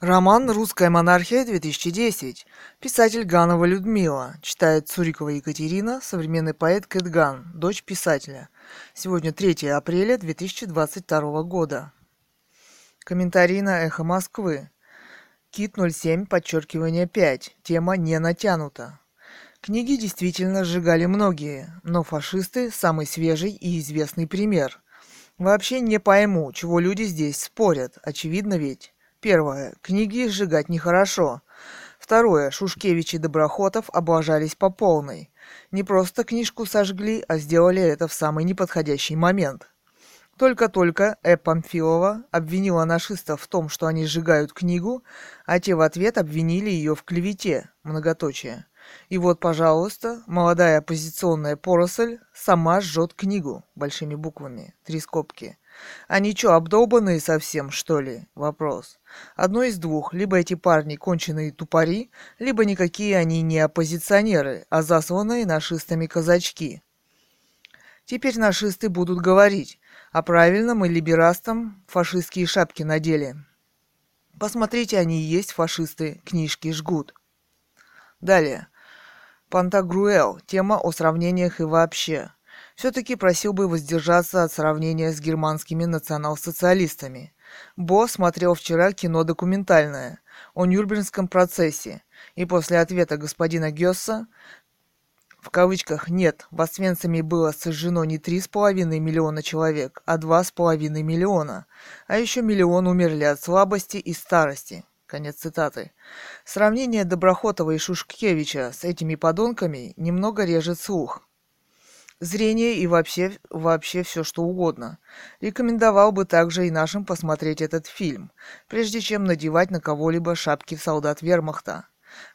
Роман «Русская монархия-2010». Писатель Ганова Людмила. Читает Цурикова Екатерина, современный поэт Кэт Ган, дочь писателя. Сегодня 3 апреля 2022 года. Комментарий на «Эхо Москвы». Кит 07, подчеркивание 5. Тема не натянута. Книги действительно сжигали многие, но фашисты – самый свежий и известный пример. Вообще не пойму, чего люди здесь спорят, очевидно ведь. Первое. Книги сжигать нехорошо. Второе. Шушкевич и Доброхотов облажались по полной. Не просто книжку сожгли, а сделали это в самый неподходящий момент. Только-только Э. Памфилова обвинила нашистов в том, что они сжигают книгу, а те в ответ обвинили ее в клевете, многоточие. И вот, пожалуйста, молодая оппозиционная поросль сама жжет книгу, большими буквами, три скобки – они чё, обдолбанные совсем, что ли? Вопрос. Одно из двух. Либо эти парни конченые тупари, либо никакие они не оппозиционеры, а засланные нашистами казачки. Теперь нашисты будут говорить, а правильно мы либерастам фашистские шапки надели. Посмотрите, они и есть фашисты, книжки жгут. Далее. Пантагруэл. Тема о сравнениях и вообще все-таки просил бы воздержаться от сравнения с германскими национал-социалистами. Бо смотрел вчера кино документальное о Нюрнбергском процессе, и после ответа господина Гесса в кавычках «нет», в Освенциме было сожжено не 3,5 миллиона человек, а 2,5 миллиона, а еще миллион умерли от слабости и старости. Конец цитаты. Сравнение Доброхотова и Шушкевича с этими подонками немного режет слух зрение и вообще, вообще все что угодно. Рекомендовал бы также и нашим посмотреть этот фильм, прежде чем надевать на кого-либо шапки солдат вермахта.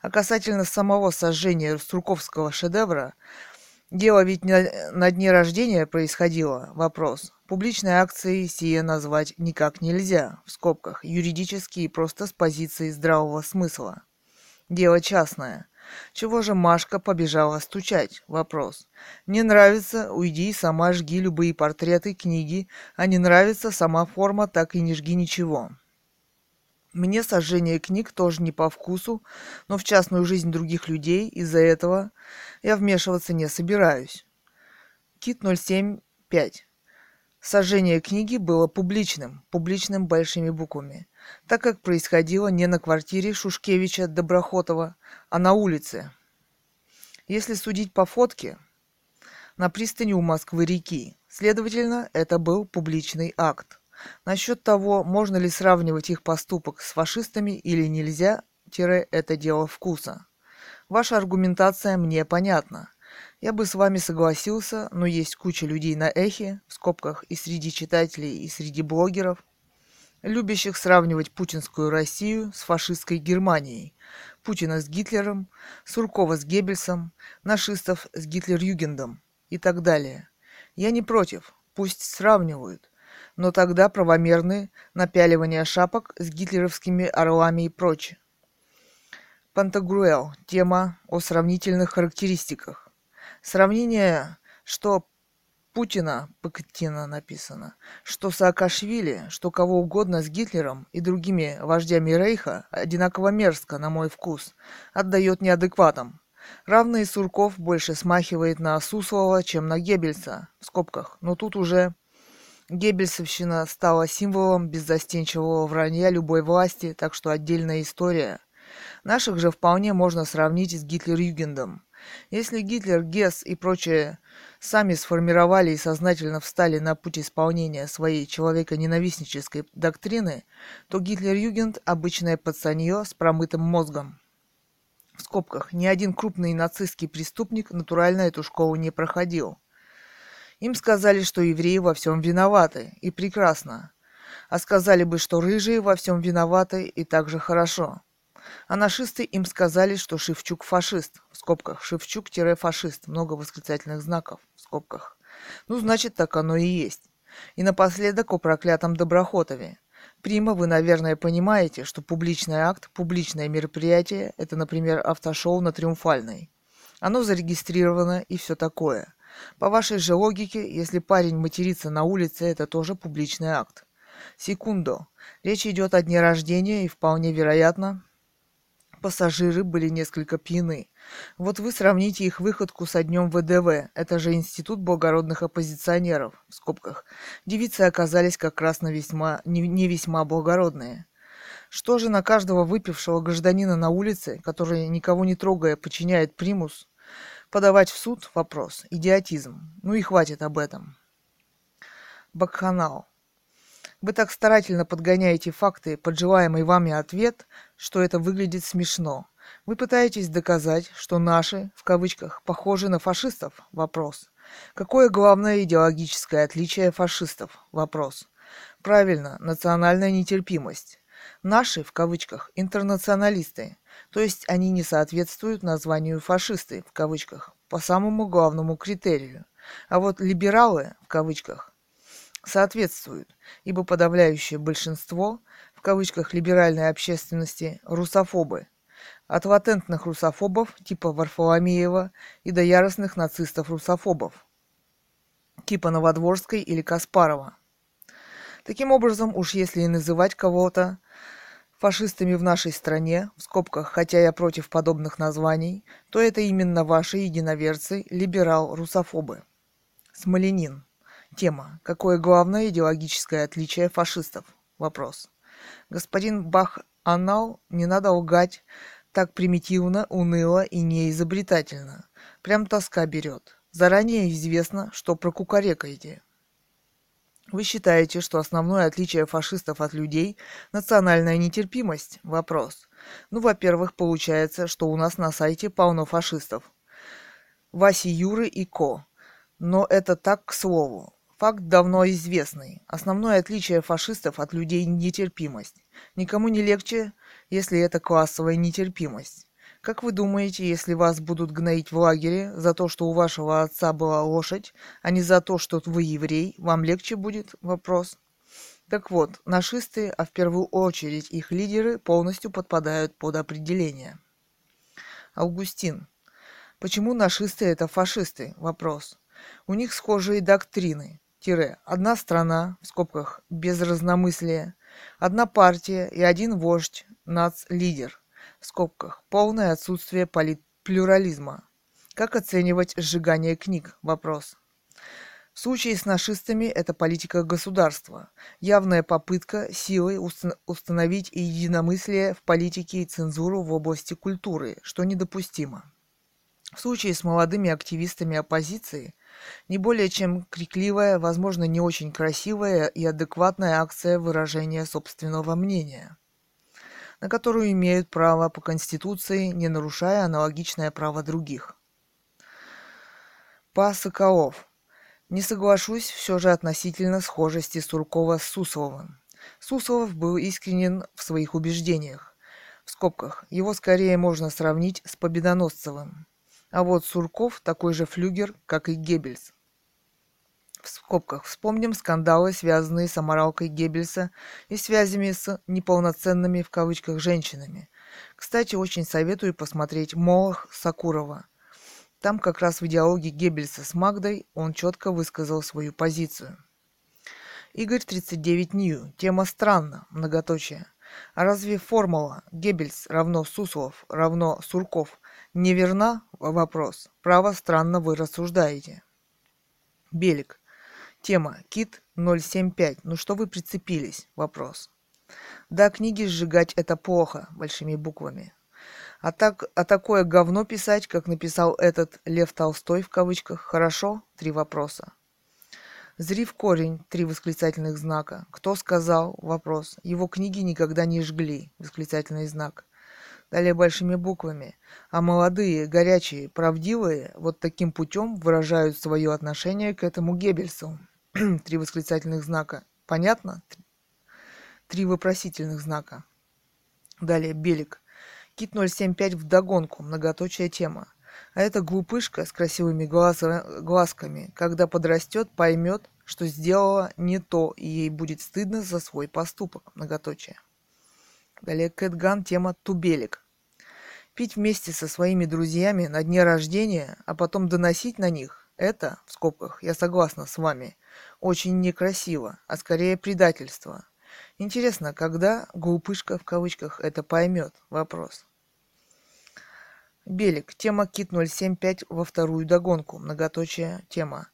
А касательно самого сожжения Струковского шедевра, дело ведь на, на дне рождения происходило, вопрос. Публичной акцией сие назвать никак нельзя, в скобках, юридически и просто с позиции здравого смысла. Дело частное – чего же Машка побежала стучать? Вопрос. Не нравится, уйди сама жги любые портреты, книги, а не нравится сама форма, так и не жги ничего. Мне сожжение книг тоже не по вкусу, но в частную жизнь других людей из-за этого я вмешиваться не собираюсь. Кит 075. Сожжение книги было публичным, публичным большими буквами так как происходило не на квартире Шушкевича Доброхотова, а на улице. Если судить по фотке, на пристани у Москвы-реки. Следовательно, это был публичный акт. Насчет того, можно ли сравнивать их поступок с фашистами или нельзя, тире это дело вкуса. Ваша аргументация мне понятна. Я бы с вами согласился, но есть куча людей на эхе, в скобках и среди читателей, и среди блогеров, любящих сравнивать путинскую Россию с фашистской Германией, Путина с Гитлером, Суркова с Геббельсом, нашистов с Гитлер-Югендом и так далее. Я не против, пусть сравнивают, но тогда правомерны напяливание шапок с гитлеровскими орлами и прочее. Пантагруэл. Тема о сравнительных характеристиках. Сравнение, что Путина, Пактина написано, что Саакашвили, что кого угодно с Гитлером и другими вождями Рейха одинаково мерзко, на мой вкус, отдает неадекватам. Равный Сурков больше смахивает на Суслова, чем на Геббельса, в скобках, но тут уже Геббельсовщина стала символом беззастенчивого вранья любой власти, так что отдельная история. Наших же вполне можно сравнить с Гитлер-Югендом. Если Гитлер, Гесс и прочие сами сформировали и сознательно встали на путь исполнения своей человеконенавистнической доктрины, то Гитлер-Югент – обычное пацанье с промытым мозгом. В скобках, ни один крупный нацистский преступник натурально эту школу не проходил. Им сказали, что евреи во всем виноваты, и прекрасно. А сказали бы, что рыжие во всем виноваты, и также хорошо. А нашисты им сказали, что Шевчук фашист, в скобках, Шевчук-фашист, много восклицательных знаков, в скобках. Ну, значит, так оно и есть. И напоследок о проклятом Доброхотове. Прима, вы, наверное, понимаете, что публичный акт, публичное мероприятие – это, например, автошоу на Триумфальной. Оно зарегистрировано и все такое. По вашей же логике, если парень матерится на улице, это тоже публичный акт. Секундо. Речь идет о дне рождения и вполне вероятно, пассажиры были несколько пьяны. Вот вы сравните их выходку со днем ВДВ, это же Институт благородных оппозиционеров, в скобках. Девицы оказались как раз на весьма, не, не весьма благородные. Что же на каждого выпившего гражданина на улице, который, никого не трогая, подчиняет примус, подавать в суд вопрос? Идиотизм. Ну и хватит об этом. Бакханал. Вы так старательно подгоняете факты под желаемый вами ответ, что это выглядит смешно. Вы пытаетесь доказать, что наши, в кавычках, похожи на фашистов? Вопрос. Какое главное идеологическое отличие фашистов? Вопрос. Правильно, национальная нетерпимость. Наши, в кавычках, интернационалисты, то есть они не соответствуют названию фашисты, в кавычках, по самому главному критерию. А вот либералы, в кавычках, соответствуют, ибо подавляющее большинство, в кавычках либеральной общественности, русофобы. От латентных русофобов типа Варфоломеева и до яростных нацистов-русофобов типа Новодворской или Каспарова. Таким образом, уж если и называть кого-то фашистами в нашей стране, в скобках, хотя я против подобных названий, то это именно ваши единоверцы, либерал-русофобы. Смоленин. Тема. Какое главное идеологическое отличие фашистов? Вопрос. Господин Бах-Анал, не надо лгать так примитивно, уныло и неизобретательно. Прям тоска берет. Заранее известно, что прокукарекаете. Вы считаете, что основное отличие фашистов от людей – национальная нетерпимость? Вопрос. Ну, во-первых, получается, что у нас на сайте полно фашистов. Васи Юры и Ко. Но это так к слову. Факт давно известный. Основное отличие фашистов от людей – нетерпимость. Никому не легче, если это классовая нетерпимость. Как вы думаете, если вас будут гноить в лагере за то, что у вашего отца была лошадь, а не за то, что вы еврей, вам легче будет? Вопрос. Так вот, нашисты, а в первую очередь их лидеры, полностью подпадают под определение. Августин. Почему нашисты это фашисты? Вопрос. У них схожие доктрины одна страна, в скобках, без разномыслия, одна партия и один вождь, нац-лидер, в скобках, полное отсутствие политплюрализма. Как оценивать сжигание книг? Вопрос. В случае с нашистами это политика государства, явная попытка силой установить единомыслие в политике и цензуру в области культуры, что недопустимо. В случае с молодыми активистами оппозиции не более чем крикливая, возможно, не очень красивая и адекватная акция выражения собственного мнения, на которую имеют право по Конституции, не нарушая аналогичное право других. Па Соколов. Не соглашусь все же относительно схожести Суркова с Сусловым. Суслов был искренен в своих убеждениях. В скобках, его скорее можно сравнить с Победоносцевым. А вот Сурков такой же флюгер, как и Геббельс. В скобках вспомним скандалы, связанные с аморалкой Геббельса и связями с неполноценными в кавычках женщинами. Кстати, очень советую посмотреть «Молох» Сакурова. Там как раз в диалоге Геббельса с Магдой он четко высказал свою позицию. Игорь 39 Нью. Тема странна, многоточие. А разве формула Геббельс равно Суслов равно Сурков Неверна? Вопрос. Право странно вы рассуждаете. Белик. Тема. Кит 075. Ну что вы прицепились? Вопрос. Да, книги сжигать это плохо, большими буквами. А, так, а такое говно писать, как написал этот Лев Толстой в кавычках, хорошо? Три вопроса. Зри в корень, три восклицательных знака. Кто сказал? Вопрос. Его книги никогда не жгли, восклицательный знак далее большими буквами, а молодые, горячие, правдивые вот таким путем выражают свое отношение к этому Геббельсу. Три восклицательных знака. Понятно? Три вопросительных знака. Далее Белик. Кит 075 вдогонку, многоточая тема. А эта глупышка с красивыми глаз... глазками, когда подрастет, поймет, что сделала не то, и ей будет стыдно за свой поступок, многоточие. Далее Кэтган, тема Тубелик. Пить вместе со своими друзьями на дне рождения, а потом доносить на них – это, в скобках, я согласна с вами, очень некрасиво, а скорее предательство. Интересно, когда глупышка в кавычках это поймет? Вопрос. Белик. Тема Кит 075 во вторую догонку. Многоточие тема.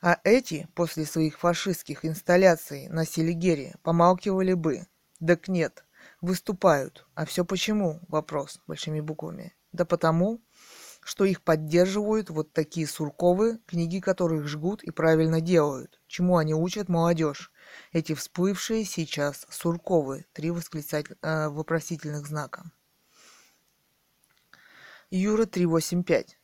А эти, после своих фашистских инсталляций на Селигере, помалкивали бы. Так нет, выступают. А все почему? Вопрос большими буквами. Да потому, что их поддерживают вот такие сурковы, книги которых жгут и правильно делают. Чему они учат молодежь? Эти всплывшие сейчас сурковы. Три восклицатель... э, вопросительных знака. Юра 385.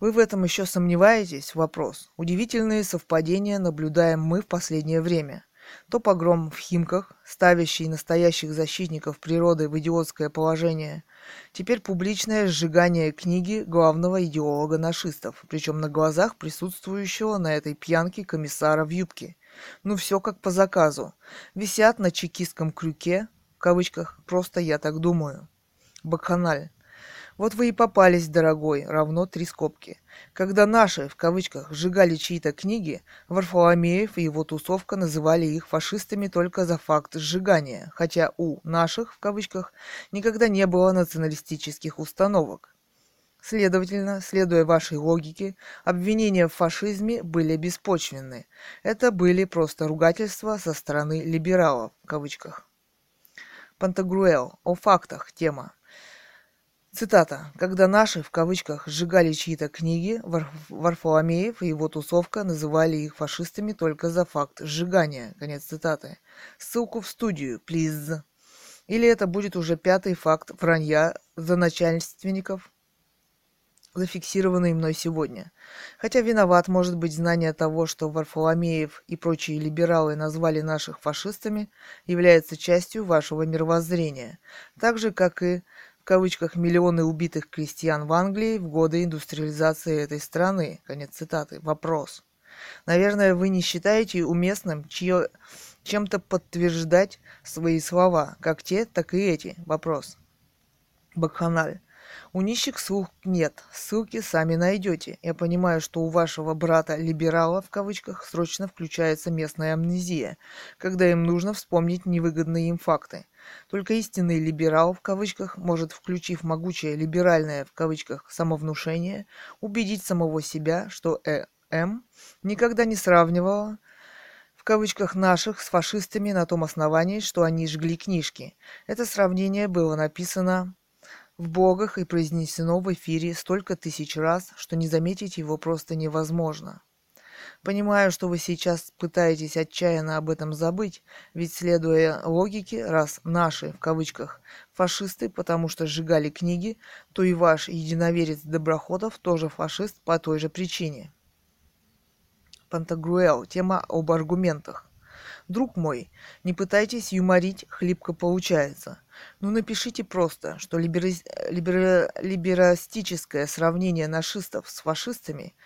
Вы в этом еще сомневаетесь? Вопрос. Удивительные совпадения наблюдаем мы в последнее время. То погром в Химках, ставящий настоящих защитников природы в идиотское положение. Теперь публичное сжигание книги главного идеолога нашистов, причем на глазах присутствующего на этой пьянке комиссара в юбке. Ну все как по заказу. Висят на чекистском крюке, в кавычках, просто я так думаю. Бакханаль. Вот вы и попались, дорогой, равно три скобки. Когда наши, в кавычках, сжигали чьи-то книги, Варфоломеев и его тусовка называли их фашистами только за факт сжигания, хотя у наших, в кавычках, никогда не было националистических установок. Следовательно, следуя вашей логике, обвинения в фашизме были беспочвенны. Это были просто ругательства со стороны либералов, в кавычках. Пантагруэл. О фактах. Тема. Цитата. «Когда наши, в кавычках, сжигали чьи-то книги, Варфоломеев и его тусовка называли их фашистами только за факт сжигания». Конец цитаты. Ссылку в студию, please. Или это будет уже пятый факт вранья за начальственников, зафиксированный мной сегодня. Хотя виноват может быть знание того, что Варфоломеев и прочие либералы назвали наших фашистами, является частью вашего мировоззрения, так же, как и в кавычках миллионы убитых крестьян в Англии в годы индустриализации этой страны. Конец цитаты. Вопрос. Наверное, вы не считаете уместным чье, чем-то подтверждать свои слова, как те, так и эти. Вопрос. Бакханаль. У нищих слух нет, ссылки сами найдете. Я понимаю, что у вашего брата-либерала, в кавычках, срочно включается местная амнезия, когда им нужно вспомнить невыгодные им факты. Только истинный либерал, в кавычках, может, включив могучее либеральное, в кавычках, самовнушение, убедить самого себя, что ЭМ никогда не сравнивала в кавычках наших с фашистами на том основании, что они жгли книжки. Это сравнение было написано в богах и произнесено в эфире столько тысяч раз, что не заметить его просто невозможно. Понимаю, что вы сейчас пытаетесь отчаянно об этом забыть, ведь следуя логике, раз «наши» в кавычках фашисты, потому что сжигали книги, то и ваш единоверец Доброходов тоже фашист по той же причине. Пантагруэл. Тема об аргументах. Друг мой, не пытайтесь юморить, хлипко получается. Ну напишите просто, что либера... Либера... либерастическое сравнение нашистов с фашистами –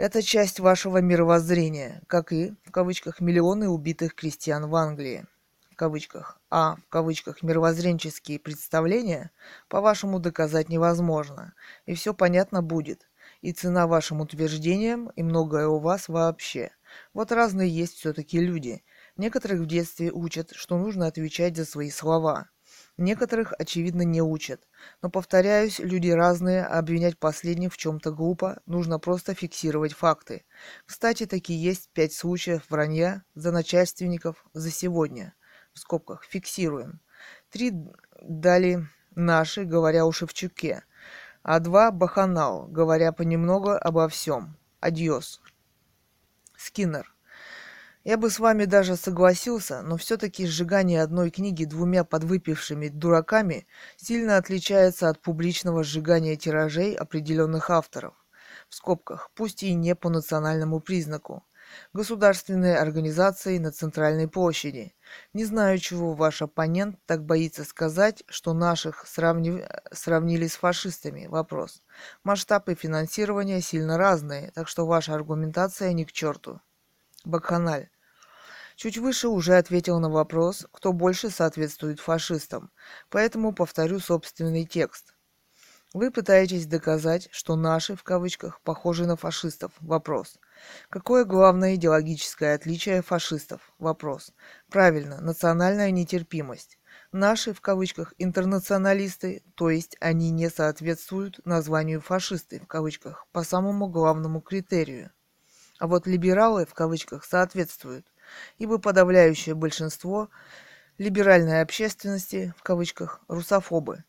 это часть вашего мировоззрения, как и, в кавычках, миллионы убитых крестьян в Англии, в кавычках, а, в кавычках, мировоззренческие представления, по-вашему, доказать невозможно, и все понятно будет, и цена вашим утверждениям, и многое у вас вообще. Вот разные есть все-таки люди. Некоторых в детстве учат, что нужно отвечать за свои слова – Некоторых, очевидно, не учат. Но, повторяюсь, люди разные, а обвинять последних в чем-то глупо, нужно просто фиксировать факты. Кстати, таки есть пять случаев вранья за начальственников за сегодня. В скобках фиксируем. Три дали наши, говоря о Шевчуке, а два Баханал, говоря понемногу обо всем. Адьос. Скиннер. Я бы с вами даже согласился, но все-таки сжигание одной книги двумя подвыпившими дураками сильно отличается от публичного сжигания тиражей определенных авторов. В скобках, пусть и не по национальному признаку. Государственные организации на центральной площади. Не знаю, чего ваш оппонент так боится сказать, что наших сравни... сравнили с фашистами. Вопрос. Масштабы финансирования сильно разные, так что ваша аргументация ни к черту. Бакханаль. Чуть выше уже ответил на вопрос, кто больше соответствует фашистам, поэтому повторю собственный текст. Вы пытаетесь доказать, что наши, в кавычках, похожи на фашистов. Вопрос. Какое главное идеологическое отличие фашистов? Вопрос. Правильно, национальная нетерпимость. Наши, в кавычках, интернационалисты, то есть они не соответствуют названию фашисты, в кавычках, по самому главному критерию. А вот либералы, в кавычках, соответствуют, ибо подавляющее большинство либеральной общественности, в кавычках, русофобы.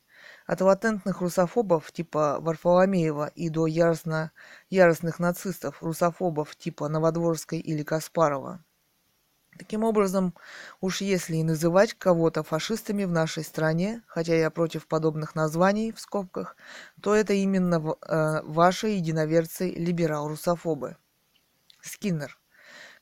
От латентных русофобов типа Варфоломеева и до яростно, яростных нацистов, русофобов типа Новодворской или Каспарова – Таким образом, уж если и называть кого-то фашистами в нашей стране, хотя я против подобных названий в скобках, то это именно э, ваши единоверцы либерал-русофобы. Скиннер.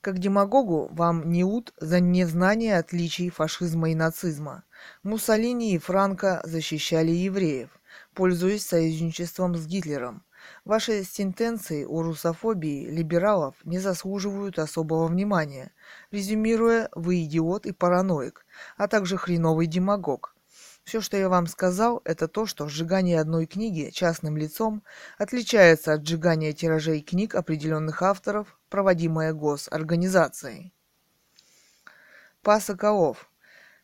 Как демагогу вам неуд за незнание отличий фашизма и нацизма. Муссолини и Франко защищали евреев, пользуясь союзничеством с Гитлером. Ваши сентенции о русофобии либералов не заслуживают особого внимания. Резюмируя, вы идиот и параноик, а также хреновый демагог. Все, что я вам сказал, это то, что сжигание одной книги частным лицом отличается от сжигания тиражей книг определенных авторов, проводимое госорганизацией. Пасоколов.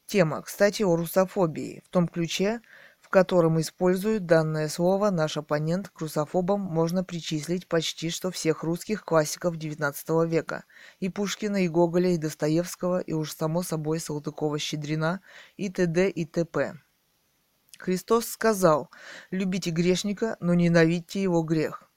Тема, кстати, о русофобии, в том ключе, в котором используют данное слово наш оппонент к русофобам можно причислить почти что всех русских классиков XIX века, и Пушкина, и Гоголя, и Достоевского, и уж само собой Салтыкова-Щедрина, и т.д. и т.п. Христос сказал «Любите грешника, но ненавидьте его грех».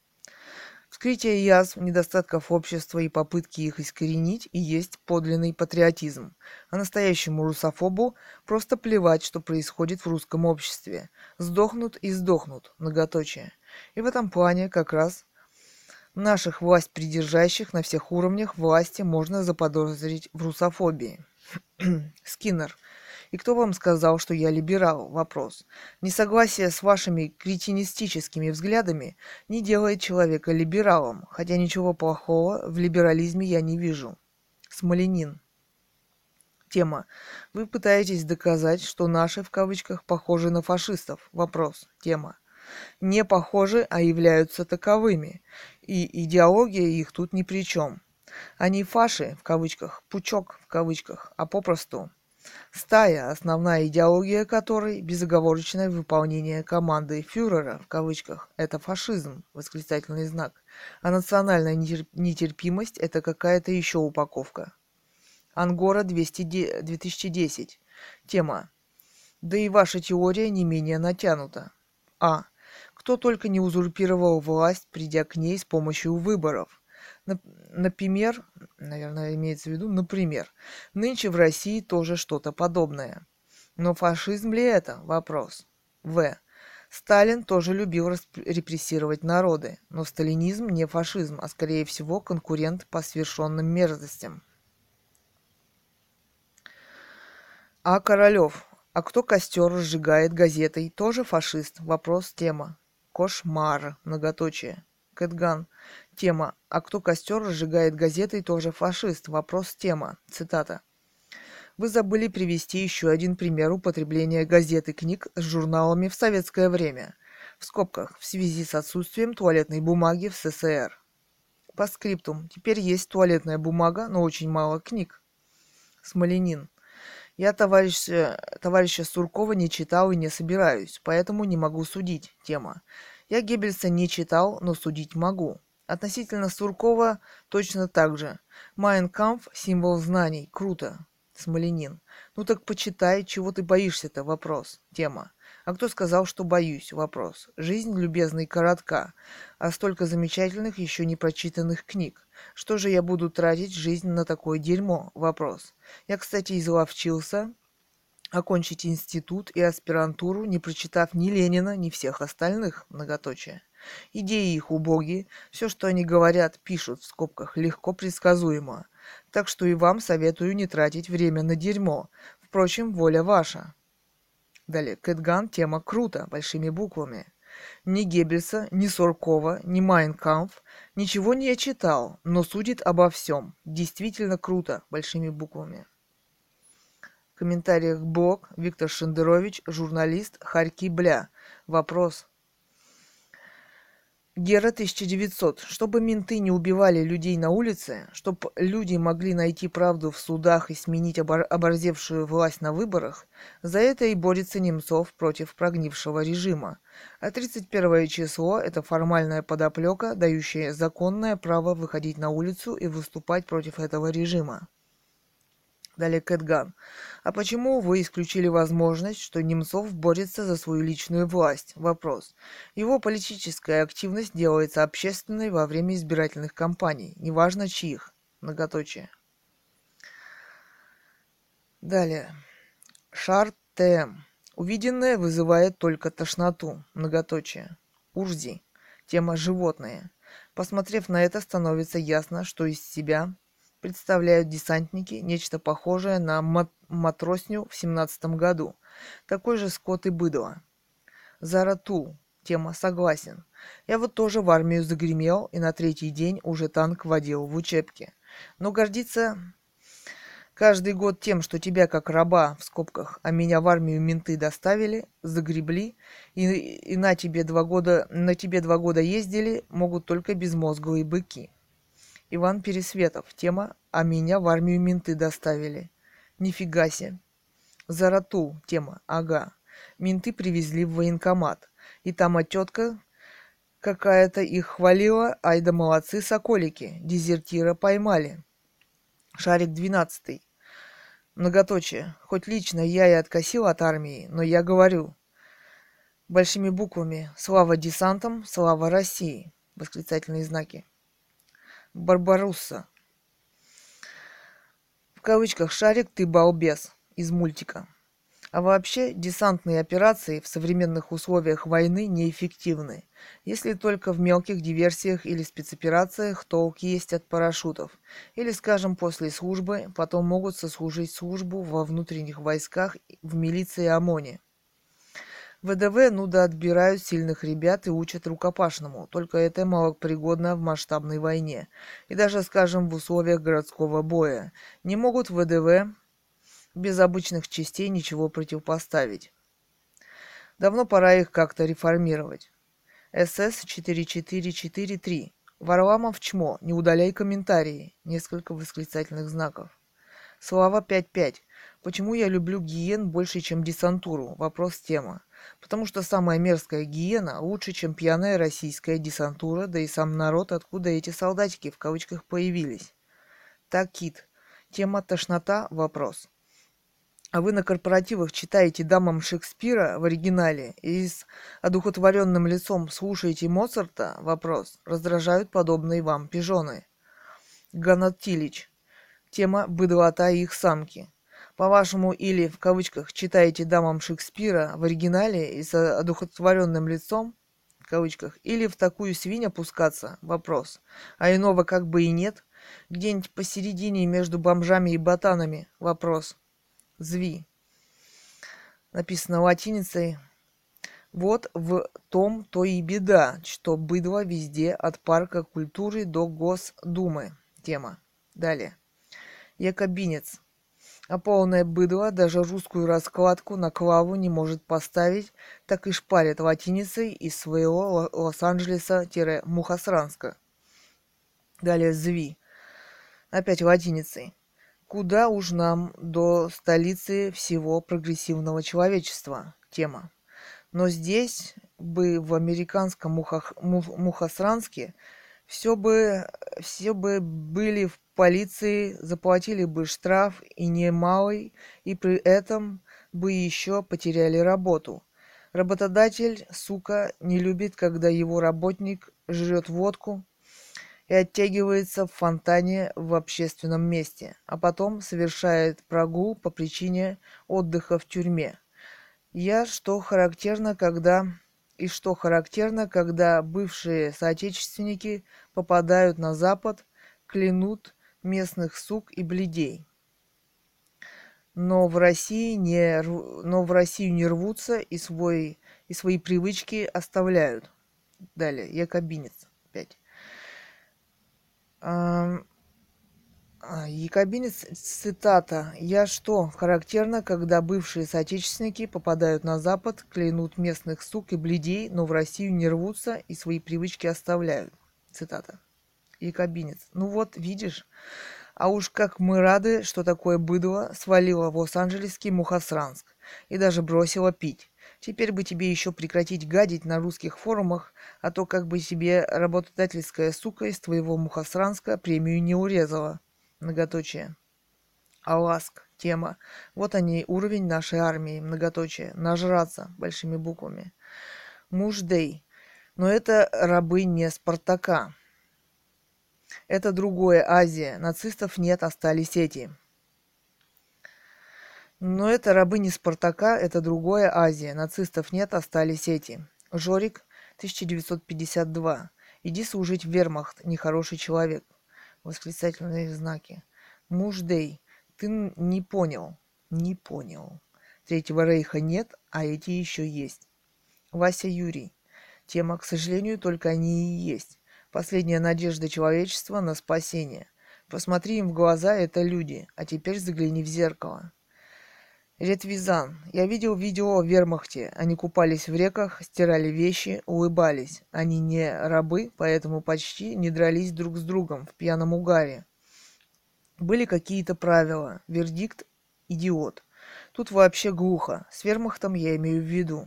Вскрытие язв, недостатков общества и попытки их искоренить и есть подлинный патриотизм. А настоящему русофобу просто плевать, что происходит в русском обществе. Сдохнут и сдохнут, многоточие. И в этом плане как раз наших власть придержащих на всех уровнях власти можно заподозрить в русофобии. Скиннер. И кто вам сказал, что я либерал? Вопрос. Несогласие с вашими кретинистическими взглядами не делает человека либералом, хотя ничего плохого в либерализме я не вижу. Смоленин. Тема. Вы пытаетесь доказать, что наши, в кавычках, похожи на фашистов. Вопрос. Тема. Не похожи, а являются таковыми. И идеология их тут ни при чем. Они фаши, в кавычках, пучок, в кавычках, а попросту Стая, основная идеология которой – безоговорочное выполнение команды «фюрера» в кавычках – это фашизм, восклицательный знак, а национальная нетерпимость – это какая-то еще упаковка. Ангора 200, 2010. Тема. Да и ваша теория не менее натянута. А. Кто только не узурпировал власть, придя к ней с помощью выборов. Например, наверное, имеется в виду, например, нынче в России тоже что-то подобное. Но фашизм ли это? Вопрос. В. Сталин тоже любил репрессировать народы, но сталинизм не фашизм, а скорее всего конкурент по свершенным мерзостям. А Королев. А кто костер сжигает газетой? Тоже фашист? Вопрос тема. Кошмар. Многоточие. Кэтган. Тема «А кто костер разжигает газетой, тоже фашист?» Вопрос тема. Цитата. Вы забыли привести еще один пример употребления газет и книг с журналами в советское время. В скобках, в связи с отсутствием туалетной бумаги в СССР. По скриптум. Теперь есть туалетная бумага, но очень мало книг. Смоленин. Я товарища, товарища Суркова не читал и не собираюсь, поэтому не могу судить. Тема. Я Геббельса не читал, но судить могу. Относительно Суркова точно так же. Майнкамф – символ знаний. Круто. Смоленин. Ну так почитай, чего ты боишься-то? Вопрос. Тема. А кто сказал, что боюсь? Вопрос. Жизнь, любезный, коротка, а столько замечательных, еще не прочитанных книг. Что же я буду тратить жизнь на такое дерьмо? Вопрос. Я, кстати, изловчился окончить институт и аспирантуру, не прочитав ни Ленина, ни всех остальных. Многоточие. Идеи их убогие, все, что они говорят, пишут в скобках, легко предсказуемо. Так что и вам советую не тратить время на дерьмо. Впрочем, воля ваша. Далее, Кэтган, тема круто, большими буквами. Ни Геббельса, ни Суркова, ни Майнкамф ничего не я читал, но судит обо всем. Действительно круто, большими буквами. Комментариях блог Виктор Шендерович, журналист Харьки Бля. Вопрос Гера 1900. Чтобы менты не убивали людей на улице, чтобы люди могли найти правду в судах и сменить обор- оборзевшую власть на выборах, за это и борется Немцов против прогнившего режима. А 31 число – это формальная подоплека, дающая законное право выходить на улицу и выступать против этого режима. Далее Кэтган. А почему вы исключили возможность, что Немцов борется за свою личную власть? Вопрос. Его политическая активность делается общественной во время избирательных кампаний, неважно чьих. Многоточие. Далее. Шар ТМ. Увиденное вызывает только тошноту. Многоточие. Урзи. Тема «Животные». Посмотрев на это, становится ясно, что из себя представляют десантники нечто похожее на мат- матросню в семнадцатом году. Такой же скот и быдло. Заратул. Тема согласен. Я вот тоже в армию загремел и на третий день уже танк водил в учебке. Но гордиться каждый год тем, что тебя как раба, в скобках, а меня в армию менты доставили, загребли, и, и на тебе два года, на тебе два года ездили, могут только безмозглые быки. Иван Пересветов. Тема «А меня в армию менты доставили». Нифига себе. Заратул. Тема «Ага». Менты привезли в военкомат. И там а тетка какая-то их хвалила. Ай да молодцы, соколики. Дезертира поймали. Шарик двенадцатый. Многоточие. Хоть лично я и откосил от армии, но я говорю большими буквами «Слава десантам, слава России!» Восклицательные знаки. Барбарусса. В кавычках «Шарик, ты балбес» из мультика. А вообще, десантные операции в современных условиях войны неэффективны, если только в мелких диверсиях или спецоперациях толк есть от парашютов, или, скажем, после службы потом могут сослужить службу во внутренних войсках в милиции ОМОНе. ВДВ, ну да, отбирают сильных ребят и учат рукопашному, только это малопригодно в масштабной войне. И даже, скажем, в условиях городского боя. Не могут ВДВ без обычных частей ничего противопоставить. Давно пора их как-то реформировать. СС 4443. Варламов чмо. Не удаляй комментарии. Несколько восклицательных знаков. Слава 55. Почему я люблю гиен больше, чем десантуру? Вопрос тема. Потому что самая мерзкая гиена лучше, чем пьяная российская десантура, да и сам народ, откуда эти солдатики в кавычках появились. Так, Кит. Тема тошнота – вопрос. А вы на корпоративах читаете дамам Шекспира в оригинале и с одухотворенным лицом слушаете Моцарта? Вопрос. Раздражают подобные вам пижоны. Ганат. Тема «Быдлота и их самки». По-вашему, или, в кавычках, читаете дамам Шекспира в оригинале и с одухотворенным лицом, в кавычках, или в такую свинь опускаться? Вопрос. А иного как бы и нет? Где-нибудь посередине между бомжами и ботанами? Вопрос. Зви. Написано латиницей. Вот в том то и беда, что быдло везде от парка культуры до Госдумы. Тема. Далее. Якобинец а полное быдло даже русскую раскладку на клаву не может поставить, так и шпарит латиницей из своего Лос-Анджелеса-Мухосранска. Далее «зви». Опять латиницей. Куда уж нам до столицы всего прогрессивного человечества? Тема. Но здесь бы в американском Мухах, Мухосранске все бы, все бы были в полиции, заплатили бы штраф и немалый, и при этом бы еще потеряли работу. Работодатель, сука, не любит, когда его работник жрет водку и оттягивается в фонтане в общественном месте, а потом совершает прогул по причине отдыха в тюрьме. Я, что характерно, когда и что характерно, когда бывшие соотечественники попадают на Запад, клянут местных сук и бледей. Но в России не, но в Россию не рвутся и, свой, и свои привычки оставляют. Далее, якобинец. Опять. А, Якобинец, цитата. «Я что, характерно, когда бывшие соотечественники попадают на Запад, клянут местных сук и бледей, но в Россию не рвутся и свои привычки оставляют». Цитата. Якобинец. Ну вот, видишь, а уж как мы рады, что такое быдло свалило в Лос-Анджелесский Мухосранск и даже бросило пить. Теперь бы тебе еще прекратить гадить на русских форумах, а то как бы себе работодательская сука из твоего Мухосранска премию не урезала многоточие. Аласк, тема. Вот они, уровень нашей армии, многоточие. Нажраться, большими буквами. Муждей. Но это рабы не Спартака. Это другое Азия. Нацистов нет, остались эти. Но это рабы не Спартака, это другое Азия. Нацистов нет, остались эти. Жорик, 1952. Иди служить в вермахт, нехороший человек восклицательные знаки. Муждей, ты не понял, не понял. Третьего рейха нет, а эти еще есть. Вася Юрий. Тема, к сожалению, только они и есть. Последняя надежда человечества на спасение. Посмотри им в глаза, это люди, а теперь загляни в зеркало. Ретвизан. Я видел видео в вермахте. Они купались в реках, стирали вещи, улыбались. Они не рабы, поэтому почти не дрались друг с другом в пьяном угаре. Были какие-то правила. Вердикт – идиот. Тут вообще глухо. С вермахтом я имею в виду.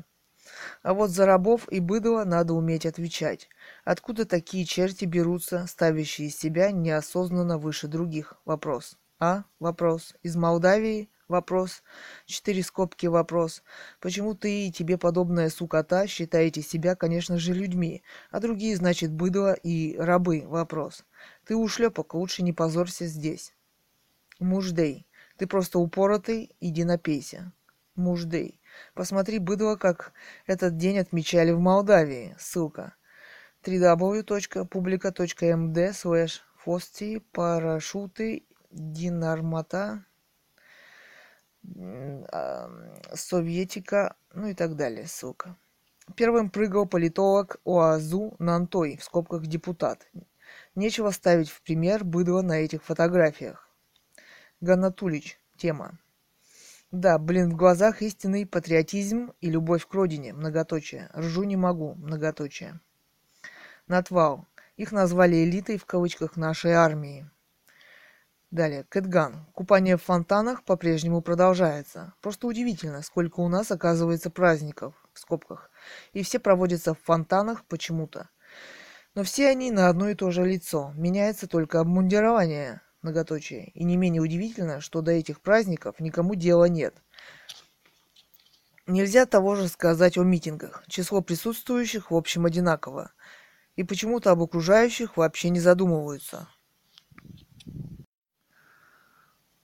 А вот за рабов и быдло надо уметь отвечать. Откуда такие черти берутся, ставящие себя неосознанно выше других? Вопрос. А? Вопрос. Из Молдавии? Вопрос. Четыре скобки вопрос. Почему ты и тебе подобная сукота считаете себя, конечно же, людьми, а другие, значит, быдло и рабы? Вопрос. Ты ушлепок, лучше не позорься здесь. Муждей. Ты просто упоротый, иди напейся. Муждей. Посмотри, быдло, как этот день отмечали в Молдавии. Ссылка. www.publica.md слэш фости парашюты динармата Советика, ну и так далее, ссылка. Первым прыгал политолог ОАЗУ Нантой, в скобках депутат. Нечего ставить в пример быдло на этих фотографиях. Ганатулич. Тема. Да, блин, в глазах истинный патриотизм и любовь к родине, многоточие. Ржу не могу, многоточие. Натвал. Их назвали элитой в кавычках нашей армии. Далее, Кэтган. Купание в фонтанах по-прежнему продолжается. Просто удивительно, сколько у нас оказывается праздников, в скобках. И все проводятся в фонтанах почему-то. Но все они на одно и то же лицо. Меняется только обмундирование, многоточие. И не менее удивительно, что до этих праздников никому дела нет. Нельзя того же сказать о митингах. Число присутствующих в общем одинаково. И почему-то об окружающих вообще не задумываются.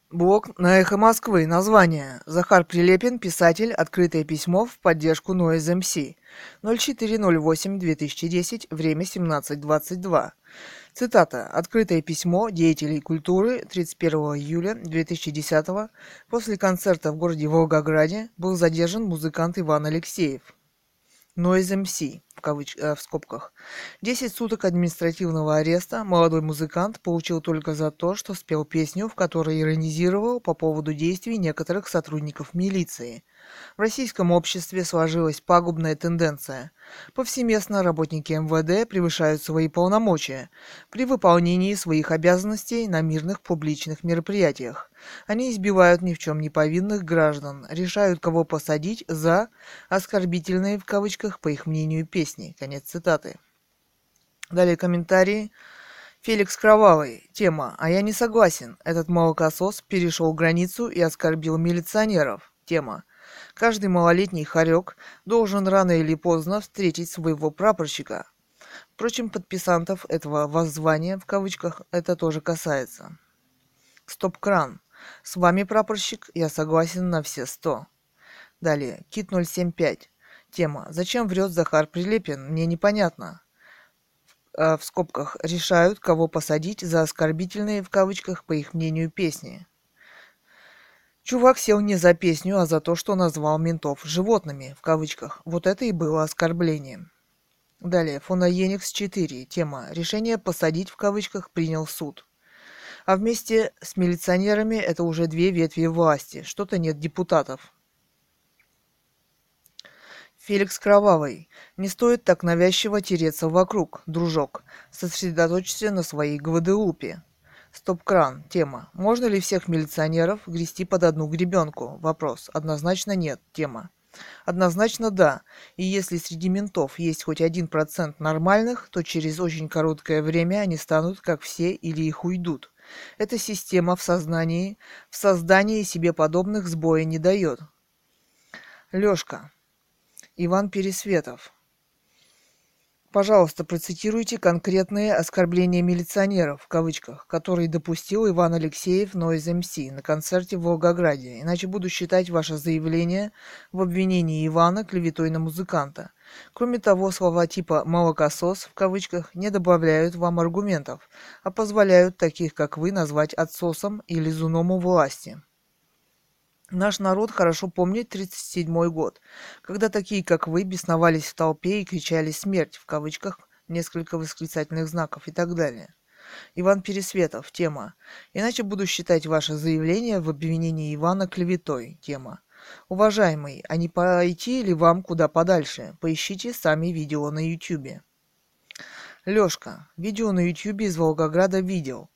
Блог на Эхо Москвы. Название. Захар Прилепин, писатель. Открытое письмо в поддержку Noise MC. 0408-2010. Время 17.22. Цитата. Открытое письмо деятелей культуры 31 июля 2010 После концерта в городе Волгограде был задержан музыкант Иван Алексеев. Noise MC в, кавыч... э, в скобках. 10 суток административного ареста молодой музыкант получил только за то, что спел песню, в которой иронизировал по поводу действий некоторых сотрудников милиции – в российском обществе сложилась пагубная тенденция. Повсеместно работники МВД превышают свои полномочия при выполнении своих обязанностей на мирных публичных мероприятиях. Они избивают ни в чем не повинных граждан, решают, кого посадить за «оскорбительные» в кавычках, по их мнению, песни. Конец цитаты. Далее комментарии. Феликс Кровавый. Тема. А я не согласен. Этот молокосос перешел границу и оскорбил милиционеров. Тема. Каждый малолетний хорек должен рано или поздно встретить своего прапорщика. Впрочем, подписантов этого воззвания, в кавычках, это тоже касается. Стоп-кран. С вами, прапорщик, я согласен на все сто. Далее. Кит 075. Тема. Зачем врет Захар Прилепин? Мне непонятно. В скобках. Решают, кого посадить за оскорбительные, в кавычках, по их мнению, песни. Чувак сел не за песню, а за то, что назвал ментов «животными», в кавычках. Вот это и было оскорблением. Далее, Фона Еникс 4. Тема «Решение посадить» в кавычках принял суд. А вместе с милиционерами это уже две ветви власти. Что-то нет депутатов. Феликс Кровавый. Не стоит так навязчиво тереться вокруг, дружок. Сосредоточься на своей Гваделупе. Стоп-кран. Тема. Можно ли всех милиционеров грести под одну гребенку? Вопрос. Однозначно нет. Тема. Однозначно да. И если среди ментов есть хоть один процент нормальных, то через очень короткое время они станут как все или их уйдут. Эта система в сознании, в создании себе подобных сбоя не дает. Лёшка. Иван Пересветов. Пожалуйста, процитируйте конкретные оскорбления милиционеров, в кавычках, которые допустил Иван Алексеев Noise MC на концерте в Волгограде, иначе буду считать ваше заявление в обвинении Ивана клеветой на музыканта. Кроме того, слова типа «молокосос» в кавычках не добавляют вам аргументов, а позволяют таких, как вы, назвать отсосом или зуном у власти. Наш народ хорошо помнит 1937 год, когда такие, как вы, бесновались в толпе и кричали «смерть» в кавычках, несколько восклицательных знаков и так далее. Иван Пересветов. Тема. Иначе буду считать ваше заявление в обвинении Ивана клеветой. Тема. Уважаемый, а не пойти ли вам куда подальше? Поищите сами видео на ютюбе. Лёшка. Видео на ютюбе из Волгограда видел.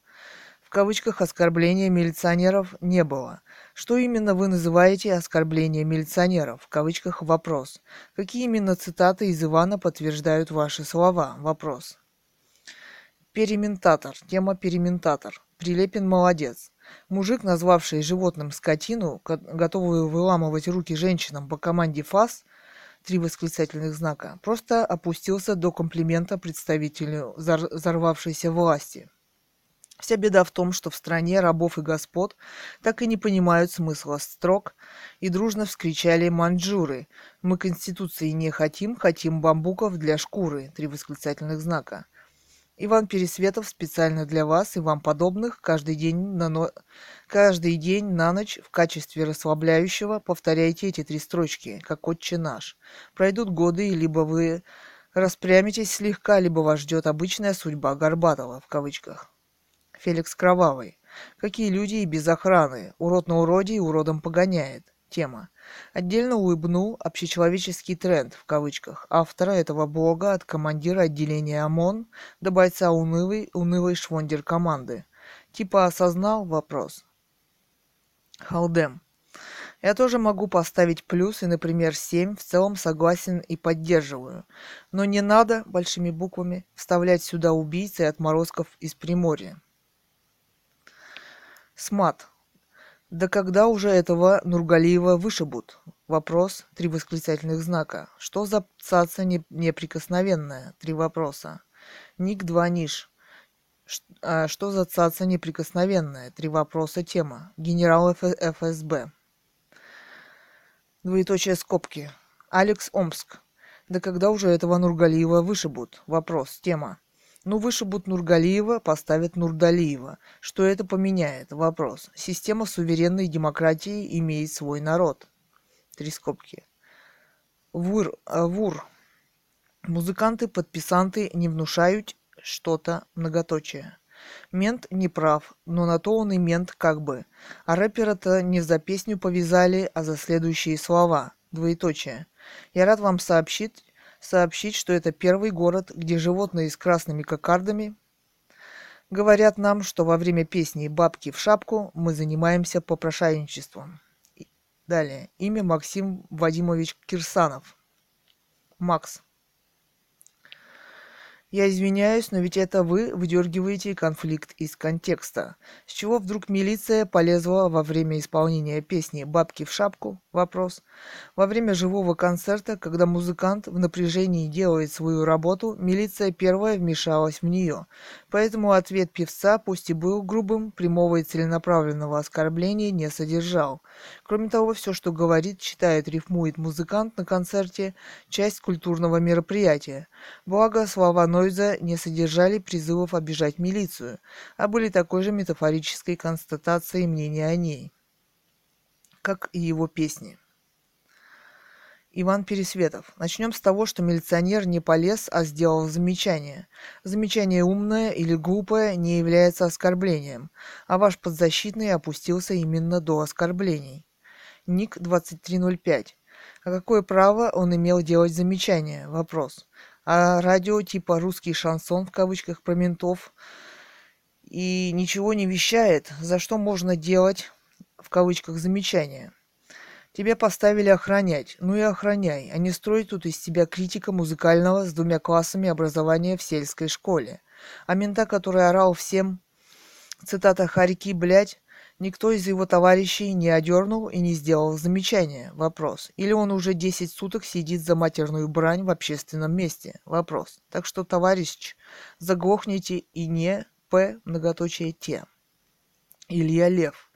В кавычках оскорбления милиционеров не было. Что именно вы называете оскорбление милиционеров? В кавычках вопрос. Какие именно цитаты из Ивана подтверждают ваши слова? Вопрос. Перементатор. Тема перементатор. Прилепин молодец. Мужик, назвавший животным скотину, готовую выламывать руки женщинам по команде ФАС, три восклицательных знака, просто опустился до комплимента представителю взорвавшейся власти. Вся беда в том, что в стране рабов и господ так и не понимают смысла строк и дружно вскричали маньчжуры. «Мы Конституции не хотим, хотим бамбуков для шкуры!» Три восклицательных знака. Иван Пересветов специально для вас и вам подобных каждый день на, но... каждый день на ночь в качестве расслабляющего повторяйте эти три строчки, как «Отче наш». Пройдут годы, и либо вы распрямитесь слегка, либо вас ждет обычная судьба Горбатова, в кавычках. Феликс Кровавый. Какие люди и без охраны. Урод на уроде и уродом погоняет. Тема. Отдельно улыбнул общечеловеческий тренд, в кавычках, автора этого блога от командира отделения ОМОН до бойца унылой, унылой швондер команды. Типа осознал вопрос. Халдем. Я тоже могу поставить плюс и, например, 7, в целом согласен и поддерживаю. Но не надо, большими буквами, вставлять сюда убийц и отморозков из Приморья. Смат. Да когда уже этого Нургалиева вышибут? Вопрос. Три восклицательных знака. Что за цаца не, неприкосновенная? Три вопроса. Ник два ниш. А что за цаца неприкосновенная? Три вопроса. Тема. Генерал ФСБ. Двоеточие скобки. Алекс Омск. Да когда уже этого Нургалиева вышибут? Вопрос. Тема. Ну, вышибут Нургалиева, поставят Нурдалиева. Что это поменяет? Вопрос. Система суверенной демократии имеет свой народ. Три скобки. Вур. А, вур. Музыканты, подписанты не внушают что-то многоточие. Мент не прав, но на то он и мент как бы. А рэпера-то не за песню повязали, а за следующие слова. Двоеточие. Я рад вам сообщить, сообщить, что это первый город, где животные с красными кокардами говорят нам, что во время песни «Бабки в шапку» мы занимаемся попрошайничеством. Далее. Имя Максим Вадимович Кирсанов. Макс. Я извиняюсь, но ведь это вы выдергиваете конфликт из контекста. С чего вдруг милиция полезла во время исполнения песни «Бабки в шапку»? Вопрос. Во время живого концерта, когда музыкант в напряжении делает свою работу, милиция первая вмешалась в нее. Поэтому ответ певца, пусть и был грубым, прямого и целенаправленного оскорбления не содержал. Кроме того, все, что говорит, читает, рифмует музыкант на концерте, часть культурного мероприятия. Благо, слова Нойза не содержали призывов обижать милицию, а были такой же метафорической констатацией мнения о ней, как и его песни. Иван Пересветов. Начнем с того, что милиционер не полез, а сделал замечание. Замечание умное или глупое не является оскорблением, а ваш подзащитный опустился именно до оскорблений. Ник 2305. А какое право он имел делать замечание? Вопрос. А радио типа «русский шансон» в кавычках про ментов и ничего не вещает, за что можно делать в кавычках замечание. Тебя поставили охранять. Ну и охраняй, а не строй тут из себя критика музыкального с двумя классами образования в сельской школе. А мента, который орал всем, цитата «Харьки, блядь», никто из его товарищей не одернул и не сделал замечания. Вопрос. Или он уже 10 суток сидит за матерную брань в общественном месте? Вопрос. Так что, товарищ, заглохните и не п многоточие те. Илья Лев.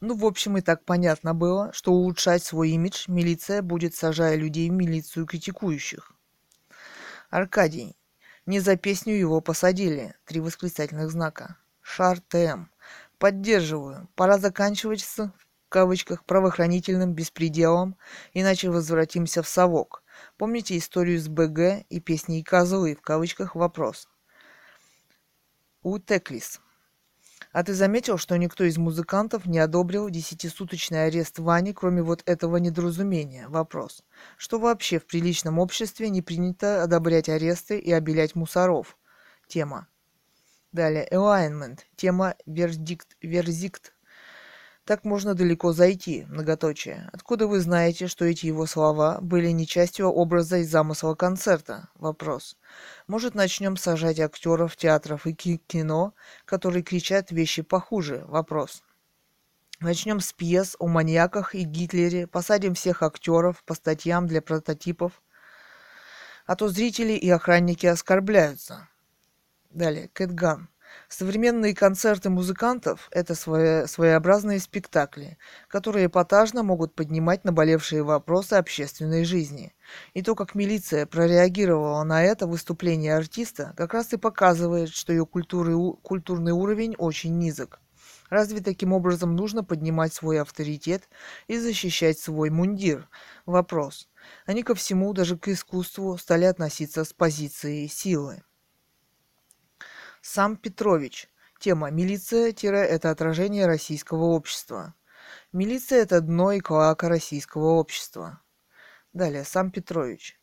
Ну, в общем, и так понятно было, что улучшать свой имидж милиция будет, сажая людей в милицию критикующих. Аркадий. Не за песню его посадили. Три восклицательных знака. Шар ТМ. Поддерживаю. Пора заканчивать с, в кавычках, правоохранительным беспределом, иначе возвратимся в совок. Помните историю с БГ и песней «Козлы» в кавычках вопрос. У Теклис. А ты заметил, что никто из музыкантов не одобрил десятисуточный арест Вани, кроме вот этого недоразумения? Вопрос. Что вообще в приличном обществе не принято одобрять аресты и обелять мусоров? Тема. Далее. Alignment. Тема вердикт. Верзикт. Так можно далеко зайти, многоточие. Откуда вы знаете, что эти его слова были не частью образа и замысла концерта? Вопрос. Может, начнем сажать актеров театров и кино, которые кричат вещи похуже? Вопрос. Начнем с пьес о маньяках и Гитлере, посадим всех актеров по статьям для прототипов, а то зрители и охранники оскорбляются. Далее, Кэтган. Современные концерты музыкантов – это своеобразные спектакли, которые эпатажно могут поднимать наболевшие вопросы общественной жизни. И то, как милиция прореагировала на это выступление артиста, как раз и показывает, что ее культуры, культурный уровень очень низок. Разве таким образом нужно поднимать свой авторитет и защищать свой мундир? Вопрос. Они ко всему, даже к искусству, стали относиться с позиции силы. Сам Петрович. Тема «Милиция – это отражение российского общества». Милиция – это дно и клоака российского общества. Далее, сам Петрович.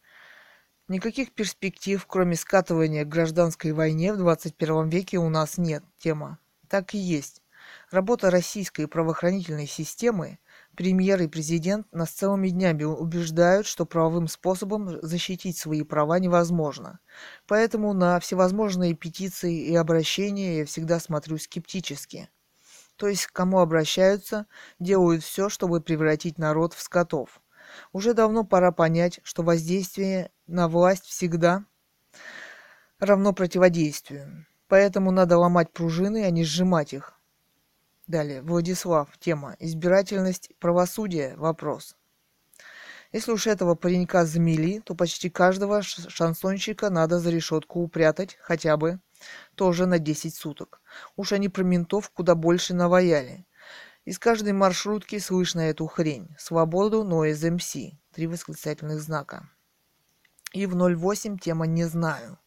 Никаких перспектив, кроме скатывания к гражданской войне в 21 веке у нас нет. Тема. Так и есть. Работа российской правоохранительной системы Премьер и президент нас целыми днями убеждают, что правовым способом защитить свои права невозможно. Поэтому на всевозможные петиции и обращения я всегда смотрю скептически. То есть к кому обращаются, делают все, чтобы превратить народ в скотов. Уже давно пора понять, что воздействие на власть всегда равно противодействию. Поэтому надо ломать пружины, а не сжимать их. Далее, Владислав, тема «Избирательность правосудия. Вопрос». Если уж этого паренька замели, то почти каждого шансонщика надо за решетку упрятать хотя бы тоже на 10 суток. Уж они про ментов куда больше наваяли. Из каждой маршрутки слышно эту хрень. Свободу, но из МС. Три восклицательных знака. И в 08 тема «Не знаю».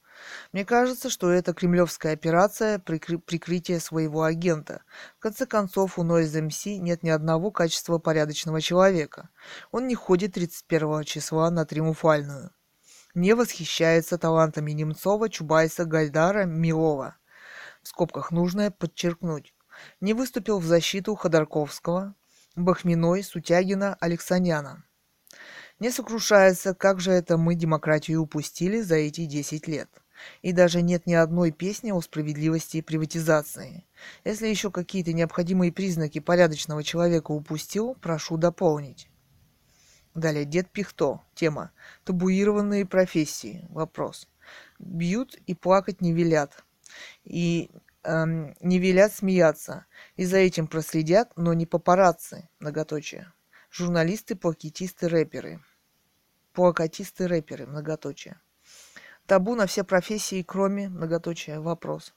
Мне кажется, что это кремлевская операция прикры- прикрытия своего агента. В конце концов, у Noise MC нет ни одного качества порядочного человека. Он не ходит 31 числа на Триумфальную. Не восхищается талантами Немцова, Чубайса, Гайдара, Милова. В скобках нужно подчеркнуть. Не выступил в защиту Ходорковского, Бахминой, Сутягина, Алексаняна. Не сокрушается, как же это мы демократию упустили за эти 10 лет. И даже нет ни одной песни о справедливости и приватизации. Если еще какие-то необходимые признаки порядочного человека упустил, прошу дополнить. Далее, Дед Пихто. Тема. Табуированные профессии. Вопрос. Бьют и плакать не велят. И эм, не велят смеяться. И за этим проследят, но не папарацци. Многоточие. Журналисты, плакатисты, рэперы. Плакатисты, рэперы. Многоточие. Табу на все профессии, кроме многоточия. Вопрос.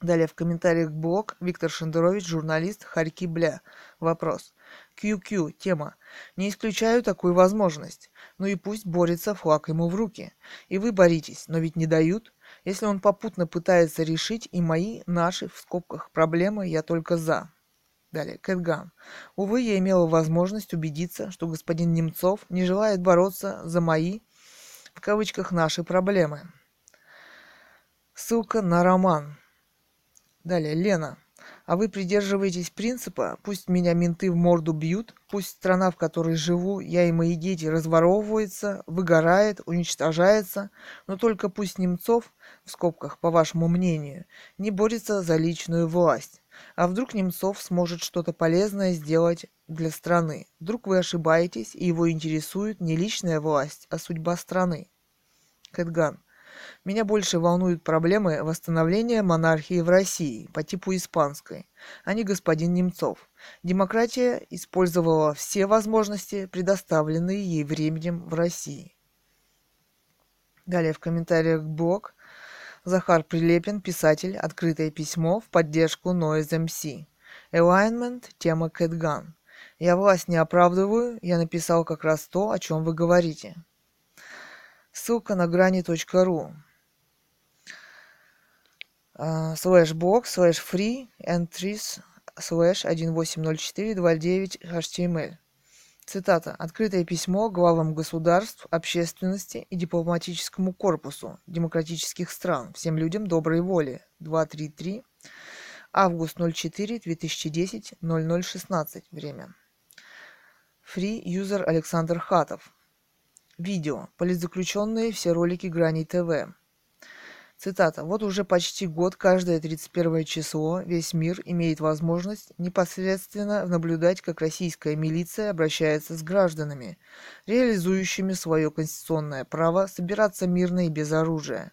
Далее в комментариях блог Виктор Шендерович, журналист, Харьки Бля. Вопрос. QQ. Тема. Не исключаю такую возможность. Ну и пусть борется, флаг ему в руки. И вы боритесь, но ведь не дают. Если он попутно пытается решить и мои, наши, в скобках, проблемы, я только за. Далее, Кэтган. Увы, я имела возможность убедиться, что господин Немцов не желает бороться за мои, в кавычках, наши проблемы. Ссылка на роман. Далее, Лена. А вы придерживаетесь принципа «пусть меня менты в морду бьют, пусть страна, в которой живу, я и мои дети разворовывается, выгорает, уничтожается, но только пусть Немцов, в скобках, по вашему мнению, не борется за личную власть. А вдруг Немцов сможет что-то полезное сделать для страны? Вдруг вы ошибаетесь, и его интересует не личная власть, а судьба страны? Кэтган. Меня больше волнуют проблемы восстановления монархии в России по типу испанской, а не господин Немцов. Демократия использовала все возможности, предоставленные ей временем в России. Далее в комментариях блог Захар Прилепин, писатель, открытое письмо в поддержку Noise MC. Alignment, тема Кэтган. Я власть не оправдываю, я написал как раз то, о чем вы говорите. Ссылка на грани.ру слэш блог слэш free entries слэш 180429 html. Цитата. Открытое письмо главам государств, общественности и дипломатическому корпусу демократических стран, всем людям доброй воли. 233. Август 04 2010 0016. Время. Free user Александр Хатов. Видео. Политзаключенные все ролики Грани ТВ. Цитата. «Вот уже почти год, каждое 31 число, весь мир имеет возможность непосредственно наблюдать, как российская милиция обращается с гражданами, реализующими свое конституционное право собираться мирно и без оружия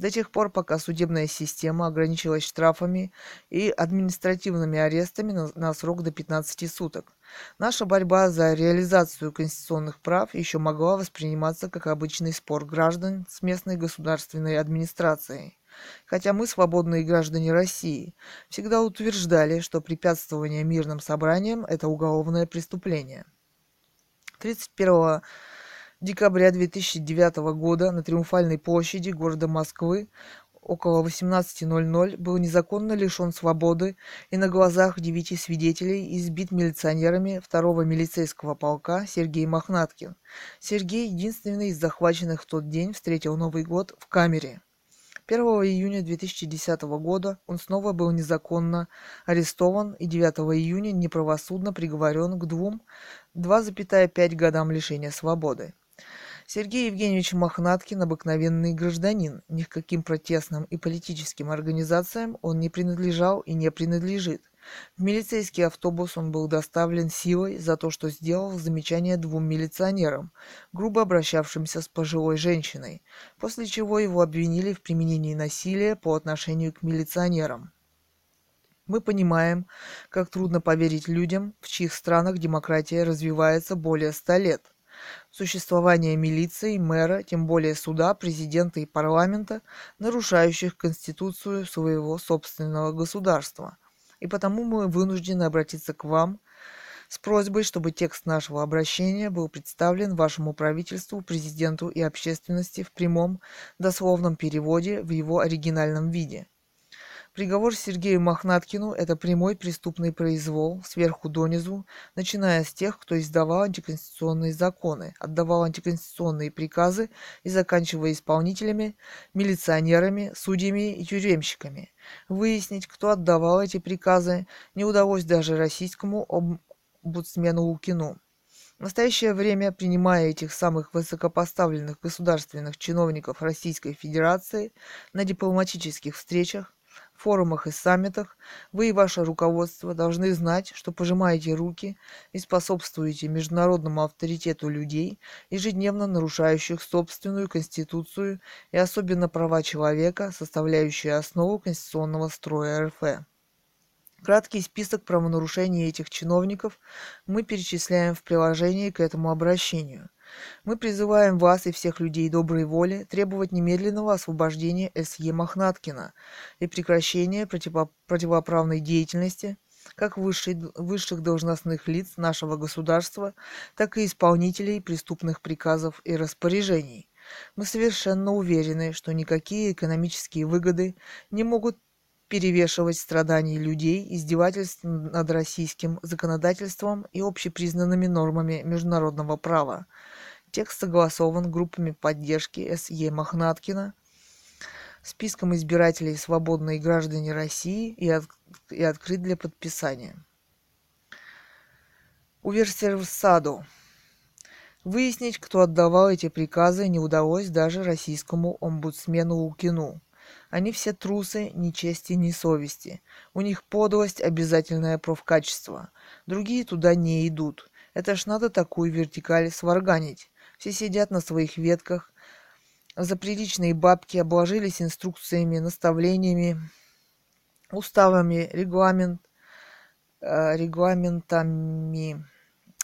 до тех пор, пока судебная система ограничилась штрафами и административными арестами на, на срок до 15 суток. Наша борьба за реализацию конституционных прав еще могла восприниматься как обычный спор граждан с местной государственной администрацией. Хотя мы, свободные граждане России, всегда утверждали, что препятствование мирным собраниям – это уголовное преступление. 31 декабря 2009 года на Триумфальной площади города Москвы около 18.00 был незаконно лишен свободы и на глазах девяти свидетелей избит милиционерами второго милицейского полка Сергей Мохнаткин. Сергей, единственный из захваченных в тот день, встретил Новый год в камере. 1 июня 2010 года он снова был незаконно арестован и 9 июня неправосудно приговорен к двум 2,5 годам лишения свободы. Сергей Евгеньевич Мохнаткин – обыкновенный гражданин. Ни к каким протестным и политическим организациям он не принадлежал и не принадлежит. В милицейский автобус он был доставлен силой за то, что сделал замечание двум милиционерам, грубо обращавшимся с пожилой женщиной, после чего его обвинили в применении насилия по отношению к милиционерам. Мы понимаем, как трудно поверить людям, в чьих странах демократия развивается более ста лет – существование милиции, мэра, тем более суда, президента и парламента, нарушающих конституцию своего собственного государства. И потому мы вынуждены обратиться к вам с просьбой, чтобы текст нашего обращения был представлен вашему правительству, президенту и общественности в прямом, дословном переводе в его оригинальном виде – Приговор Сергею Мохнаткину – это прямой преступный произвол, сверху донизу, начиная с тех, кто издавал антиконституционные законы, отдавал антиконституционные приказы и заканчивая исполнителями, милиционерами, судьями и тюремщиками. Выяснить, кто отдавал эти приказы, не удалось даже российскому омбудсмену Лукину. В настоящее время, принимая этих самых высокопоставленных государственных чиновников Российской Федерации на дипломатических встречах, форумах и саммитах вы и ваше руководство должны знать, что пожимаете руки и способствуете международному авторитету людей, ежедневно нарушающих собственную конституцию и особенно права человека, составляющие основу конституционного строя РФ. Краткий список правонарушений этих чиновников мы перечисляем в приложении к этому обращению – мы призываем вас и всех людей доброй воли требовать немедленного освобождения С.Е. Мохнаткина и прекращения противо- противоправной деятельности, как высших должностных лиц нашего государства, так и исполнителей преступных приказов и распоряжений. Мы совершенно уверены, что никакие экономические выгоды не могут перевешивать страданий людей, издевательств над российским законодательством и общепризнанными нормами международного права. Текст согласован группами поддержки С.Е. Мохнаткина, списком избирателей «Свободные граждане России» и, от, и открыт для подписания. Уверсерсаду. Выяснить, кто отдавал эти приказы, не удалось даже российскому омбудсмену Лукину. Они все трусы, ни чести, ни совести. У них подлость – обязательное профкачество. Другие туда не идут. Это ж надо такую вертикаль сварганить. Все сидят на своих ветках, за приличные бабки обложились инструкциями, наставлениями, уставами, регламент, э, регламентами.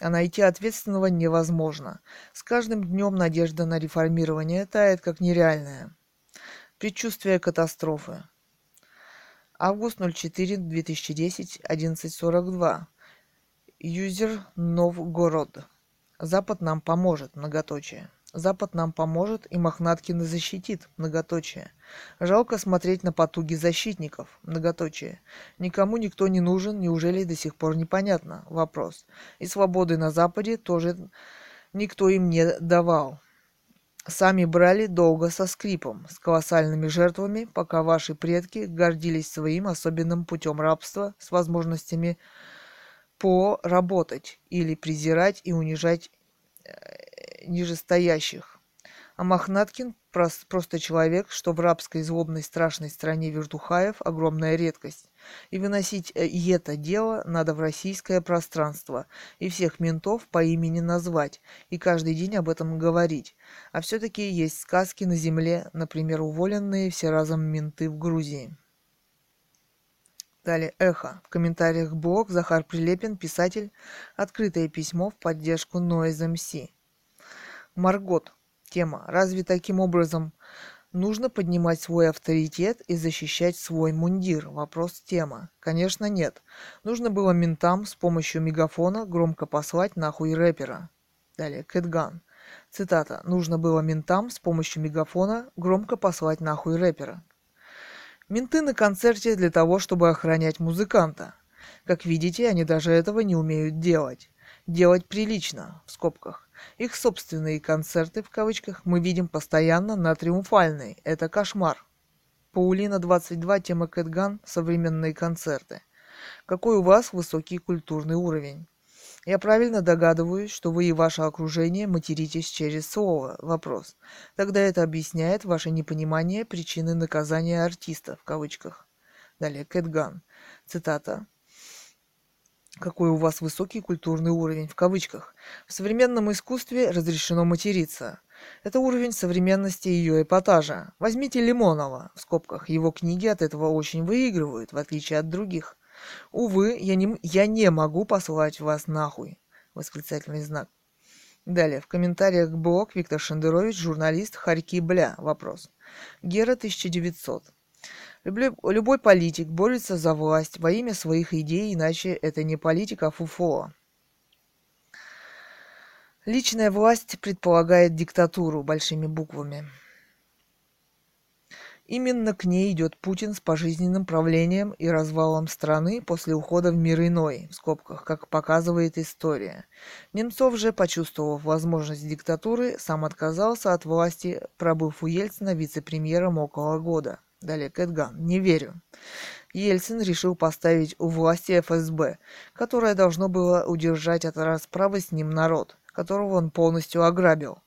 А найти ответственного невозможно. С каждым днем надежда на реформирование тает как нереальная. Предчувствие катастрофы. Август 04 2010 11.42. Юзер Новгород. Запад нам поможет, многоточие. Запад нам поможет и Мохнаткина защитит, многоточие. Жалко смотреть на потуги защитников, многоточие. Никому никто не нужен, неужели до сих пор непонятно? Вопрос. И свободы на Западе тоже никто им не давал. Сами брали долго со скрипом, с колоссальными жертвами, пока ваши предки гордились своим особенным путем рабства с возможностями поработать или презирать и унижать э, нижестоящих. А Мохнаткин просто человек, что в рабской злобной страшной стране вертухаев огромная редкость. И выносить э, и это дело надо в российское пространство, и всех ментов по имени назвать, и каждый день об этом говорить. А все-таки есть сказки на земле, например, уволенные все разом менты в Грузии. Далее «Эхо». В комментариях блог Захар Прилепин, писатель, открытое письмо в поддержку Noise MC. Маргот. Тема. Разве таким образом нужно поднимать свой авторитет и защищать свой мундир? Вопрос тема. Конечно нет. Нужно было ментам с помощью мегафона громко послать нахуй рэпера. Далее. Кэтган. Цитата. Нужно было ментам с помощью мегафона громко послать нахуй рэпера. Менты на концерте для того, чтобы охранять музыканта. Как видите, они даже этого не умеют делать. Делать прилично, в скобках. Их собственные концерты, в кавычках, мы видим постоянно на Триумфальной. Это кошмар. Паулина 22, тема Кэтган, современные концерты. Какой у вас высокий культурный уровень? Я правильно догадываюсь, что вы и ваше окружение материтесь через слово. Вопрос. Тогда это объясняет ваше непонимание причины наказания артиста, в кавычках. Далее, Кэтган. Цитата какой у вас высокий культурный уровень в кавычках. В современном искусстве разрешено материться. Это уровень современности ее эпатажа. Возьмите Лимонова, в скобках, его книги от этого очень выигрывают, в отличие от других. Увы, я не, я не могу послать вас нахуй. Восклицательный знак. Далее, в комментариях блог Виктор Шендерович, журналист Харьки Бля. Вопрос. Гера 1900. Любой политик борется за власть во имя своих идей, иначе это не политика, а фуфо. Личная власть предполагает диктатуру большими буквами. Именно к ней идет Путин с пожизненным правлением и развалом страны после ухода в мир иной, в скобках, как показывает история. Немцов же, почувствовав возможность диктатуры, сам отказался от власти, пробыв у Ельцина вице-премьером около года. Далее Кэтган. Не верю. Ельцин решил поставить у власти ФСБ, которое должно было удержать от расправы с ним народ, которого он полностью ограбил.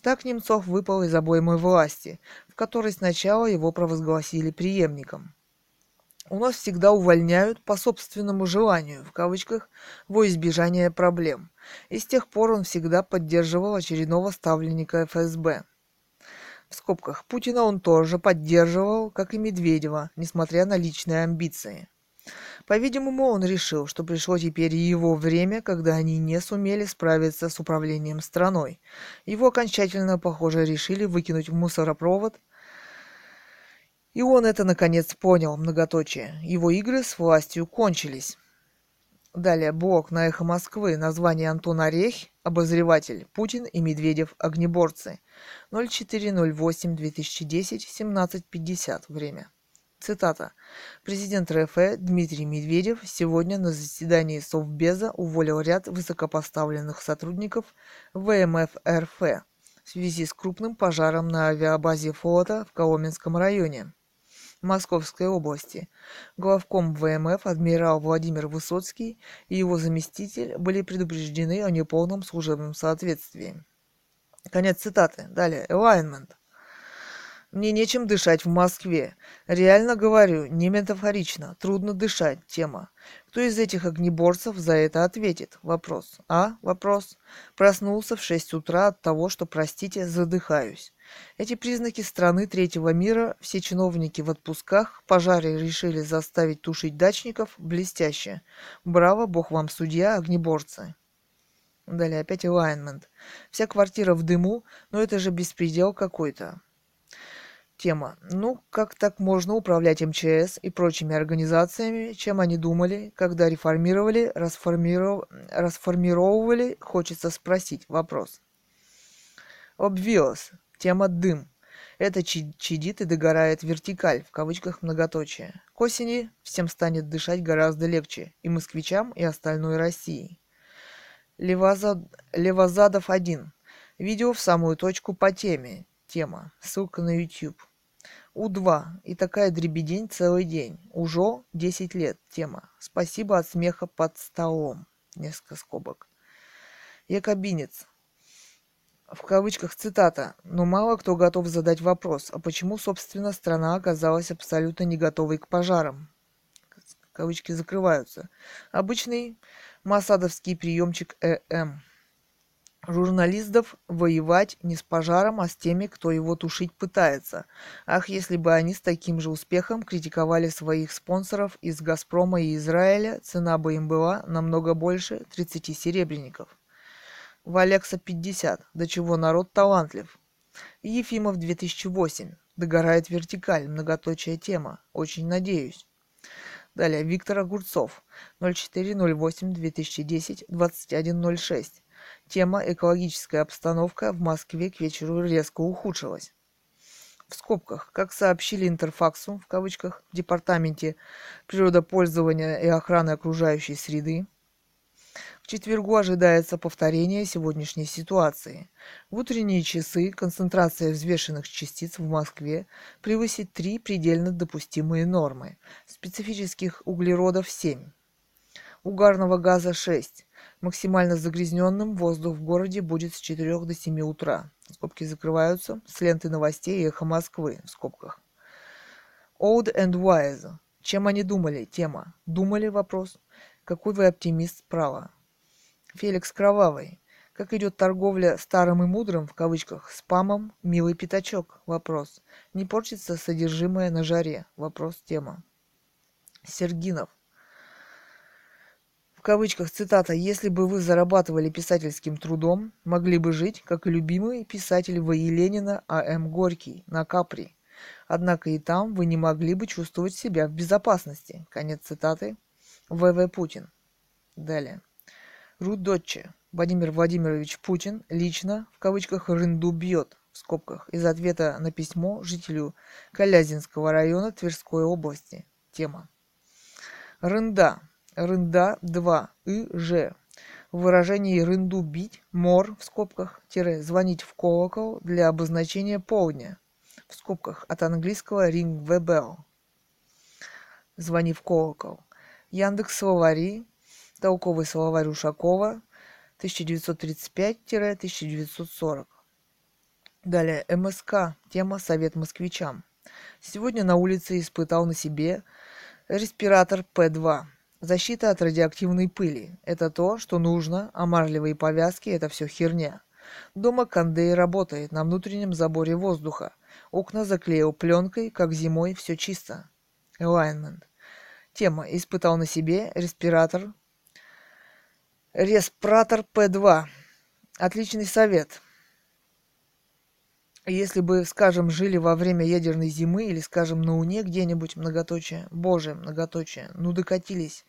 Так Немцов выпал из обоймы власти, в которой сначала его провозгласили преемником. У нас всегда увольняют по собственному желанию, в кавычках, во избежание проблем. И с тех пор он всегда поддерживал очередного ставленника ФСБ в скобках, Путина он тоже поддерживал, как и Медведева, несмотря на личные амбиции. По-видимому, он решил, что пришло теперь его время, когда они не сумели справиться с управлением страной. Его окончательно, похоже, решили выкинуть в мусоропровод. И он это наконец понял, многоточие. Его игры с властью кончились. Далее блок на «Эхо Москвы». Название Антон Орех, обозреватель. Путин и Медведев огнеборцы. 04.08.2010, 17.50. Время. Цитата. Президент РФ Дмитрий Медведев сегодня на заседании Совбеза уволил ряд высокопоставленных сотрудников ВМФ РФ в связи с крупным пожаром на авиабазе флота в Коломенском районе. Московской области. Главком ВМФ адмирал Владимир Высоцкий и его заместитель были предупреждены о неполном служебном соответствии. Конец цитаты. Далее. Alignment. Мне нечем дышать в Москве. Реально говорю, не метафорично. Трудно дышать. Тема. Кто из этих огнеборцев за это ответит? Вопрос. А? Вопрос. Проснулся в 6 утра от того, что, простите, задыхаюсь. Эти признаки страны третьего мира, все чиновники в отпусках, пожаре решили заставить тушить дачников, блестяще. Браво, бог вам судья, огнеборцы. Далее опять alignment. Вся квартира в дыму, но это же беспредел какой-то. Тема. Ну, как так можно управлять МЧС и прочими организациями, чем они думали, когда реформировали, расформиров... расформировывали, хочется спросить. Вопрос. Obvious. Тема «дым». Это чадит и догорает вертикаль, в кавычках многоточие. К осени всем станет дышать гораздо легче, и москвичам, и остальной России. Левозад... Левозадов 1. Видео в самую точку по теме. Тема. Ссылка на YouTube. У2. И такая дребедень целый день. Уже 10 лет. Тема. Спасибо от смеха под столом. Несколько скобок. Якобинец. В кавычках цитата. Но мало кто готов задать вопрос, а почему, собственно, страна оказалась абсолютно не готовой к пожарам? Кавычки закрываются. Обычный масадовский приемчик ЭМ журналистов воевать не с пожаром, а с теми, кто его тушить пытается. Ах, если бы они с таким же успехом критиковали своих спонсоров из «Газпрома» и Израиля, цена бы им была намного больше 30 серебряников. В Алекса 50. До чего народ талантлив. Ефимов 2008. Догорает вертикаль, многоточая тема. Очень надеюсь. Далее, Виктор Огурцов. 04.08.2010, 21.06. Тема «Экологическая обстановка в Москве к вечеру резко ухудшилась». В скобках, как сообщили Интерфаксу, в кавычках, в Департаменте природопользования и охраны окружающей среды, в четвергу ожидается повторение сегодняшней ситуации. В утренние часы концентрация взвешенных частиц в Москве превысит три предельно допустимые нормы. Специфических углеродов 7. Угарного газа 6. Максимально загрязненным воздух в городе будет с 4 до 7 утра. Скобки закрываются. С ленты новостей «Эхо Москвы» в скобках. Old and wise. Чем они думали? Тема. Думали? Вопрос. Какой вы оптимист справа? Феликс Кровавый. Как идет торговля старым и мудрым, в кавычках, спамом, милый пятачок? Вопрос. Не портится содержимое на жаре? Вопрос. Тема. Сергинов в кавычках цитата, «если бы вы зарабатывали писательским трудом, могли бы жить, как и любимый писатель В.И. Ленина А.М. Горький на Капри. Однако и там вы не могли бы чувствовать себя в безопасности». Конец цитаты. В.В. Путин. Далее. Рут Дотче. Владимир Владимирович Путин лично, в кавычках, рынду бьет, в скобках, из ответа на письмо жителю Калязинского района Тверской области. Тема. Рында рында 2 и ж. В выражении рынду бить, мор в скобках, тире, звонить в колокол для обозначения полдня, в скобках от английского ring the bell. Звони в колокол. Яндекс словари, толковый словарь Ушакова, 1935-1940. Далее, МСК, тема «Совет москвичам». Сегодня на улице испытал на себе респиратор П2. Защита от радиоактивной пыли – это то, что нужно, а марлевые повязки – это все херня. Дома кондей работает на внутреннем заборе воздуха. Окна заклеил пленкой, как зимой, все чисто. Alignment. Тема. Испытал на себе респиратор. Респиратор П2. Отличный совет. Если бы, скажем, жили во время ядерной зимы или, скажем, на Уне где-нибудь, многоточие, боже, многоточие, ну докатились.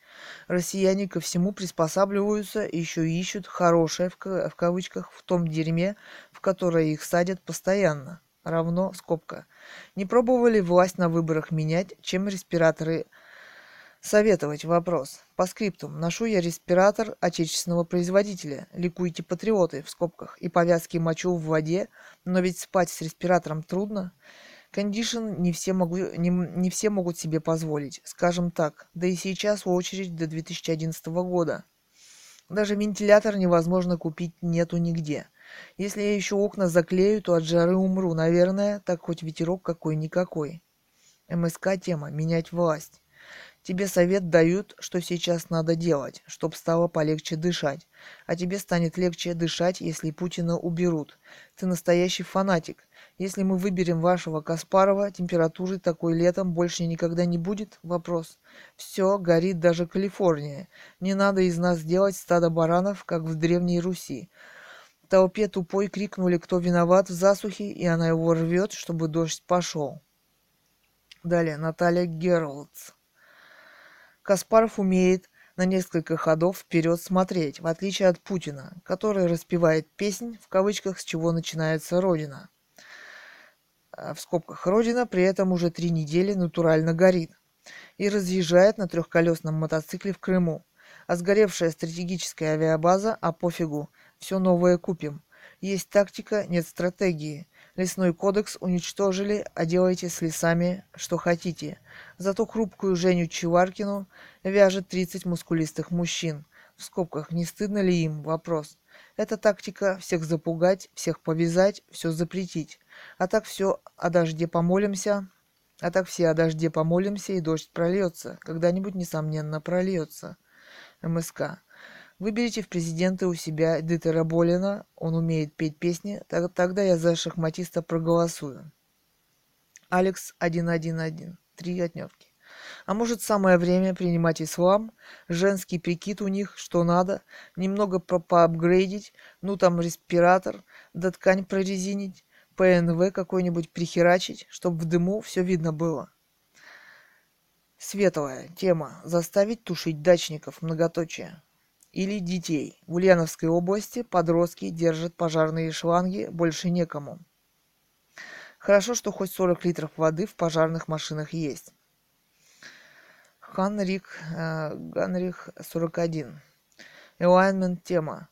Россияне ко всему приспосабливаются и еще ищут хорошее, в, в кавычках, в том дерьме, в которое их садят постоянно. Равно, скобка. Не пробовали власть на выборах менять, чем респираторы Советовать вопрос. По скриптум. Ношу я респиратор отечественного производителя. Ликуйте патриоты, в скобках. И повязки мочу в воде. Но ведь спать с респиратором трудно. Кондишн не все, могу, не, не все могут себе позволить. Скажем так. Да и сейчас очередь до 2011 года. Даже вентилятор невозможно купить нету нигде. Если я еще окна заклею, то от жары умру, наверное, так хоть ветерок какой-никакой. МСК тема «Менять власть». Тебе совет дают, что сейчас надо делать, чтоб стало полегче дышать. А тебе станет легче дышать, если Путина уберут. Ты настоящий фанатик. Если мы выберем вашего Каспарова, температуры такой летом больше никогда не будет? Вопрос. Все, горит даже Калифорния. Не надо из нас делать стадо баранов, как в Древней Руси. Толпе тупой крикнули, кто виноват в засухе, и она его рвет, чтобы дождь пошел. Далее, Наталья Гералдс. Каспаров умеет на несколько ходов вперед смотреть, в отличие от Путина, который распевает песнь, в кавычках, с чего начинается Родина. А, в скобках Родина при этом уже три недели натурально горит и разъезжает на трехколесном мотоцикле в Крыму. А сгоревшая стратегическая авиабаза, а пофигу, все новое купим. Есть тактика, нет стратегии. Лесной кодекс уничтожили, а делайте с лесами, что хотите. Зато хрупкую Женю Чеваркину вяжет 30 мускулистых мужчин. В скобках, не стыдно ли им? Вопрос. Это тактика всех запугать, всех повязать, все запретить. А так все о дожде помолимся, а так все о дожде помолимся, и дождь прольется. Когда-нибудь, несомненно, прольется. МСК. Выберите в президенты у себя Дитера Болина, он умеет петь песни, тогда я за шахматиста проголосую. Алекс 111, три отневки. А может самое время принимать ислам, женский прикид у них, что надо, немного по поапгрейдить, ну там респиратор, да ткань прорезинить, ПНВ какой-нибудь прихерачить, чтобы в дыму все видно было. Светлая тема. Заставить тушить дачников. Многоточие или детей. В Ульяновской области подростки держат пожарные шланги, больше некому. Хорошо, что хоть 40 литров воды в пожарных машинах есть. Ханрик, э, Ганрих 41. Alignment тема.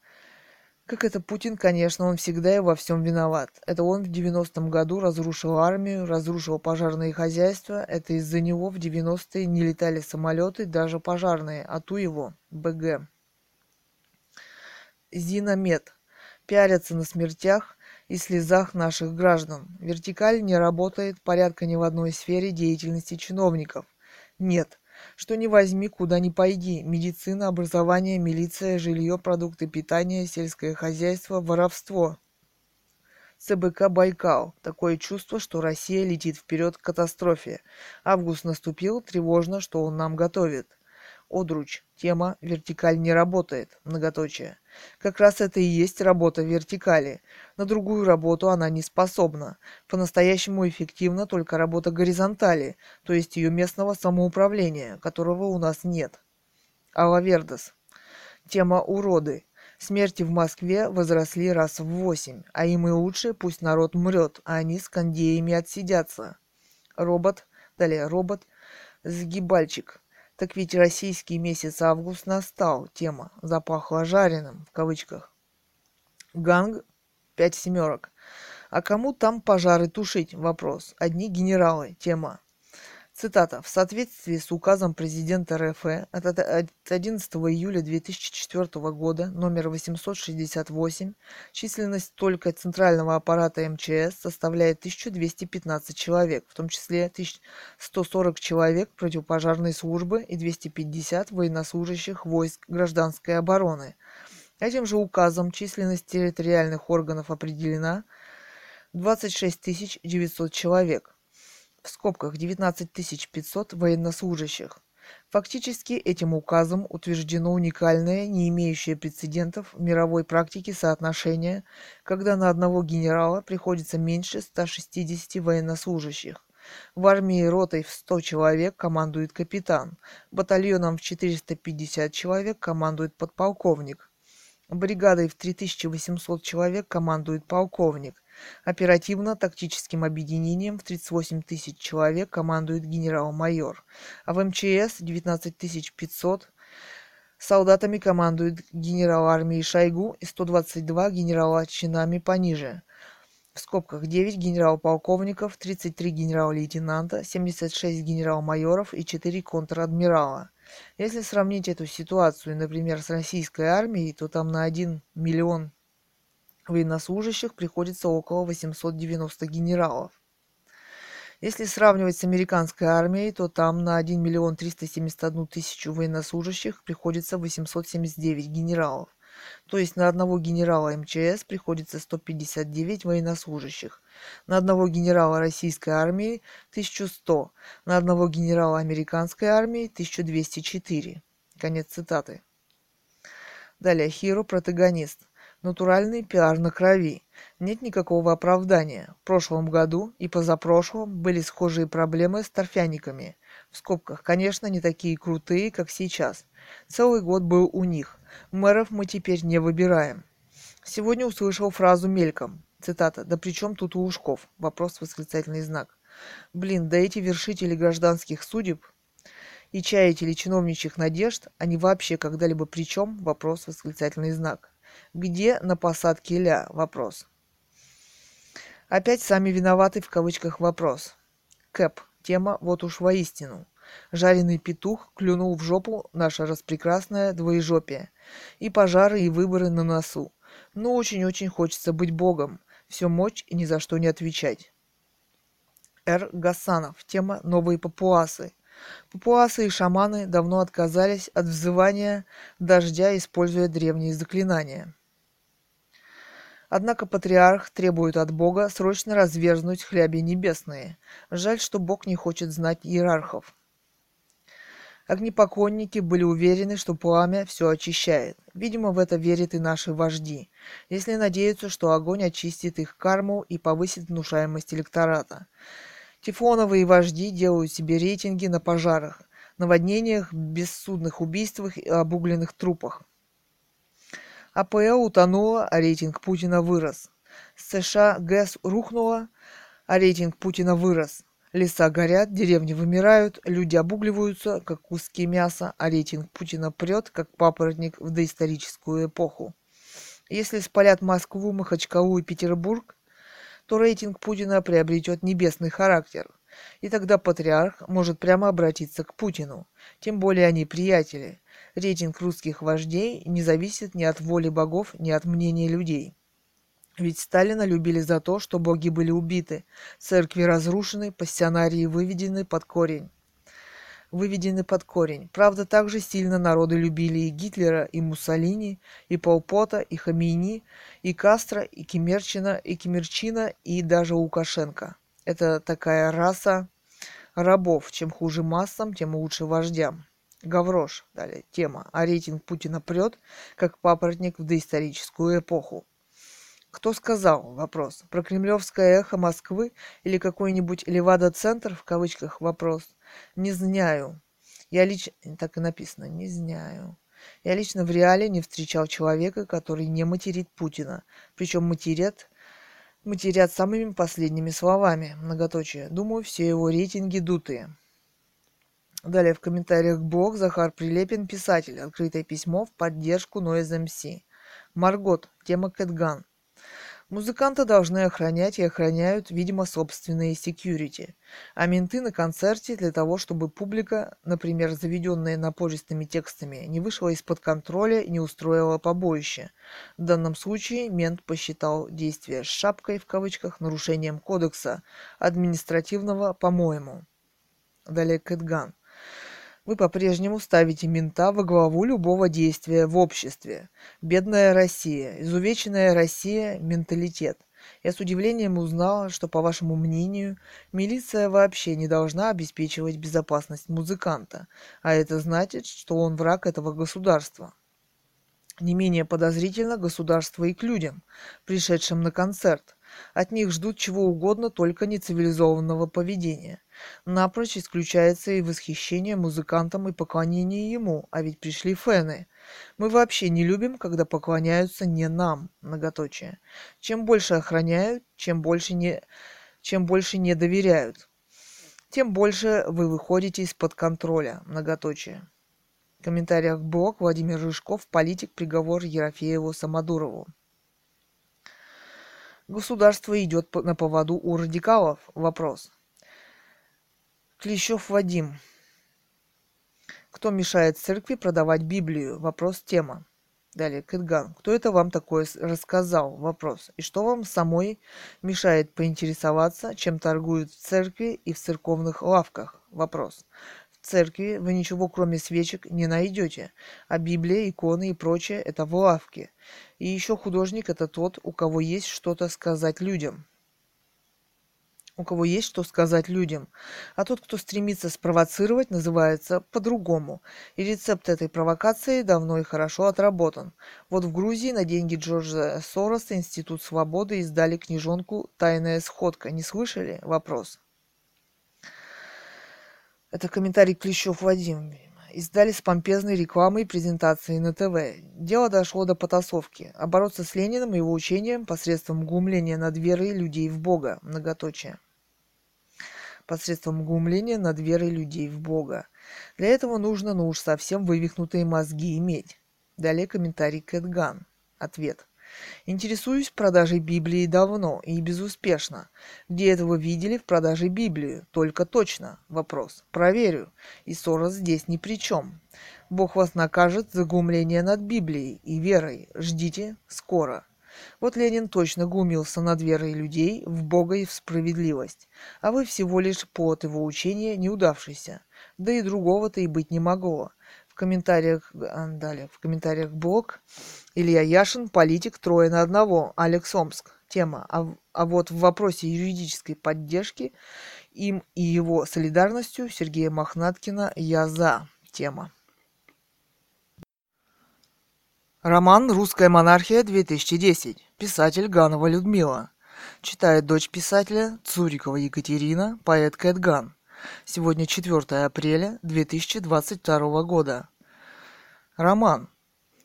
Как это Путин, конечно, он всегда и во всем виноват. Это он в 90-м году разрушил армию, разрушил пожарные хозяйства. Это из-за него в 90-е не летали самолеты, даже пожарные, а ту его, БГ. Зиномед. Пиарятся на смертях и слезах наших граждан. Вертикаль не работает порядка ни в одной сфере деятельности чиновников. Нет. Что не возьми, куда ни пойди. Медицина, образование, милиция, жилье, продукты питания, сельское хозяйство, воровство. ЦБК «Байкал». Такое чувство, что Россия летит вперед к катастрофе. Август наступил, тревожно, что он нам готовит. Одруч. Тема «Вертикаль не работает». Многоточие. Как раз это и есть работа вертикали. На другую работу она не способна. По-настоящему эффективна только работа горизонтали, то есть ее местного самоуправления, которого у нас нет. Алла Вердес. Тема «Уроды». Смерти в Москве возросли раз в восемь, а им и лучше, пусть народ мрет, а они с кондеями отсидятся. Робот, далее робот, сгибальчик. Так ведь российский месяц август настал. Тема запахло жареным, в кавычках. Ганг пять семерок. А кому там пожары тушить? Вопрос. Одни генералы. Тема. Цитата. В соответствии с указом президента РФ от 11 июля 2004 года номер 868 численность только центрального аппарата МЧС составляет 1215 человек, в том числе 1140 человек противопожарной службы и 250 военнослужащих войск гражданской обороны. Этим же указом численность территориальных органов определена 26 900 человек – в скобках 19 500 военнослужащих. Фактически этим указом утверждено уникальное, не имеющее прецедентов в мировой практике соотношение, когда на одного генерала приходится меньше 160 военнослужащих. В армии ротой в 100 человек командует капитан, батальоном в 450 человек командует подполковник, бригадой в 3800 человек командует полковник, Оперативно-тактическим объединением в 38 тысяч человек командует генерал-майор, а в МЧС 19 500 солдатами командует генерал армии Шойгу и 122 генерала чинами пониже. В скобках 9 генерал-полковников, 33 генерал-лейтенанта, 76 генерал-майоров и 4 контр-адмирала. Если сравнить эту ситуацию, например, с российской армией, то там на 1 миллион военнослужащих приходится около 890 генералов. Если сравнивать с американской армией, то там на 1 миллион 371 тысячу военнослужащих приходится 879 генералов. То есть на одного генерала МЧС приходится 159 военнослужащих, на одного генерала российской армии 1100, на одного генерала американской армии 1204. Конец цитаты. Далее, Хиро протагонист. Натуральный пиар на крови. Нет никакого оправдания. В прошлом году и позапрошлом были схожие проблемы с торфяниками. В скобках, конечно, не такие крутые, как сейчас. Целый год был у них. Мэров мы теперь не выбираем. Сегодня услышал фразу мельком. Цитата. «Да при чем тут Лужков?» Вопрос восклицательный знак. Блин, да эти вершители гражданских судеб и чаятели чиновничьих надежд, они вообще когда-либо при чем? Вопрос восклицательный знак. Где на посадке ля? Вопрос. Опять сами виноваты в кавычках вопрос. Кэп. Тема вот уж воистину. Жареный петух клюнул в жопу наше распрекрасное двоежопие. И пожары, и выборы на носу. Но очень-очень хочется быть богом. Все мочь и ни за что не отвечать. Р. Гасанов. Тема «Новые папуасы». Папуасы и шаманы давно отказались от взывания дождя, используя древние заклинания. Однако патриарх требует от Бога срочно разверзнуть хляби небесные. Жаль, что Бог не хочет знать иерархов. Огнепоклонники были уверены, что пламя все очищает. Видимо, в это верят и наши вожди, если надеются, что огонь очистит их карму и повысит внушаемость электората. Тефлоновые вожди делают себе рейтинги на пожарах, наводнениях, бессудных убийствах и обугленных трупах. АПЛ утонула, а рейтинг Путина вырос. США ГЭС рухнула, а рейтинг Путина вырос. Леса горят, деревни вымирают, люди обугливаются, как куски мяса, а рейтинг Путина прет, как папоротник в доисторическую эпоху. Если спалят Москву, Махачкалу и Петербург, то рейтинг Путина приобретет небесный характер. И тогда патриарх может прямо обратиться к Путину. Тем более они приятели. Рейтинг русских вождей не зависит ни от воли богов, ни от мнения людей. Ведь Сталина любили за то, что боги были убиты, церкви разрушены, пассионарии выведены под корень выведены под корень. Правда, также сильно народы любили и Гитлера, и Муссолини, и Полпота, и Хамини, и Кастро, и Кемерчина, и Кемерчина, и даже Лукашенко. Это такая раса рабов. Чем хуже массам, тем лучше вождям. Гаврош, далее, тема. А рейтинг Путина прет, как папоротник в доисторическую эпоху. Кто сказал? Вопрос. Про кремлевское эхо Москвы или какой-нибудь Левада-центр, в кавычках, вопрос. Не знаю. Я лично... Так и написано. Не знаю. Я лично в реале не встречал человека, который не материт Путина. Причем матерят матерят самыми последними словами. Многоточие. Думаю, все его рейтинги дутые. Далее в комментариях блог Захар Прилепин, писатель. Открытое письмо в поддержку Noise MC. Маргот. Тема Кэтган. Музыканты должны охранять и охраняют, видимо, собственные секьюрити. А менты на концерте для того, чтобы публика, например, заведенная напористыми текстами, не вышла из-под контроля и не устроила побоище. В данном случае мент посчитал действие с шапкой в кавычках нарушением кодекса административного, по-моему. Далее Кэтган. Вы по-прежнему ставите мента во главу любого действия в обществе. Бедная Россия, изувеченная Россия – менталитет. Я с удивлением узнала, что, по вашему мнению, милиция вообще не должна обеспечивать безопасность музыканта, а это значит, что он враг этого государства. Не менее подозрительно государство и к людям, пришедшим на концерт. От них ждут чего угодно, только не цивилизованного поведения. Напрочь исключается и восхищение музыкантом и поклонение ему, а ведь пришли фэны. Мы вообще не любим, когда поклоняются не нам, многоточие. Чем больше охраняют, чем больше не, чем больше не доверяют, тем больше вы выходите из-под контроля, многоточие. В комментариях блог Владимир Рыжков, политик, приговор Ерофееву Самодурову. Государство идет на поводу у радикалов? Вопрос. Клещев Вадим. Кто мешает церкви продавать Библию? Вопрос тема. Далее, Кэтган. Кто это вам такое рассказал? Вопрос. И что вам самой мешает поинтересоваться, чем торгуют в церкви и в церковных лавках? Вопрос церкви вы ничего кроме свечек не найдете, а Библия, иконы и прочее – это в лавке. И еще художник – это тот, у кого есть что-то сказать людям. У кого есть что сказать людям. А тот, кто стремится спровоцировать, называется по-другому. И рецепт этой провокации давно и хорошо отработан. Вот в Грузии на деньги Джорджа Сороса Институт свободы издали книжонку «Тайная сходка». Не слышали? Вопрос. Это комментарий Клещев Вадим. Издали с помпезной рекламой и презентацией на ТВ. Дело дошло до потасовки. А с Лениным и его учением посредством гумления над верой людей в Бога. Многоточие. Посредством гумления над верой людей в Бога. Для этого нужно, ну уж совсем вывихнутые мозги иметь. Далее комментарий Кэтган. Ответ. Интересуюсь продажей Библии давно и безуспешно. Где это вы видели в продаже Библию? Только точно. Вопрос. Проверю. И Сорос здесь ни при чем. Бог вас накажет за гумление над Библией и верой. Ждите скоро. Вот Ленин точно гумился над верой людей в Бога и в справедливость, а вы всего лишь плод его учения неудавшийся. Да и другого-то и быть не могло комментариях, а, далее, в комментариях блог Илья Яшин, политик, трое на одного, Алекс Омск. Тема. А, а вот в вопросе юридической поддержки им и его солидарностью Сергея Мохнаткина я за. Тема. Роман «Русская монархия-2010». Писатель Ганова Людмила. Читает дочь писателя Цурикова Екатерина, поэт Кэтган. Сегодня 4 апреля 2022 года. Роман.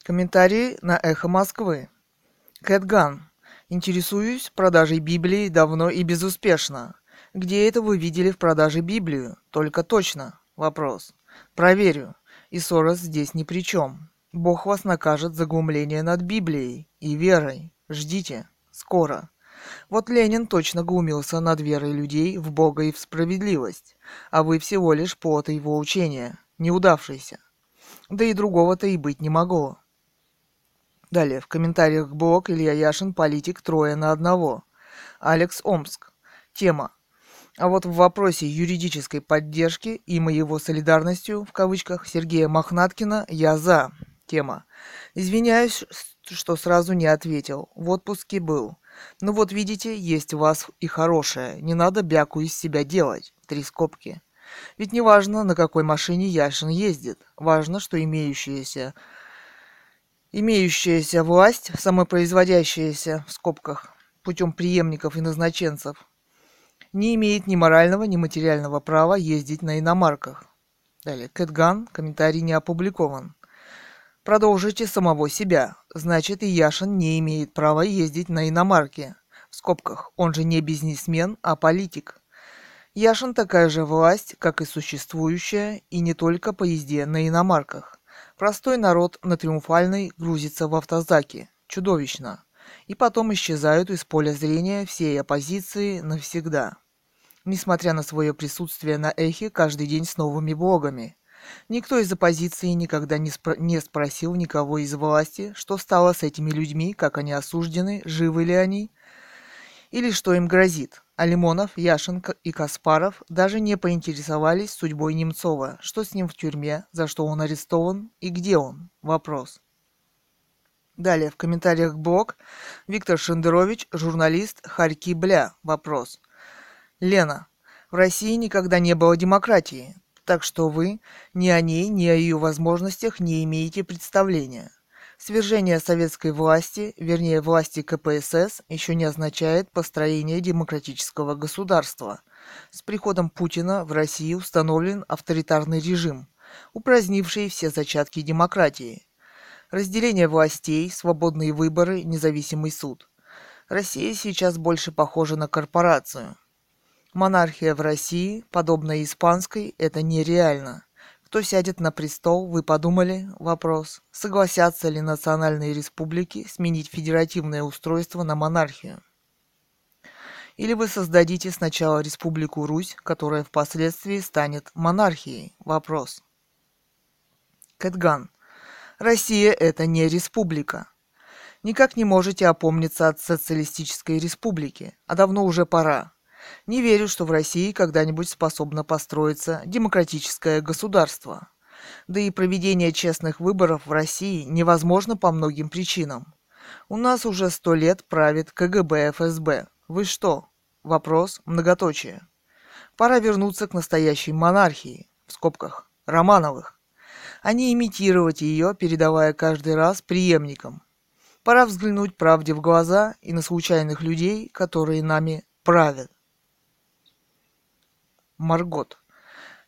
Комментарии на «Эхо Москвы». Кэтган. Интересуюсь продажей Библии давно и безуспешно. Где это вы видели в продаже Библию? Только точно. Вопрос. Проверю. И Сорос здесь ни при чем. Бог вас накажет за глумление над Библией и верой. Ждите. Скоро. Вот Ленин точно глумился над верой людей в Бога и в справедливость, а вы всего лишь плод его учения, неудавшийся. Да и другого-то и быть не могло. Далее, в комментариях блог Илья Яшин, политик, трое на одного. Алекс Омск. Тема. А вот в вопросе юридической поддержки и моего солидарностью, в кавычках, Сергея Мохнаткина я за. Тема. Извиняюсь, что сразу не ответил. В отпуске был. Ну вот видите, есть у вас и хорошее. Не надо бяку из себя делать. Три скобки. Ведь не важно, на какой машине Яшин ездит. Важно, что имеющаяся, имеющаяся власть, самопроизводящаяся, в скобках, путем преемников и назначенцев, не имеет ни морального, ни материального права ездить на иномарках. Далее. Кэтган. Комментарий не опубликован. Продолжите самого себя. Значит, и Яшин не имеет права ездить на иномарке. В скобках. Он же не бизнесмен, а политик. Яшин такая же власть, как и существующая, и не только по езде на иномарках. Простой народ на Триумфальной грузится в автозаке. Чудовищно. И потом исчезают из поля зрения всей оппозиции навсегда. Несмотря на свое присутствие на эхе каждый день с новыми блогами. Никто из оппозиции никогда не, спро- не спросил никого из власти, что стало с этими людьми, как они осуждены, живы ли они, или что им грозит. А Лимонов, Яшенко и Каспаров даже не поинтересовались судьбой Немцова, что с ним в тюрьме, за что он арестован и где он. Вопрос. Далее в комментариях блог Виктор Шендерович, журналист Харьки Бля. Вопрос. Лена, в России никогда не было демократии, так что вы ни о ней, ни о ее возможностях не имеете представления. Свержение советской власти, вернее власти КПСС, еще не означает построение демократического государства. С приходом Путина в России установлен авторитарный режим, упразднивший все зачатки демократии. Разделение властей, свободные выборы, независимый суд. Россия сейчас больше похожа на корпорацию. Монархия в России, подобная испанской, это нереально. Кто сядет на престол, вы подумали? Вопрос. Согласятся ли национальные республики сменить федеративное устройство на монархию? Или вы создадите сначала Республику Русь, которая впоследствии станет монархией? Вопрос. Кэтган. Россия – это не республика. Никак не можете опомниться от социалистической республики, а давно уже пора. Не верю, что в России когда-нибудь способно построиться демократическое государство. Да и проведение честных выборов в России невозможно по многим причинам. У нас уже сто лет правит КГБ ФСБ. Вы что? Вопрос многоточие. Пора вернуться к настоящей монархии, в скобках, Романовых а не имитировать ее, передавая каждый раз преемникам. Пора взглянуть правде в глаза и на случайных людей, которые нами правят. Маргот.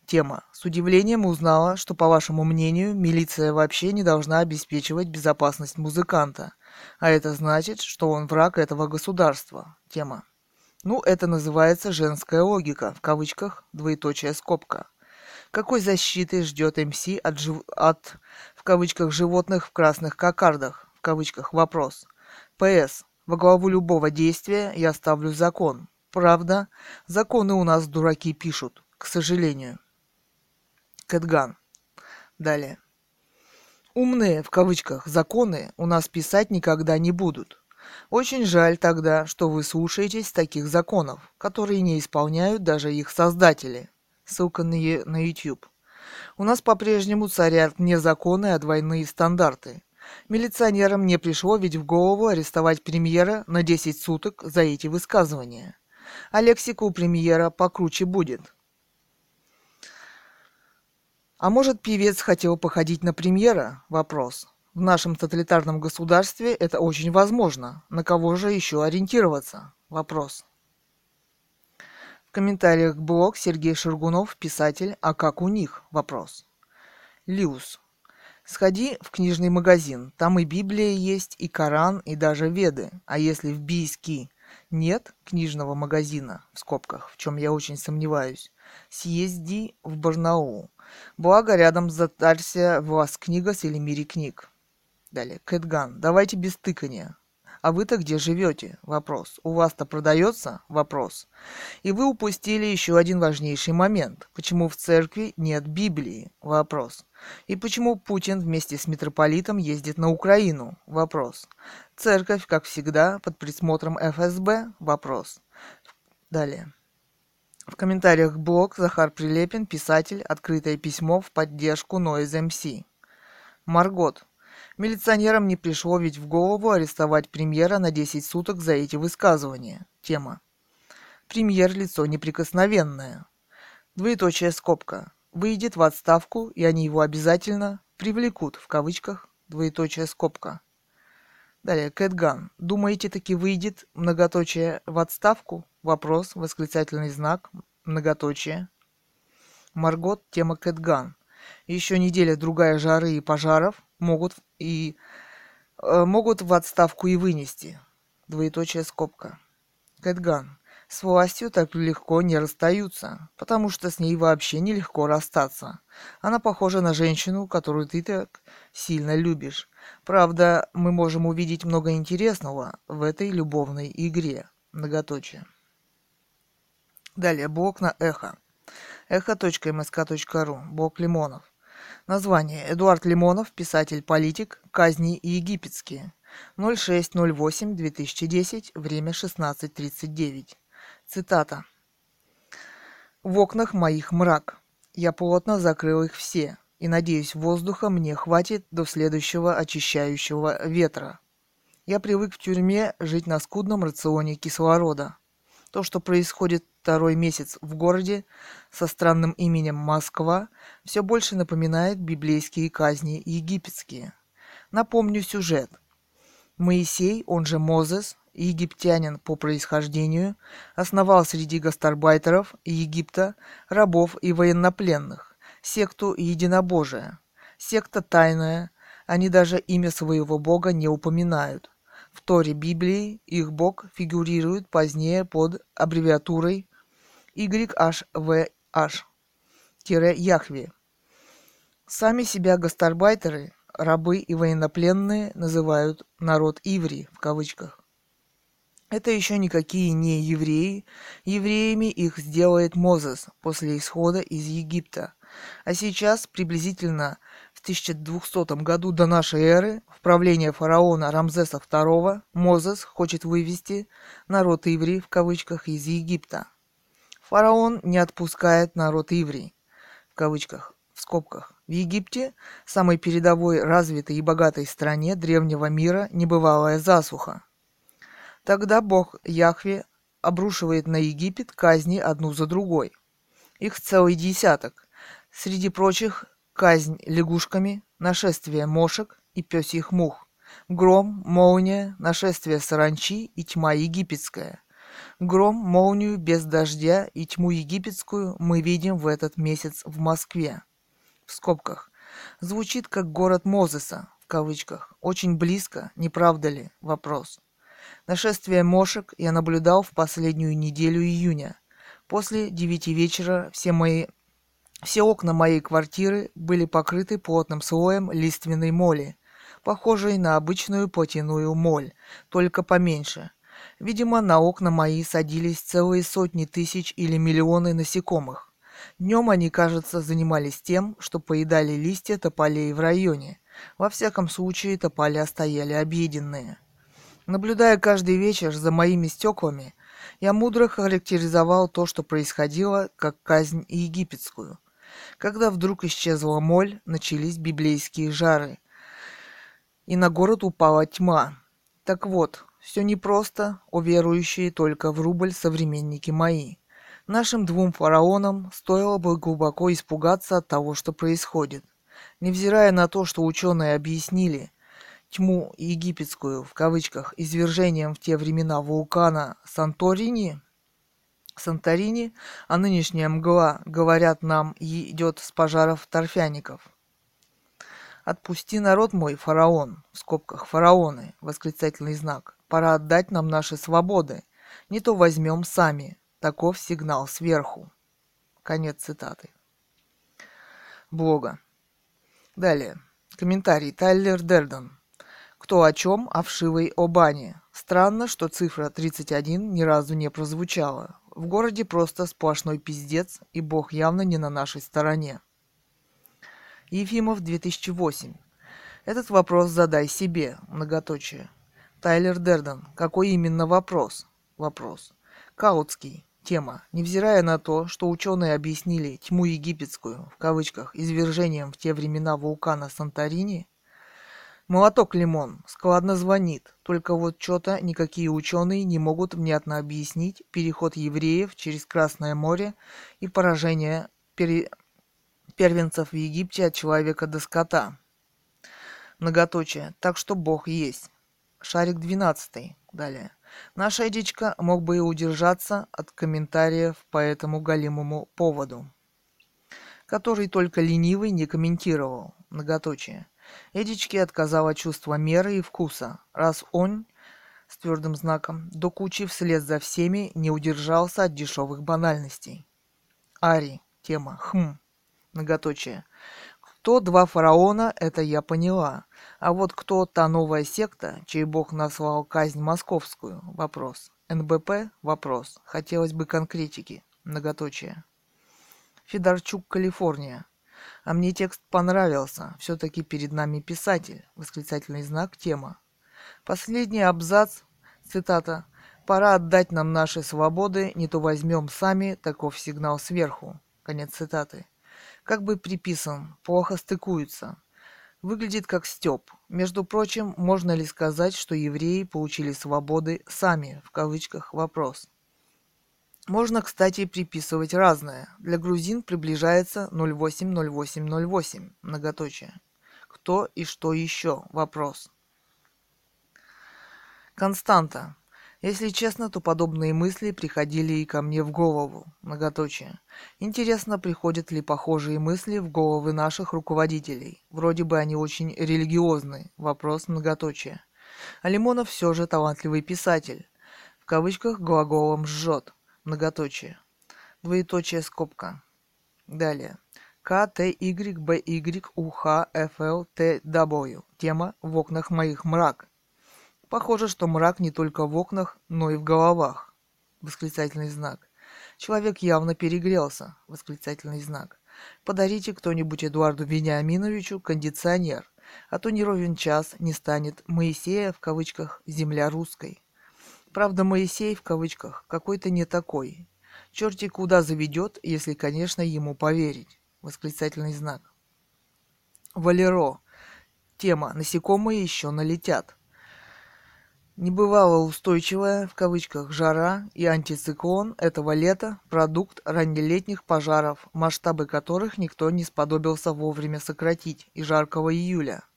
Тема. С удивлением узнала, что, по вашему мнению, милиция вообще не должна обеспечивать безопасность музыканта. А это значит, что он враг этого государства. Тема. Ну, это называется женская логика, в кавычках, двоеточие скобка. Какой защиты ждет МС от, жив... от, в кавычках, животных в красных кокардах, в кавычках, вопрос. ПС. Во главу любого действия я ставлю закон. Правда, законы у нас дураки пишут, к сожалению. Кэтган. Далее. Умные, в кавычках, законы у нас писать никогда не будут. Очень жаль тогда, что вы слушаетесь таких законов, которые не исполняют даже их создатели ссылка на, на YouTube. У нас по-прежнему царят не законы, а двойные стандарты. Милиционерам не пришло ведь в голову арестовать премьера на 10 суток за эти высказывания. А лексика у премьера покруче будет. А может, певец хотел походить на премьера? Вопрос. В нашем тоталитарном государстве это очень возможно. На кого же еще ориентироваться? Вопрос комментариях блог Сергей Шургунов, писатель «А как у них?» Вопрос. Лиус. Сходи в книжный магазин. Там и Библия есть, и Коран, и даже Веды. А если в Бийски нет книжного магазина, в скобках, в чем я очень сомневаюсь, съезди в Барнаул. Благо, рядом затарься вас книга с или мире книг. Далее. Кэтган. Давайте без тыкания. А вы-то где живете? Вопрос. У вас-то продается? Вопрос. И вы упустили еще один важнейший момент. Почему в церкви нет Библии? Вопрос. И почему Путин вместе с митрополитом ездит на Украину? Вопрос. Церковь, как всегда, под присмотром ФСБ? Вопрос. Далее. В комментариях блог Захар Прилепин, писатель, открытое письмо в поддержку Noise MC. Маргот. Милиционерам не пришло ведь в голову арестовать премьера на 10 суток за эти высказывания. Тема. Премьер – лицо неприкосновенное. Двоеточая скобка. Выйдет в отставку, и они его обязательно привлекут, в кавычках, двоеточая скобка. Далее, Кэтган. Думаете, таки выйдет, многоточие, в отставку? Вопрос, восклицательный знак, многоточие. Маргот, тема Кэтган. Еще неделя другая жары и пожаров, могут и э, могут в отставку и вынести. Двоеточая скобка. Кэтган. С властью так легко не расстаются, потому что с ней вообще нелегко расстаться. Она похожа на женщину, которую ты так сильно любишь. Правда, мы можем увидеть много интересного в этой любовной игре. Многоточие. Далее, блок на эхо. эхо.мск.ру. Блок Лимонов. Название. Эдуард Лимонов, писатель-политик, казни египетские. 06.08.2010, время 16.39. Цитата. «В окнах моих мрак. Я плотно закрыл их все. и, надеюсь, воздуха мне хватит до следующего очищающего ветра. Я привык в тюрьме жить на скудном рационе кислорода. То, что происходит второй месяц в городе со странным именем Москва, все больше напоминает библейские казни египетские. Напомню сюжет. Моисей, он же Мозес, египтянин по происхождению, основал среди гастарбайтеров Египта рабов и военнопленных, секту единобожия. Секта тайная, они даже имя своего бога не упоминают. В Торе Библии их бог фигурирует позднее под аббревиатурой YHVH-Яхве. Сами себя гастарбайтеры, рабы и военнопленные называют народ Иври в кавычках. Это еще никакие не евреи. Евреями их сделает Мозес после исхода из Египта. А сейчас, приблизительно в 1200 году до нашей эры, в правление фараона Рамзеса II, Мозес хочет вывести народ Иври в кавычках из Египта. Фараон не отпускает народ Иври в кавычках в скобках. В Египте, самой передовой, развитой и богатой стране древнего мира, небывалая засуха. Тогда бог Яхве обрушивает на Египет казни одну за другой. Их целый десяток. Среди прочих казнь лягушками, нашествие мошек и пёсьих мух, гром, молния, нашествие саранчи и тьма египетская. Гром, молнию без дождя и тьму египетскую мы видим в этот месяц в Москве. В скобках. Звучит как город Мозеса, в кавычках. Очень близко, не правда ли? Вопрос. Нашествие мошек я наблюдал в последнюю неделю июня. После девяти вечера все мои все окна моей квартиры были покрыты плотным слоем лиственной моли, похожей на обычную плотяную моль, только поменьше. Видимо, на окна мои садились целые сотни тысяч или миллионы насекомых. Днем они, кажется, занимались тем, что поедали листья тополей в районе. Во всяком случае, тополя стояли объеденные. Наблюдая каждый вечер за моими стеклами, я мудро характеризовал то, что происходило, как казнь египетскую. Когда вдруг исчезла моль, начались библейские жары, и на город упала тьма. Так вот, все непросто, о верующие только в рубль современники мои. Нашим двум фараонам стоило бы глубоко испугаться от того, что происходит. Невзирая на то, что ученые объяснили, тьму египетскую, в кавычках, извержением в те времена вулкана Санторини, Санторини, а нынешняя мгла, говорят нам, идет с пожаров торфяников. «Отпусти народ мой, фараон!» В скобках «фараоны!» Восклицательный знак. «Пора отдать нам наши свободы. Не то возьмем сами. Таков сигнал сверху». Конец цитаты. Блога. Далее. Комментарий. Тайлер Дерден. Кто о чем, о вшивой Обане. Странно, что цифра 31 ни разу не прозвучала. В городе просто сплошной пиздец, и бог явно не на нашей стороне. Ефимов 2008. Этот вопрос задай себе, многоточие. Тайлер Дерден. Какой именно вопрос? Вопрос. Каутский. Тема. Невзирая на то, что ученые объяснили тьму египетскую, в кавычках, извержением в те времена вулкана Санторини, Молоток Лимон складно звонит, только вот что-то никакие ученые не могут внятно объяснить переход евреев через Красное море и поражение пере... первенцев в Египте от человека до скота. Многоточие. Так что Бог есть. Шарик 12. Далее. Наш Эдичка мог бы и удержаться от комментариев по этому галимому поводу, который только ленивый не комментировал. Многоточие. Эдичке отказало чувство меры и вкуса, раз он с твердым знаком, до кучи вслед за всеми не удержался от дешевых банальностей. Ари. Тема. Хм. Многоточие. Кто два фараона, это я поняла. А вот кто та новая секта, чей бог назвал казнь московскую? Вопрос. НБП? Вопрос. Хотелось бы конкретики. Многоточие. Федорчук, Калифорния. А мне текст понравился. Все-таки перед нами писатель. Восклицательный знак. Тема. Последний абзац. Цитата. «Пора отдать нам наши свободы, не то возьмем сами, таков сигнал сверху». Конец цитаты. Как бы приписан, плохо стыкуются. Выглядит как стёб. Между прочим, можно ли сказать, что евреи получили свободы сами, в кавычках, вопрос. Можно, кстати, приписывать разное. Для грузин приближается 080808, многоточие. Кто и что еще? Вопрос. Константа. Если честно, то подобные мысли приходили и ко мне в голову. Многоточие. Интересно, приходят ли похожие мысли в головы наших руководителей. Вроде бы они очень религиозны. Вопрос многоточие. А Лимонов все же талантливый писатель. В кавычках глаголом «жжет» многоточие. Двоеточие скобка. Далее. К, Т, Y, Б, Y, У, Х, Ф, Л, Т, W. Тема «В окнах моих мрак». Похоже, что мрак не только в окнах, но и в головах. Восклицательный знак. Человек явно перегрелся. Восклицательный знак. Подарите кто-нибудь Эдуарду Вениаминовичу кондиционер, а то не ровен час не станет Моисея в кавычках «земля русской». Правда, Моисей в кавычках какой-то не такой. Черти куда заведет, если, конечно, ему поверить. Восклицательный знак. Валеро. Тема «Насекомые еще налетят». Небывало устойчивая, в кавычках, жара и антициклон этого лета – продукт раннелетних пожаров, масштабы которых никто не сподобился вовремя сократить, и жаркого июля –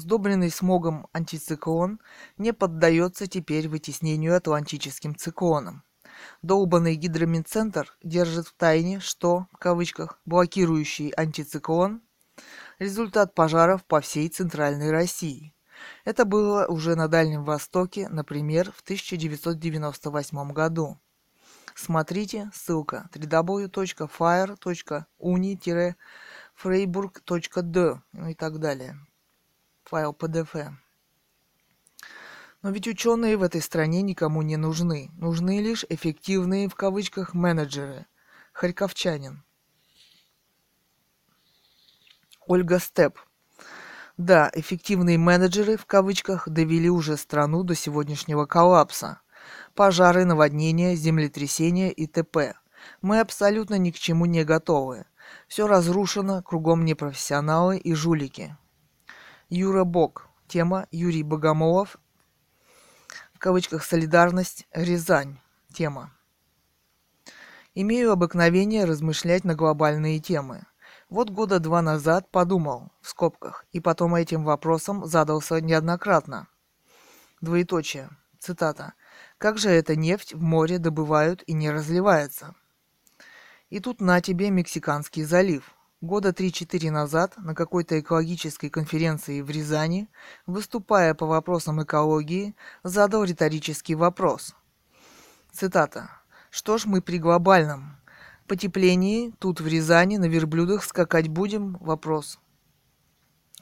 Сдобренный смогом антициклон не поддается теперь вытеснению атлантическим циклоном. Долбанный гидромедцентр держит в тайне, что, в кавычках, блокирующий антициклон – результат пожаров по всей Центральной России. Это было уже на Дальнем Востоке, например, в 1998 году. Смотрите, ссылка www.fire.uni-freiburg.de ну и так далее файл PDF. Но ведь ученые в этой стране никому не нужны. Нужны лишь эффективные в кавычках менеджеры. Харьковчанин. Ольга Степ. Да, эффективные менеджеры в кавычках довели уже страну до сегодняшнего коллапса. Пожары, наводнения, землетрясения и т.п. Мы абсолютно ни к чему не готовы. Все разрушено, кругом непрофессионалы и жулики. Юра Бог. Тема Юрий Богомолов. В кавычках «Солидарность. Рязань». Тема. Имею обыкновение размышлять на глобальные темы. Вот года два назад подумал, в скобках, и потом этим вопросом задался неоднократно. Двоеточие. Цитата. «Как же эта нефть в море добывают и не разливается?» И тут на тебе Мексиканский залив – Года 3-4 назад на какой-то экологической конференции в Рязани, выступая по вопросам экологии, задал риторический вопрос. Цитата. «Что ж мы при глобальном потеплении тут в Рязани на верблюдах скакать будем?» Вопрос.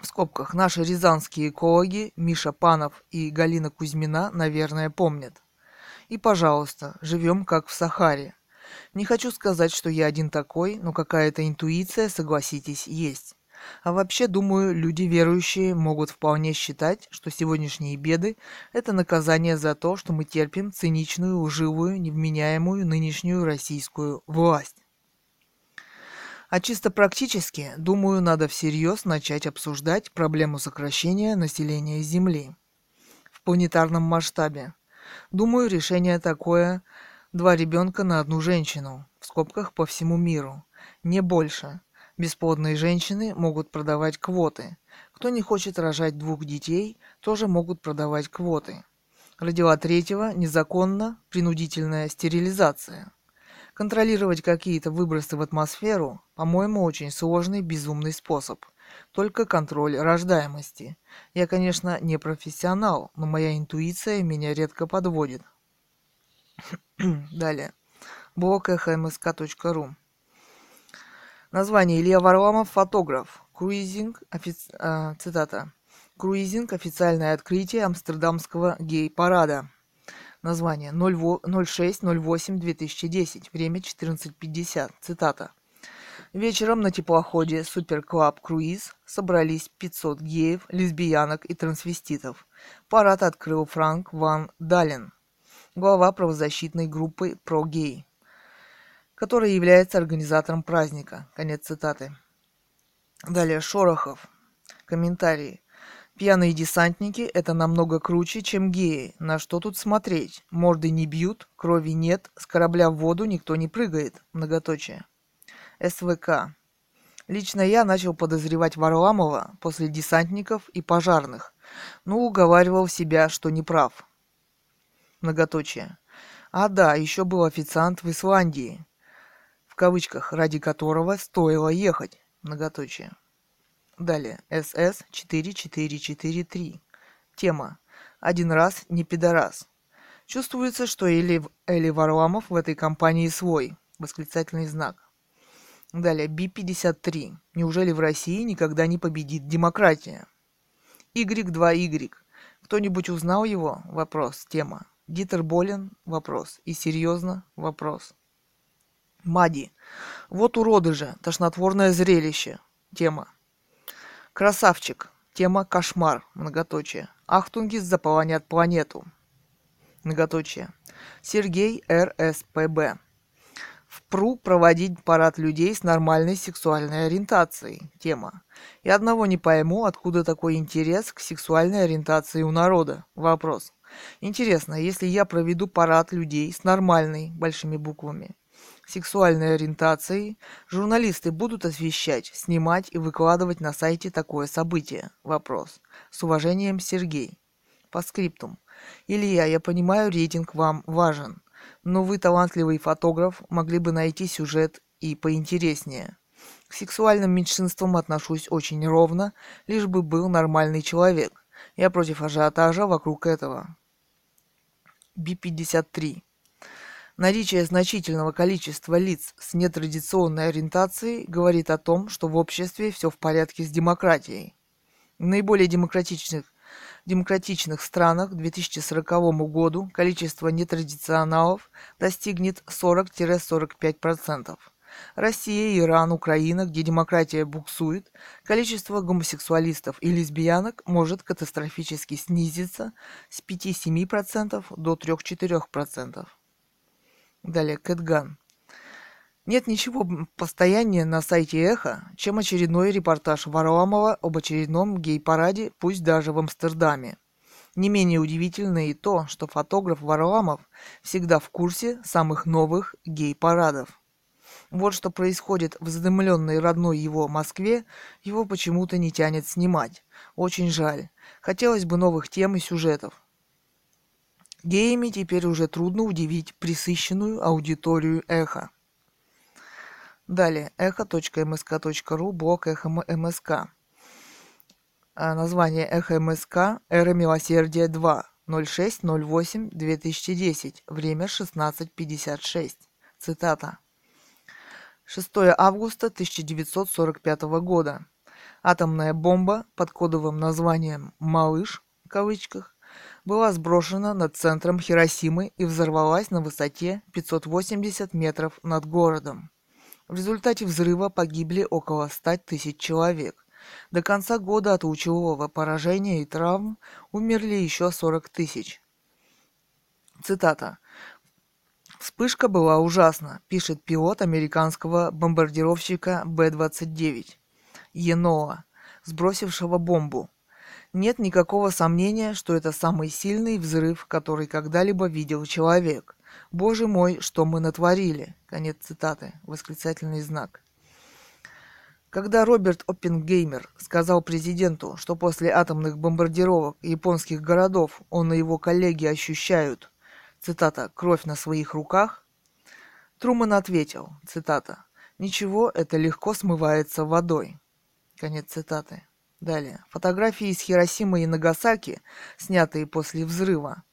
В скобках наши рязанские экологи Миша Панов и Галина Кузьмина, наверное, помнят. И, пожалуйста, живем как в Сахаре. Не хочу сказать, что я один такой, но какая-то интуиция, согласитесь, есть. А вообще, думаю, люди верующие могут вполне считать, что сегодняшние беды – это наказание за то, что мы терпим циничную, лживую, невменяемую нынешнюю российскую власть. А чисто практически, думаю, надо всерьез начать обсуждать проблему сокращения населения Земли в планетарном масштабе. Думаю, решение такое Два ребенка на одну женщину, в скобках по всему миру. Не больше. Бесплодные женщины могут продавать квоты. Кто не хочет рожать двух детей, тоже могут продавать квоты. Родила третьего незаконно принудительная стерилизация. Контролировать какие-то выбросы в атмосферу, по-моему, очень сложный, безумный способ. Только контроль рождаемости. Я, конечно, не профессионал, но моя интуиция меня редко подводит. Далее. Блог эхмск.ру Название Илья Варламов, фотограф. Круизинг, офици... а, цитата. Круизинг – официальное открытие Амстердамского гей-парада. Название 06.08.2010. Время 14.50. Цитата. Вечером на теплоходе Supperclub Cruise собрались 500 геев, лесбиянок и трансвеститов. Парад открыл Франк Ван Дален – глава правозащитной группы «ProGay». Который является организатором праздника. Конец цитаты. Далее Шорохов. Комментарии. Пьяные десантники – это намного круче, чем геи. На что тут смотреть? Морды не бьют, крови нет, с корабля в воду никто не прыгает. Многоточие. СВК. Лично я начал подозревать Варламова после десантников и пожарных, но уговаривал себя, что не прав. Многоточие. А да, еще был официант в Исландии, кавычках, ради которого стоило ехать. Многоточие. Далее. СС 4443. Тема. Один раз не пидорас. Чувствуется, что Эли, Эли Варламов в этой компании свой. Восклицательный знак. Далее. Би-53. Неужели в России никогда не победит демократия? Y2Y. Кто-нибудь узнал его? Вопрос. Тема. Дитер болен? Вопрос. И серьезно? Вопрос. Мади. Вот уроды же. Тошнотворное зрелище. Тема. Красавчик. Тема кошмар. Многоточие. Ахтунгис заполонят планету. Многоточие. Сергей РСПБ. ВПРУ проводить парад людей с нормальной сексуальной ориентацией. Тема. Я одного не пойму, откуда такой интерес к сексуальной ориентации у народа. Вопрос. Интересно, если я проведу парад людей с нормальной, большими буквами, сексуальной ориентацией, журналисты будут освещать, снимать и выкладывать на сайте такое событие? Вопрос. С уважением, Сергей. По скриптум. Илья, я понимаю, рейтинг вам важен, но вы талантливый фотограф, могли бы найти сюжет и поинтереснее. К сексуальным меньшинствам отношусь очень ровно, лишь бы был нормальный человек. Я против ажиотажа вокруг этого. Би-53. Наличие значительного количества лиц с нетрадиционной ориентацией говорит о том, что в обществе все в порядке с демократией. В наиболее демократичных, демократичных странах к 2040 году количество нетрадиционалов достигнет 40-45%. Россия, Иран, Украина, где демократия буксует, количество гомосексуалистов и лесбиянок может катастрофически снизиться с 5-7% до 3-4%. Далее, Кэтган. Нет ничего постояннее на сайте Эхо, чем очередной репортаж Варламова об очередном гей-параде, пусть даже в Амстердаме. Не менее удивительно и то, что фотограф Варламов всегда в курсе самых новых гей-парадов. Вот что происходит в задымленной родной его Москве, его почему-то не тянет снимать. Очень жаль. Хотелось бы новых тем и сюжетов. Геями теперь уже трудно удивить присыщенную аудиторию эхо. Далее. эхо.мск.ру, блок эхо МСК. А, название эхо МСК Эра Милосердия 2. 06.08.2010. Время 16.56. Цитата. 6 августа 1945 года. Атомная бомба под кодовым названием «Малыш» в кавычках была сброшена над центром Хиросимы и взорвалась на высоте 580 метров над городом. В результате взрыва погибли около 100 тысяч человек. До конца года от лучевого поражения и травм умерли еще 40 тысяч. Цитата. «Вспышка была ужасна», пишет пилот американского бомбардировщика Б-29 Еноа, сбросившего бомбу. Нет никакого сомнения, что это самый сильный взрыв, который когда-либо видел человек. Боже мой, что мы натворили? Конец цитаты. Восклицательный знак. Когда Роберт Оппенгеймер сказал президенту, что после атомных бомбардировок японских городов он и его коллеги ощущают, цитата, «кровь на своих руках», Труман ответил, цитата, «Ничего, это легко смывается водой». Конец цитаты. Далее. Фотографии из Хиросимы и Нагасаки, снятые после взрыва.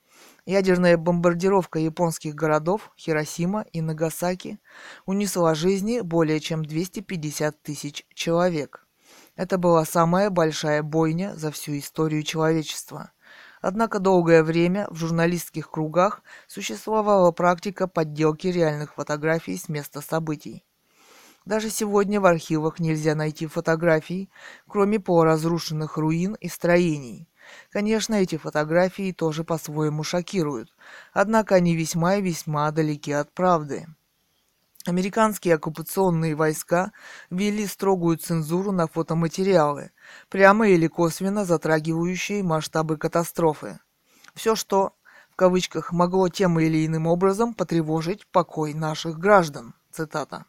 Ядерная бомбардировка японских городов Хиросима и Нагасаки унесла жизни более чем 250 тысяч человек. Это была самая большая бойня за всю историю человечества. Однако долгое время в журналистских кругах существовала практика подделки реальных фотографий с места событий. Даже сегодня в архивах нельзя найти фотографий, кроме полуразрушенных руин и строений. Конечно, эти фотографии тоже по-своему шокируют, однако они весьма и весьма далеки от правды. Американские оккупационные войска ввели строгую цензуру на фотоматериалы, прямо или косвенно затрагивающие масштабы катастрофы. Все, что в кавычках могло тем или иным образом потревожить покой наших граждан. Цитата.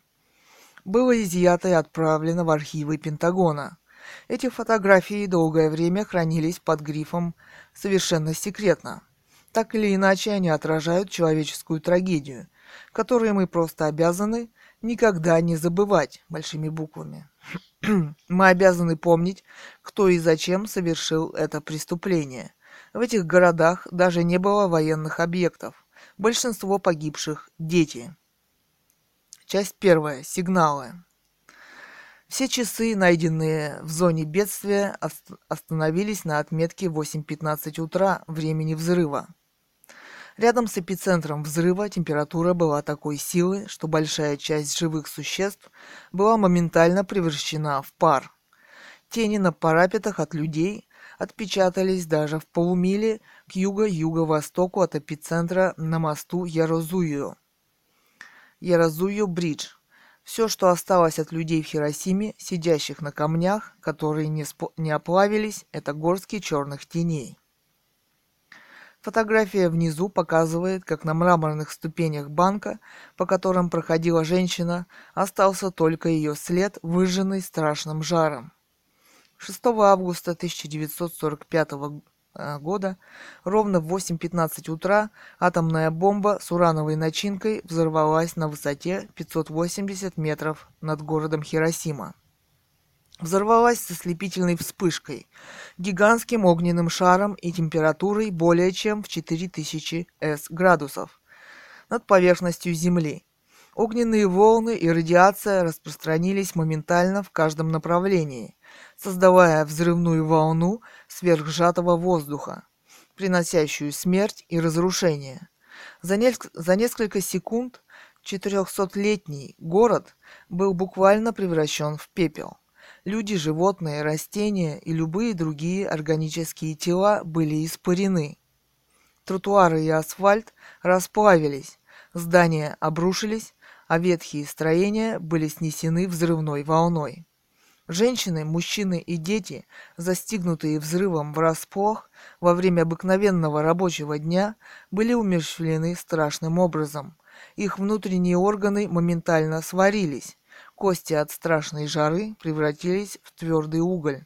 Было изъято и отправлено в архивы Пентагона. Эти фотографии долгое время хранились под грифом «совершенно секретно». Так или иначе, они отражают человеческую трагедию, которые мы просто обязаны никогда не забывать большими буквами. мы обязаны помнить, кто и зачем совершил это преступление. В этих городах даже не было военных объектов. Большинство погибших – дети. Часть первая. Сигналы. Все часы, найденные в зоне бедствия, остановились на отметке 8.15 утра времени взрыва. Рядом с эпицентром взрыва температура была такой силы, что большая часть живых существ была моментально превращена в пар. Тени на парапетах от людей отпечатались даже в полумиле к юго-юго-востоку от эпицентра на мосту Ярозую. Ярозую-бридж. Все, что осталось от людей в Хиросиме, сидящих на камнях, которые не, спо- не оплавились, это горстки черных теней. Фотография внизу показывает, как на мраморных ступенях банка, по которым проходила женщина, остался только ее след, выжженный страшным жаром. 6 августа 1945 э, года. Ровно в 8.15 утра атомная бомба с урановой начинкой взорвалась на высоте 580 метров над городом Хиросима. Взорвалась с ослепительной вспышкой, гигантским огненным шаром и температурой более чем в 4000 С градусов над поверхностью Земли. Огненные волны и радиация распространились моментально в каждом направлении, создавая взрывную волну сверхсжатого воздуха, приносящую смерть и разрушение. За, не... за несколько секунд 400-летний город был буквально превращен в пепел. Люди, животные, растения и любые другие органические тела были испарены. Тротуары и асфальт расплавились, здания обрушились, а ветхие строения были снесены взрывной волной. Женщины, мужчины и дети, застигнутые взрывом врасплох во время обыкновенного рабочего дня, были умерщвлены страшным образом. Их внутренние органы моментально сварились, Кости от страшной жары превратились в твердый уголь.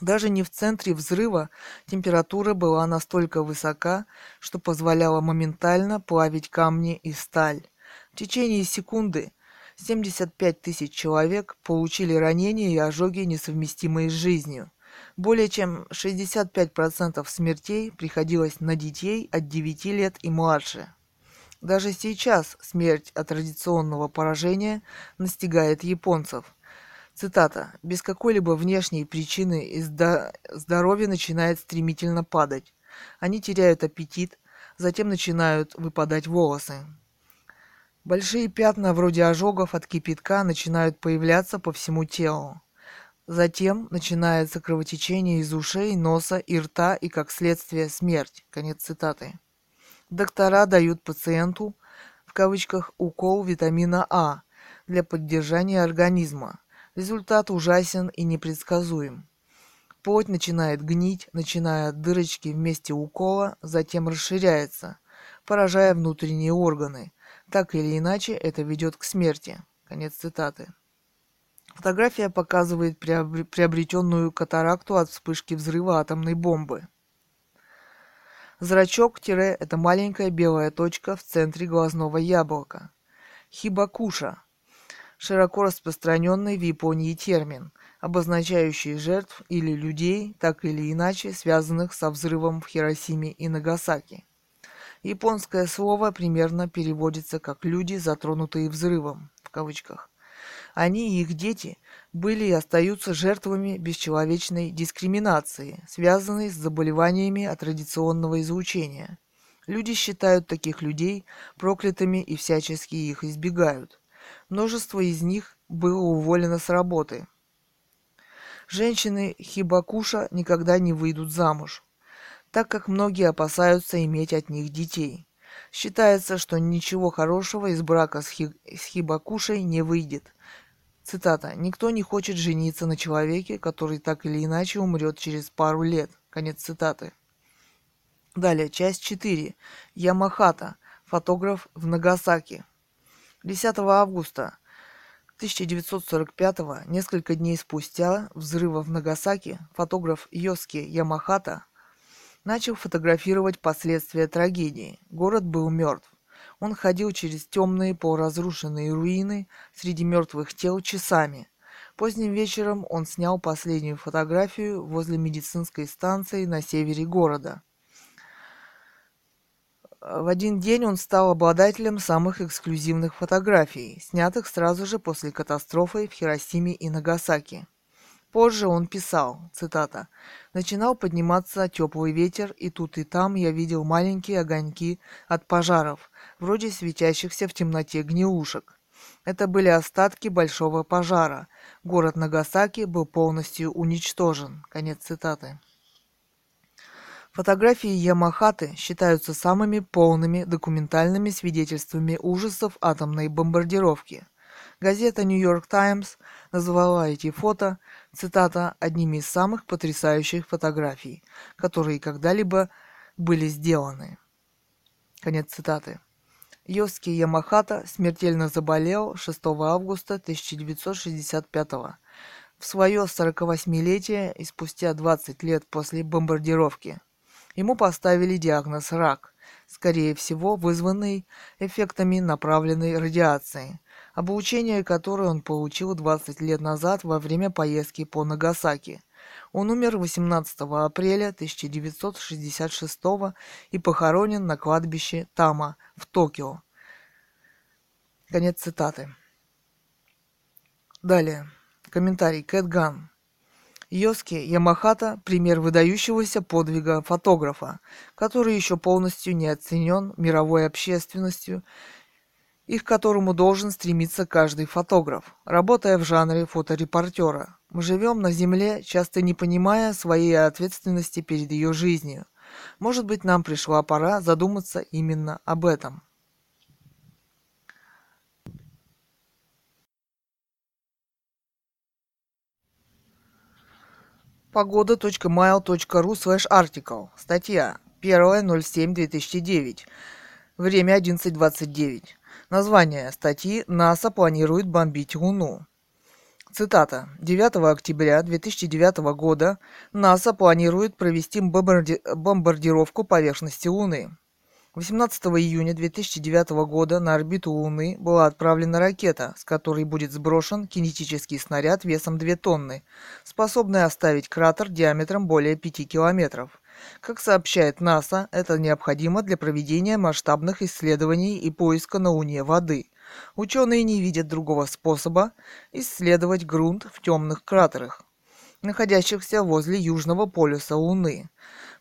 Даже не в центре взрыва температура была настолько высока, что позволяла моментально плавить камни и сталь. В течение секунды 75 тысяч человек получили ранения и ожоги, несовместимые с жизнью. Более чем 65% смертей приходилось на детей от 9 лет и младше. Даже сейчас смерть от традиционного поражения настигает японцев. Цитата. «Без какой-либо внешней причины здоровье начинает стремительно падать. Они теряют аппетит, затем начинают выпадать волосы. Большие пятна вроде ожогов от кипятка начинают появляться по всему телу. Затем начинается кровотечение из ушей, носа и рта и, как следствие, смерть. Конец цитаты. Доктора дают пациенту, в кавычках, укол витамина А для поддержания организма. Результат ужасен и непредсказуем. Плоть начинает гнить, начиная от дырочки в укола, затем расширяется, поражая внутренние органы. Так или иначе, это ведет к смерти. Конец цитаты. Фотография показывает приобретенную катаракту от вспышки взрыва атомной бомбы. Зрачок-тире – это маленькая белая точка в центре глазного яблока. Хибакуша – широко распространенный в Японии термин, обозначающий жертв или людей, так или иначе связанных со взрывом в Хиросиме и Нагасаки. Японское слово примерно переводится как «люди, затронутые взрывом» в кавычках. Они и их дети были и остаются жертвами бесчеловечной дискриминации, связанной с заболеваниями от традиционного излучения. Люди считают таких людей проклятыми и всячески их избегают. Множество из них было уволено с работы. Женщины Хибакуша никогда не выйдут замуж, так как многие опасаются иметь от них детей. Считается, что ничего хорошего из брака с, Хи... с Хибакушей не выйдет. Цитата. «Никто не хочет жениться на человеке, который так или иначе умрет через пару лет». Конец цитаты. Далее, часть 4. Ямахата. Фотограф в Нагасаки. 10 августа 1945 несколько дней спустя взрыва в Нагасаки, фотограф Йоски Ямахата начал фотографировать последствия трагедии. Город был мертв. Он ходил через темные полуразрушенные руины среди мертвых тел часами. Поздним вечером он снял последнюю фотографию возле медицинской станции на севере города. В один день он стал обладателем самых эксклюзивных фотографий, снятых сразу же после катастрофы в Хиросиме и Нагасаки. Позже он писал, цитата, «Начинал подниматься теплый ветер, и тут и там я видел маленькие огоньки от пожаров, вроде светящихся в темноте гнилушек. Это были остатки большого пожара. Город Нагасаки был полностью уничтожен». Конец цитаты. Фотографии Ямахаты считаются самыми полными документальными свидетельствами ужасов атомной бомбардировки. Газета «Нью-Йорк Таймс» назвала эти фото, цитата, «одними из самых потрясающих фотографий, которые когда-либо были сделаны». Конец цитаты. Йоски Ямахата смертельно заболел 6 августа 1965 в свое 48-летие и спустя 20 лет после бомбардировки – Ему поставили диагноз «рак», скорее всего вызванный эффектами направленной радиации, обучение которое он получил 20 лет назад во время поездки по Нагасаки. Он умер 18 апреля 1966 и похоронен на кладбище Тама в Токио. Конец цитаты. Далее. Комментарий. Кэт Ган. Йоски Ямахата – пример выдающегося подвига фотографа, который еще полностью не оценен мировой общественностью и к которому должен стремиться каждый фотограф, работая в жанре фоторепортера. Мы живем на Земле, часто не понимая своей ответственности перед ее жизнью. Может быть, нам пришла пора задуматься именно об этом. Погода.mail.ru slash article. Статья 1.07.2009. Время 11.29. Название статьи «НАСА планирует бомбить Луну». Цитата. 9 октября 2009 года НАСА планирует провести бомбарди... бомбардировку поверхности Луны. 18 июня 2009 года на орбиту Луны была отправлена ракета, с которой будет сброшен кинетический снаряд весом 2 тонны, способный оставить кратер диаметром более 5 километров. Как сообщает НАСА, это необходимо для проведения масштабных исследований и поиска на Луне воды. Ученые не видят другого способа исследовать грунт в темных кратерах, находящихся возле южного полюса Луны.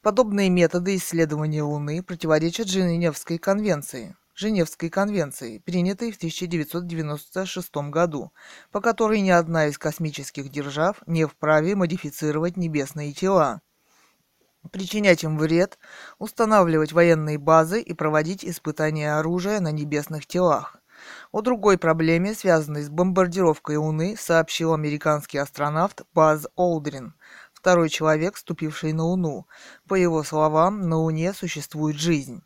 Подобные методы исследования Луны противоречат Женевской конвенции, Женевской конвенции, принятой в 1996 году, по которой ни одна из космических держав не вправе модифицировать небесные тела, причинять им вред, устанавливать военные базы и проводить испытания оружия на небесных телах. О другой проблеме, связанной с бомбардировкой Луны, сообщил американский астронавт Баз Олдрин – второй человек, ступивший на Луну. По его словам, на Луне существует жизнь.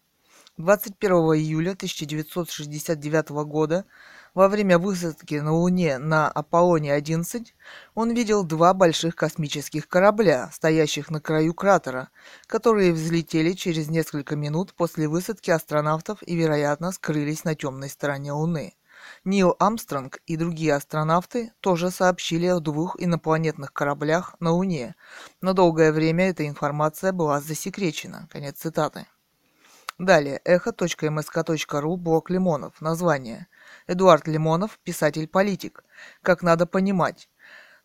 21 июля 1969 года во время высадки на Луне на Аполлоне-11 он видел два больших космических корабля, стоящих на краю кратера, которые взлетели через несколько минут после высадки астронавтов и, вероятно, скрылись на темной стороне Луны. Нил Армстронг и другие астронавты тоже сообщили о двух инопланетных кораблях на Луне, но долгое время эта информация была засекречена. Конец цитаты. Далее. Эхо.мск.ру. Блок Лимонов. Название. Эдуард Лимонов, писатель-политик. Как надо понимать.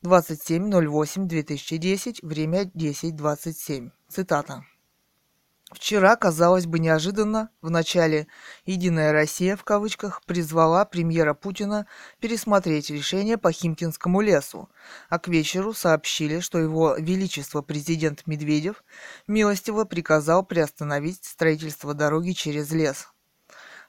27.08.2010. Время 10.27. Цитата. Вчера, казалось бы, неожиданно, в начале «Единая Россия» в кавычках призвала премьера Путина пересмотреть решение по Химкинскому лесу, а к вечеру сообщили, что его величество президент Медведев милостиво приказал приостановить строительство дороги через лес.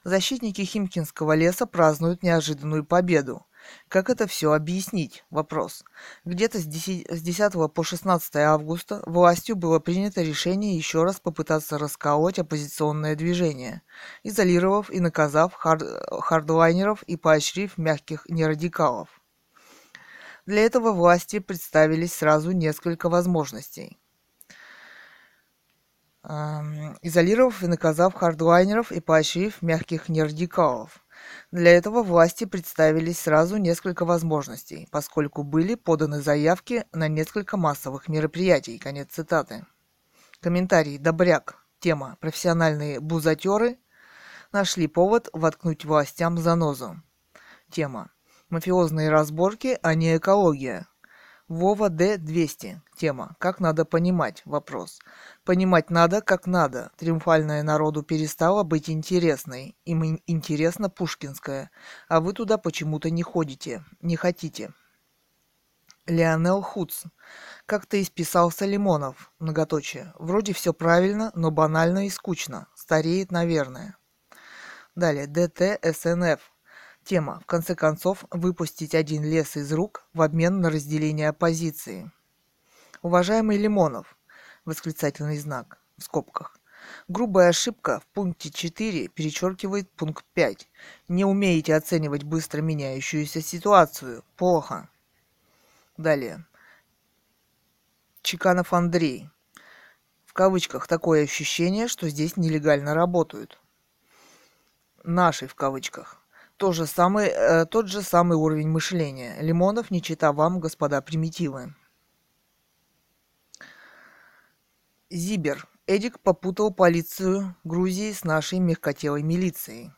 Защитники Химкинского леса празднуют неожиданную победу. Как это все объяснить? Вопрос. Где-то с 10, с 10 по 16 августа властью было принято решение еще раз попытаться расколоть оппозиционное движение, изолировав и наказав хард, хардлайнеров и поощрив мягких нерадикалов. Для этого власти представились сразу несколько возможностей изолировав и наказав хардлайнеров и поощрив мягких нерадикалов. Для этого власти представились сразу несколько возможностей, поскольку были поданы заявки на несколько массовых мероприятий. Конец цитаты. Комментарий «Добряк». Тема «Профессиональные бузатеры» нашли повод воткнуть властям занозу. Тема «Мафиозные разборки, а не экология». Вова Д-200. Тема «Как надо понимать?» Вопрос. Понимать надо, как надо. Триумфальная народу перестала быть интересной. Им интересно пушкинская. А вы туда почему-то не ходите. Не хотите. Леонел Хуц. Как-то исписался Лимонов. Многоточие. Вроде все правильно, но банально и скучно. Стареет, наверное. Далее. ДТ СНФ. Тема. В конце концов, выпустить один лес из рук в обмен на разделение оппозиции. Уважаемый Лимонов, восклицательный знак, в скобках. Грубая ошибка в пункте 4 перечеркивает пункт 5. Не умеете оценивать быстро меняющуюся ситуацию. Плохо. Далее. Чеканов Андрей. В кавычках такое ощущение, что здесь нелегально работают. Наши в кавычках. То же самый, э, тот же самый уровень мышления. Лимонов не чита вам, господа примитивы. Зибер. Эдик попутал полицию Грузии с нашей мягкотелой милицией.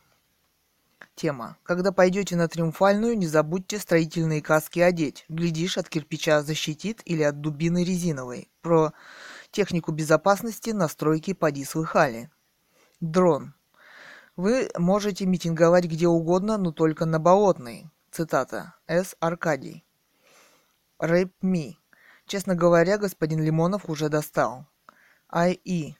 Тема. Когда пойдете на Триумфальную, не забудьте строительные каски одеть. Глядишь, от кирпича защитит или от дубины резиновой. Про технику безопасности на стройке поди слыхали. Дрон. Вы можете митинговать где угодно, но только на Болотной. Цитата. С. Аркадий. Рэп Ми. Честно говоря, господин Лимонов уже достал. Ай-И.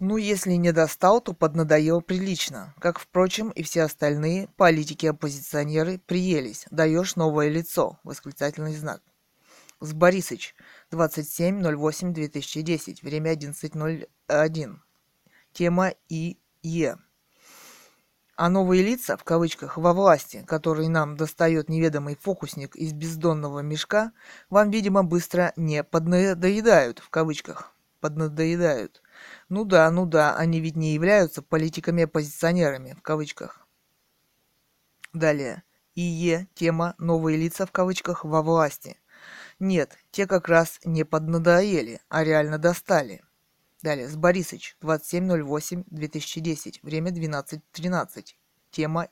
Ну, если не достал, то поднадоел прилично. Как, впрочем, и все остальные политики-оппозиционеры приелись. Даешь новое лицо. Восклицательный знак. С Борисыч. 27.08.2010. Время 11.01. Тема И.Е. А новые лица, в кавычках, во власти, которые нам достает неведомый фокусник из бездонного мешка, вам, видимо, быстро не поднадоедают, в кавычках поднадоедают. Ну да, ну да, они ведь не являются политиками-оппозиционерами, в кавычках. Далее. ИЕ, тема «Новые лица» в кавычках во власти. Нет, те как раз не поднадоели, а реально достали. Далее, с Борисыч, 27.08.2010, время 12.13. Тема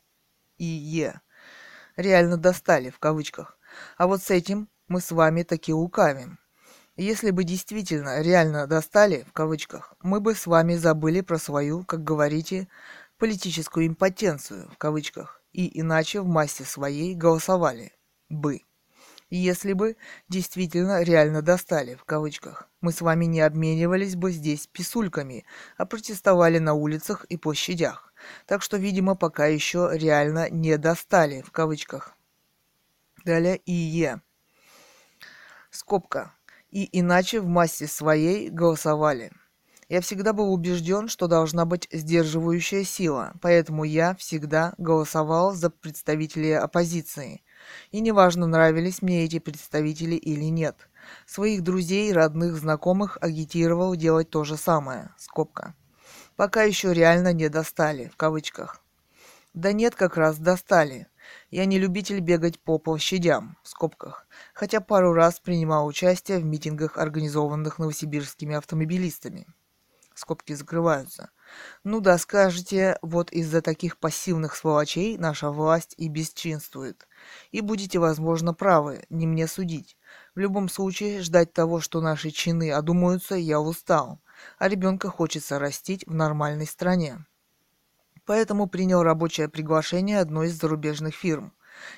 ИЕ. Реально достали, в кавычках. А вот с этим мы с вами таки лукавим. Если бы действительно реально достали, в кавычках, мы бы с вами забыли про свою, как говорите, политическую импотенцию, в кавычках, и иначе в массе своей голосовали бы. Если бы действительно реально достали, в кавычках, мы с вами не обменивались бы здесь писульками, а протестовали на улицах и площадях. Так что, видимо, пока еще реально не достали, в кавычках. Далее ИЕ. Скобка и иначе в массе своей голосовали. Я всегда был убежден, что должна быть сдерживающая сила, поэтому я всегда голосовал за представителей оппозиции. И неважно, нравились мне эти представители или нет. Своих друзей, родных, знакомых агитировал делать то же самое. Скобка. Пока еще реально не достали, в кавычках. Да нет, как раз достали. Я не любитель бегать по площадям, в скобках, хотя пару раз принимал участие в митингах, организованных новосибирскими автомобилистами. Скобки закрываются. Ну да, скажете, вот из-за таких пассивных сволочей наша власть и бесчинствует. И будете, возможно, правы, не мне судить. В любом случае, ждать того, что наши чины одумаются, я устал. А ребенка хочется растить в нормальной стране поэтому принял рабочее приглашение одной из зарубежных фирм.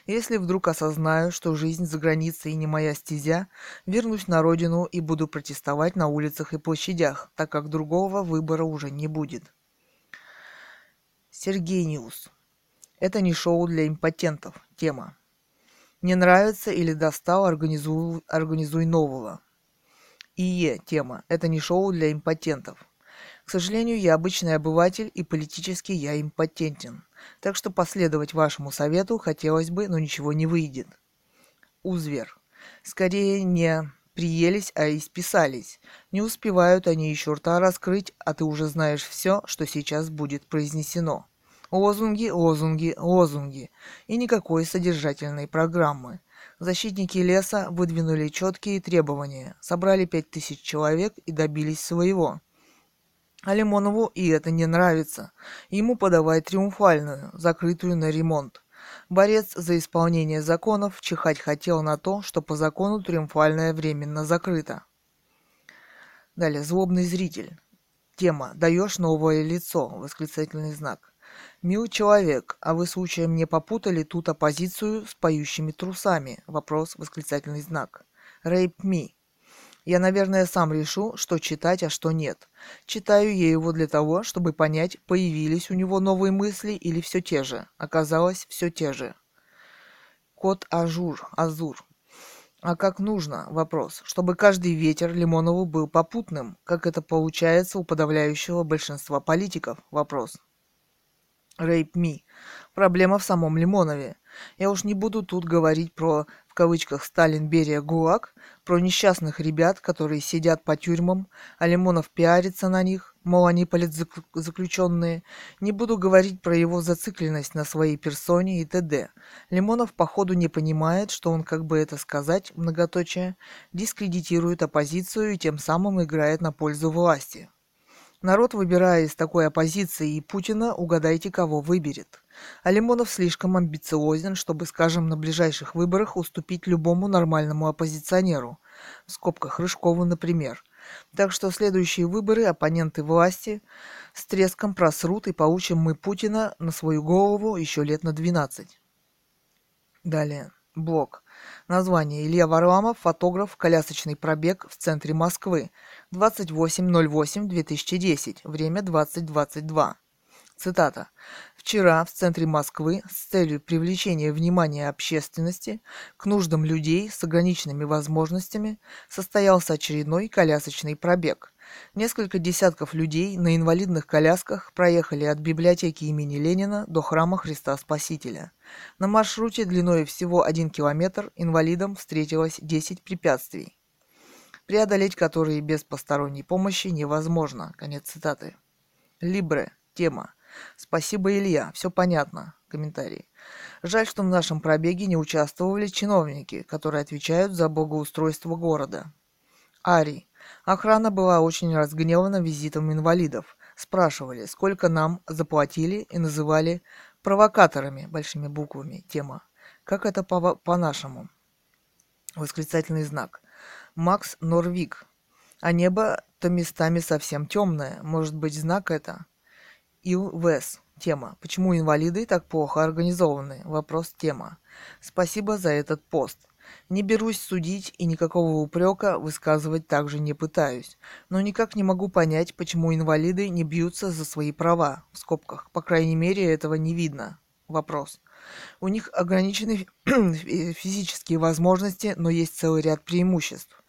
Если вдруг осознаю, что жизнь за границей не моя стезя, вернусь на родину и буду протестовать на улицах и площадях, так как другого выбора уже не будет. Сергей News. Это не шоу для импотентов. Тема. Не нравится или достал, организуй, организуй нового. ИЕ. Тема. Это не шоу для импотентов. К сожалению, я обычный обыватель и политически я импотентен. Так что последовать вашему совету хотелось бы, но ничего не выйдет. Узвер. Скорее не приелись, а исписались. Не успевают они еще рта раскрыть, а ты уже знаешь все, что сейчас будет произнесено. Лозунги, лозунги, лозунги. И никакой содержательной программы. Защитники леса выдвинули четкие требования, собрали пять тысяч человек и добились своего. А Лимонову и это не нравится. Ему подавай триумфальную, закрытую на ремонт. Борец за исполнение законов чихать хотел на то, что по закону триумфальное временно закрыто. Далее, злобный зритель. Тема «Даешь новое лицо?» Восклицательный знак. «Мил человек, а вы случаем не попутали тут оппозицию с поющими трусами?» Вопрос, восклицательный знак. «Rape me». Я, наверное, сам решу, что читать, а что нет. Читаю я его для того, чтобы понять, появились у него новые мысли или все те же. Оказалось, все те же. Côte d'Azur, Azur. А как нужно? Вопрос. Чтобы каждый ветер Лимонову был попутным, как это получается у подавляющего большинства политиков? Вопрос. Rape Me. Проблема в самом Лимонове. Я уж не буду тут говорить про, в кавычках, Сталин, Берия, ГУЛАГ, про несчастных ребят, которые сидят по тюрьмам, а Лимонов пиарится на них, мол, они политзаключенные. Не буду говорить про его зацикленность на своей персоне и т.д. Лимонов, походу, не понимает, что он, как бы это сказать, многоточие, дискредитирует оппозицию и тем самым играет на пользу власти. Народ, выбирая из такой оппозиции и Путина, угадайте, кого выберет. А Лимонов слишком амбициозен, чтобы, скажем, на ближайших выборах уступить любому нормальному оппозиционеру. В скобках Рыжкову, например. Так что следующие выборы оппоненты власти с треском просрут и получим мы Путина на свою голову еще лет на 12. Далее. Блок. Название. Илья Варламов, фотограф, колясочный пробег в центре Москвы. 28.08.2010. Время 20.22. Цитата. «Вчера в центре Москвы с целью привлечения внимания общественности к нуждам людей с ограниченными возможностями состоялся очередной колясочный пробег. Несколько десятков людей на инвалидных колясках проехали от библиотеки имени Ленина до храма Христа Спасителя. На маршруте длиной всего один километр инвалидам встретилось 10 препятствий, преодолеть которые без посторонней помощи невозможно. Конец цитаты. Либре. Тема. Спасибо, Илья. Все понятно. Комментарий. Жаль, что в нашем пробеге не участвовали чиновники, которые отвечают за благоустройство города. Ари. Охрана была очень разгневана визитом инвалидов. Спрашивали, сколько нам заплатили и называли провокаторами большими буквами. Тема. Как это по- по-нашему? Восклицательный знак. Макс Норвик. А небо-то местами совсем темное. Может быть, знак это? Ил. Тема. Почему инвалиды так плохо организованы? Вопрос тема. Спасибо за этот пост. Не берусь судить и никакого упрека высказывать также не пытаюсь. Но никак не могу понять, почему инвалиды не бьются за свои права. В скобках. По крайней мере, этого не видно. Вопрос. У них ограничены физические возможности, но есть целый ряд преимуществ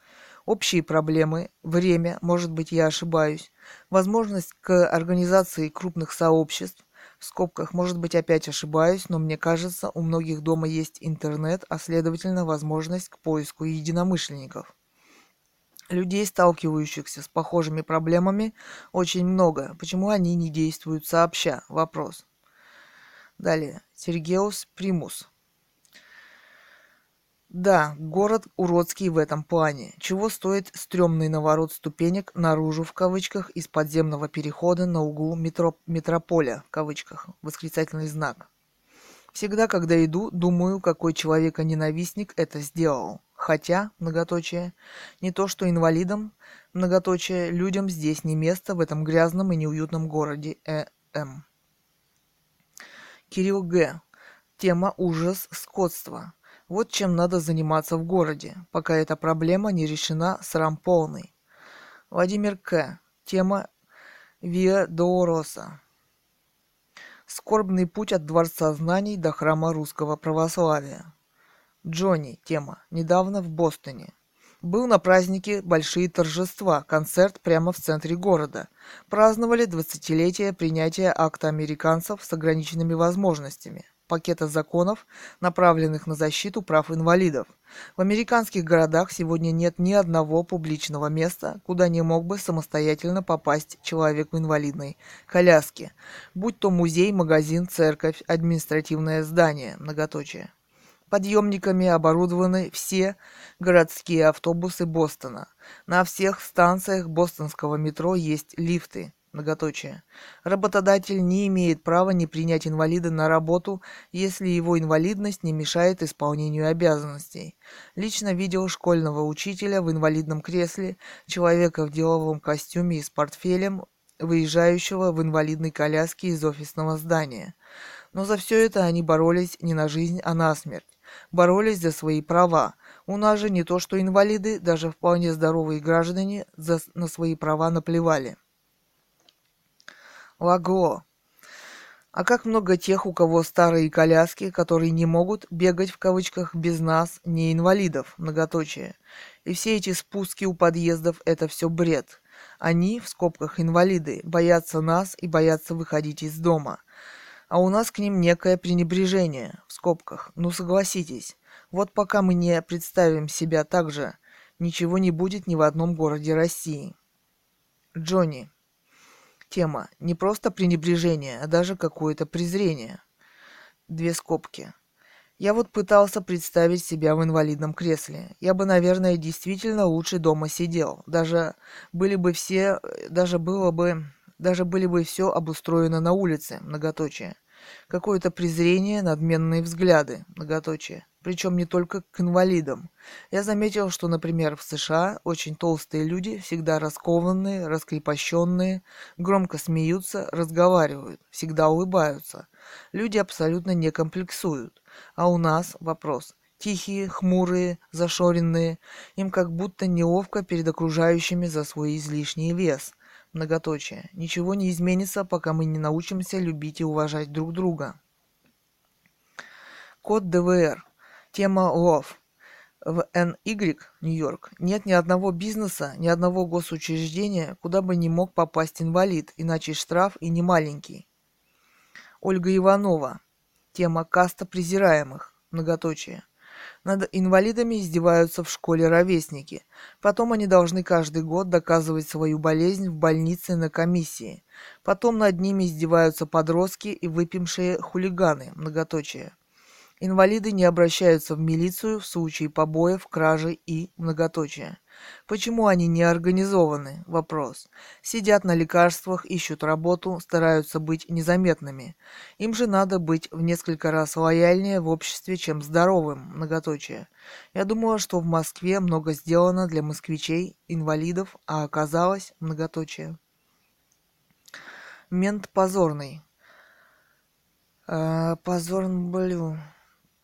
общие проблемы, время, может быть, я ошибаюсь, возможность к организации крупных сообществ, в скобках, может быть, опять ошибаюсь, но мне кажется, у многих дома есть интернет, а следовательно, возможность к поиску единомышленников. Людей, сталкивающихся с похожими проблемами, очень много. Почему они не действуют сообща? Вопрос. Далее. Сергеус Примус. Да, город уродский в этом плане. Чего стоит стрёмный наворот ступенек наружу в кавычках из подземного перехода на углу метро, метрополя в кавычках. Восклицательный знак. Всегда, когда иду, думаю, какой человека-ненавистник это сделал. Хотя, многоточие, не то что инвалидам, многоточие, людям здесь не место в этом грязном и неуютном городе э М. Кирилл Г. Тема ужас скотства. Вот чем надо заниматься в городе, пока эта проблема не решена срам полный. Владимир К. Тема Виа Доороса. Скорбный путь от Дворца знаний до храма русского православия. Джонни. Тема. Недавно в Бостоне. Был на празднике большие торжества, концерт прямо в центре города. Праздновали 20-летие принятия акта американцев с ограниченными возможностями пакета законов, направленных на защиту прав инвалидов. В американских городах сегодня нет ни одного публичного места, куда не мог бы самостоятельно попасть человек в инвалидной коляске, будь то музей, магазин, церковь, административное здание, многоточие. Подъемниками оборудованы все городские автобусы Бостона. На всех станциях бостонского метро есть лифты. Многоточие. Работодатель не имеет права не принять инвалида на работу, если его инвалидность не мешает исполнению обязанностей. Лично видел школьного учителя в инвалидном кресле, человека в деловом костюме и с портфелем, выезжающего в инвалидной коляске из офисного здания. Но за все это они боролись не на жизнь, а на смерть боролись за свои права. У нас же не то что инвалиды, даже вполне здоровые граждане за, на свои права наплевали. Лагло. А как много тех, у кого старые коляски, которые не могут бегать в кавычках без нас, не инвалидов, многоточие. И все эти спуски у подъездов – это все бред. Они, в скобках инвалиды, боятся нас и боятся выходить из дома – а у нас к ним некое пренебрежение, в скобках. Ну согласитесь, вот пока мы не представим себя так же, ничего не будет ни в одном городе России. Джонни. Тема. Не просто пренебрежение, а даже какое-то презрение. Две скобки. Я вот пытался представить себя в инвалидном кресле. Я бы, наверное, действительно лучше дома сидел. Даже были бы все, даже было бы, даже были бы все обустроено на улице, многоточие. Какое-то презрение, надменные взгляды, многоточие. Причем не только к инвалидам. Я заметил, что, например, в США очень толстые люди, всегда раскованные, раскрепощенные, громко смеются, разговаривают, всегда улыбаются. Люди абсолютно не комплексуют. А у нас вопрос. Тихие, хмурые, зашоренные. Им как будто неловко перед окружающими за свой излишний вес – Многоточие. Ничего не изменится, пока мы не научимся любить и уважать друг друга. Код ДВР. Тема ЛОВ. В NY, Нью-Йорк, нет ни одного бизнеса, ни одного госучреждения, куда бы не мог попасть инвалид, иначе штраф и не маленький. Ольга Иванова. Тема каста презираемых. Многоточие. Над инвалидами издеваются в школе ровесники. Потом они должны каждый год доказывать свою болезнь в больнице на комиссии. Потом над ними издеваются подростки и выпившие хулиганы. Многоточие. Инвалиды не обращаются в милицию в случае побоев, кражи и многоточия. Почему они не организованы? Вопрос. Сидят на лекарствах, ищут работу, стараются быть незаметными. Им же надо быть в несколько раз лояльнее в обществе, чем здоровым. Многоточие. Я думала, что в Москве много сделано для москвичей, инвалидов, а оказалось многоточие. Мент позорный. Э, позорный, блю.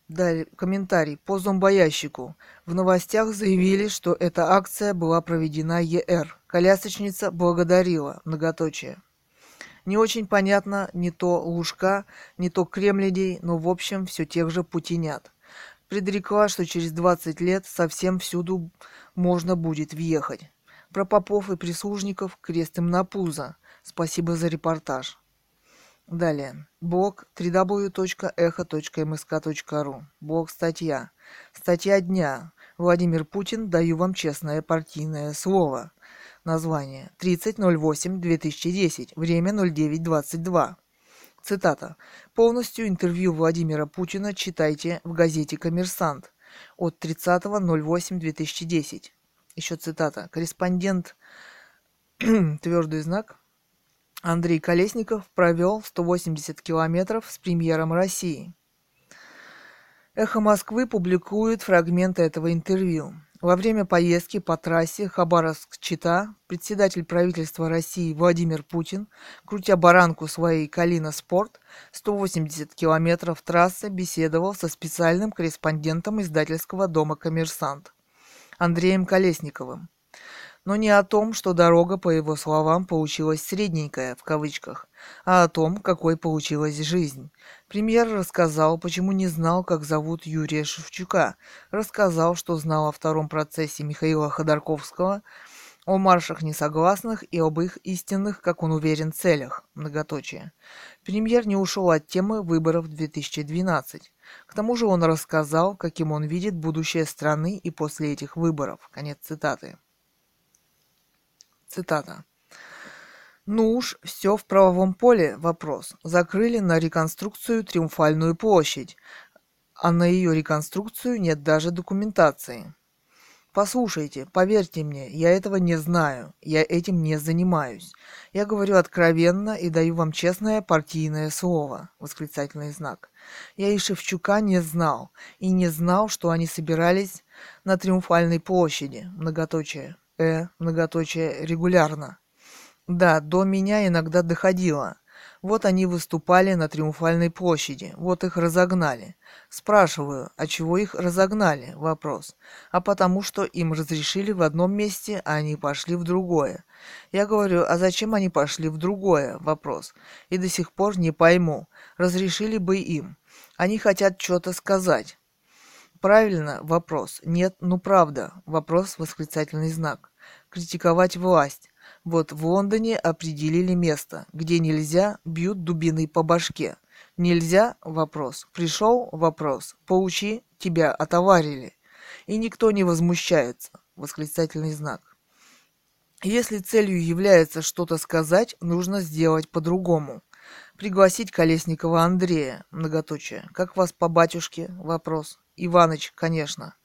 Далее, комментарий по зомбоящику. В новостях заявили, что эта акция была проведена ЕР. Колясочница благодарила. Многоточие. Не очень понятно не то Лужка, не то Кремлядей, но в общем все тех же путинят. Предрекла, что через 20 лет совсем всюду можно будет въехать. Про попов и прислужников крест им на пузо. Спасибо за репортаж. Далее. Блог www.echo.msk.ru. Блог статья. Статья дня. Владимир Путин, даю вам честное партийное слово. Название. 30.08.2010. Время 09.22. Цитата. Полностью интервью Владимира Путина читайте в газете «Коммерсант» от 30.08.2010. Еще цитата. Корреспондент твердый знак Андрей Колесников провел 180 километров с премьером России. «Эхо Москвы» публикует фрагменты этого интервью. Во время поездки по трассе Хабаровск-Чита председатель правительства России Владимир Путин, крутя баранку своей «Калина Спорт», 180 километров трассы беседовал со специальным корреспондентом издательского дома «Коммерсант» Андреем Колесниковым но не о том, что дорога, по его словам, получилась «средненькая» в кавычках. а о том, какой получилась жизнь. Премьер рассказал, почему не знал, как зовут Юрия Шевчука, рассказал, что знал о втором процессе Михаила Ходорковского, о маршах несогласных и об их истинных, как он уверен, целях. Многоточие. Премьер не ушел от темы выборов 2012. К тому же он рассказал, каким он видит будущее страны и после этих выборов. Конец цитаты. Цитата. Ну уж, все в правовом поле, вопрос. Закрыли на реконструкцию Триумфальную площадь, а на ее реконструкцию нет даже документации. Послушайте, поверьте мне, я этого не знаю, я этим не занимаюсь. Я говорю откровенно и даю вам честное партийное слово, восклицательный знак. Я и Шевчука не знал, и не знал, что они собирались на Триумфальной площади, многоточие, э, многоточие, регулярно. Да, до меня иногда доходило. Вот они выступали на Триумфальной площади, вот их разогнали. Спрашиваю, а чего их разогнали? Вопрос. А потому что им разрешили в одном месте, а они пошли в другое. Я говорю, а зачем они пошли в другое? Вопрос. И до сих пор не пойму. Разрешили бы им. Они хотят что-то сказать. Правильно? Вопрос. Нет, ну правда. Вопрос, восклицательный знак. Критиковать власть. Вот в Лондоне определили место, где нельзя, бьют дубиной по башке. Нельзя – вопрос. Пришел – вопрос. Поучи, тебя отоварили. И никто не возмущается. Восклицательный знак. Если целью является что-то сказать, нужно сделать по-другому. Пригласить Колесникова Андрея, многоточие. Как вас по батюшке? Вопрос. Иваныч, конечно.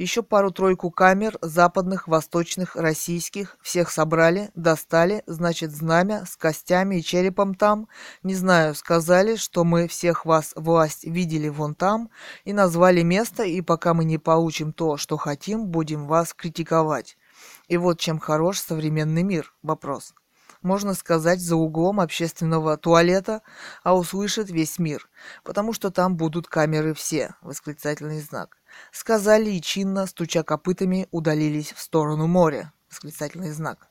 Еще пару-тройку камер, западных, восточных, российских, всех собрали, достали, значит, знамя с костями и черепом там. Не знаю, сказали, что мы всех вас, власть, видели вон там, и назвали место, и пока мы не получим то, что хотим, будем вас критиковать. И вот чем хорош современный мир. Вопрос можно сказать, за углом общественного туалета, а услышит весь мир, потому что там будут камеры все, восклицательный знак. Сказали и чинно, стуча копытами, удалились в сторону моря, восклицательный знак.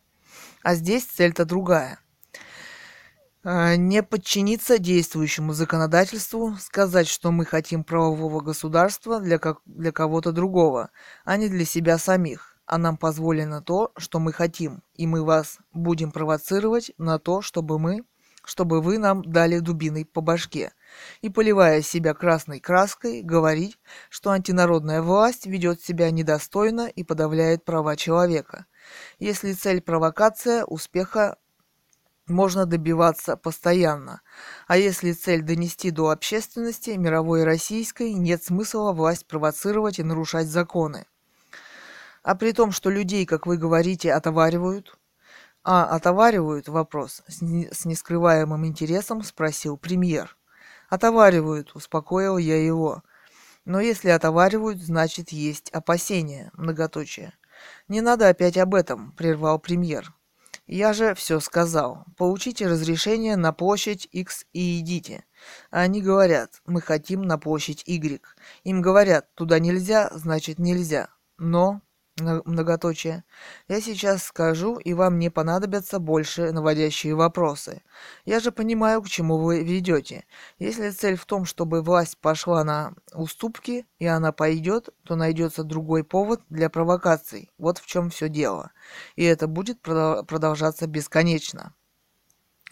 А здесь цель-то другая. А, не подчиниться действующему законодательству, сказать, что мы хотим правового государства для, как, для кого-то другого, а не для себя самих а нам позволено то, что мы хотим, и мы вас будем провоцировать на то, чтобы мы, чтобы вы нам дали дубиной по башке, и, поливая себя красной краской, говорить, что антинародная власть ведет себя недостойно и подавляет права человека. Если цель провокация, успеха можно добиваться постоянно. А если цель донести до общественности, мировой и российской, нет смысла власть провоцировать и нарушать законы. А при том, что людей, как вы говорите, отоваривают? А, отоваривают? Вопрос. С, не, с нескрываемым интересом спросил премьер. Отоваривают, успокоил я его. Но если отоваривают, значит есть опасения, многоточие. Не надо опять об этом, прервал премьер. Я же все сказал. Получите разрешение на площадь X и идите. они говорят, мы хотим на площадь Y. Им говорят, туда нельзя, значит нельзя. Но многоточие. Я сейчас скажу, и вам не понадобятся больше наводящие вопросы. Я же понимаю, к чему вы ведете. Если цель в том, чтобы власть пошла на уступки, и она пойдет, то найдется другой повод для провокаций. Вот в чем все дело. И это будет продолжаться бесконечно.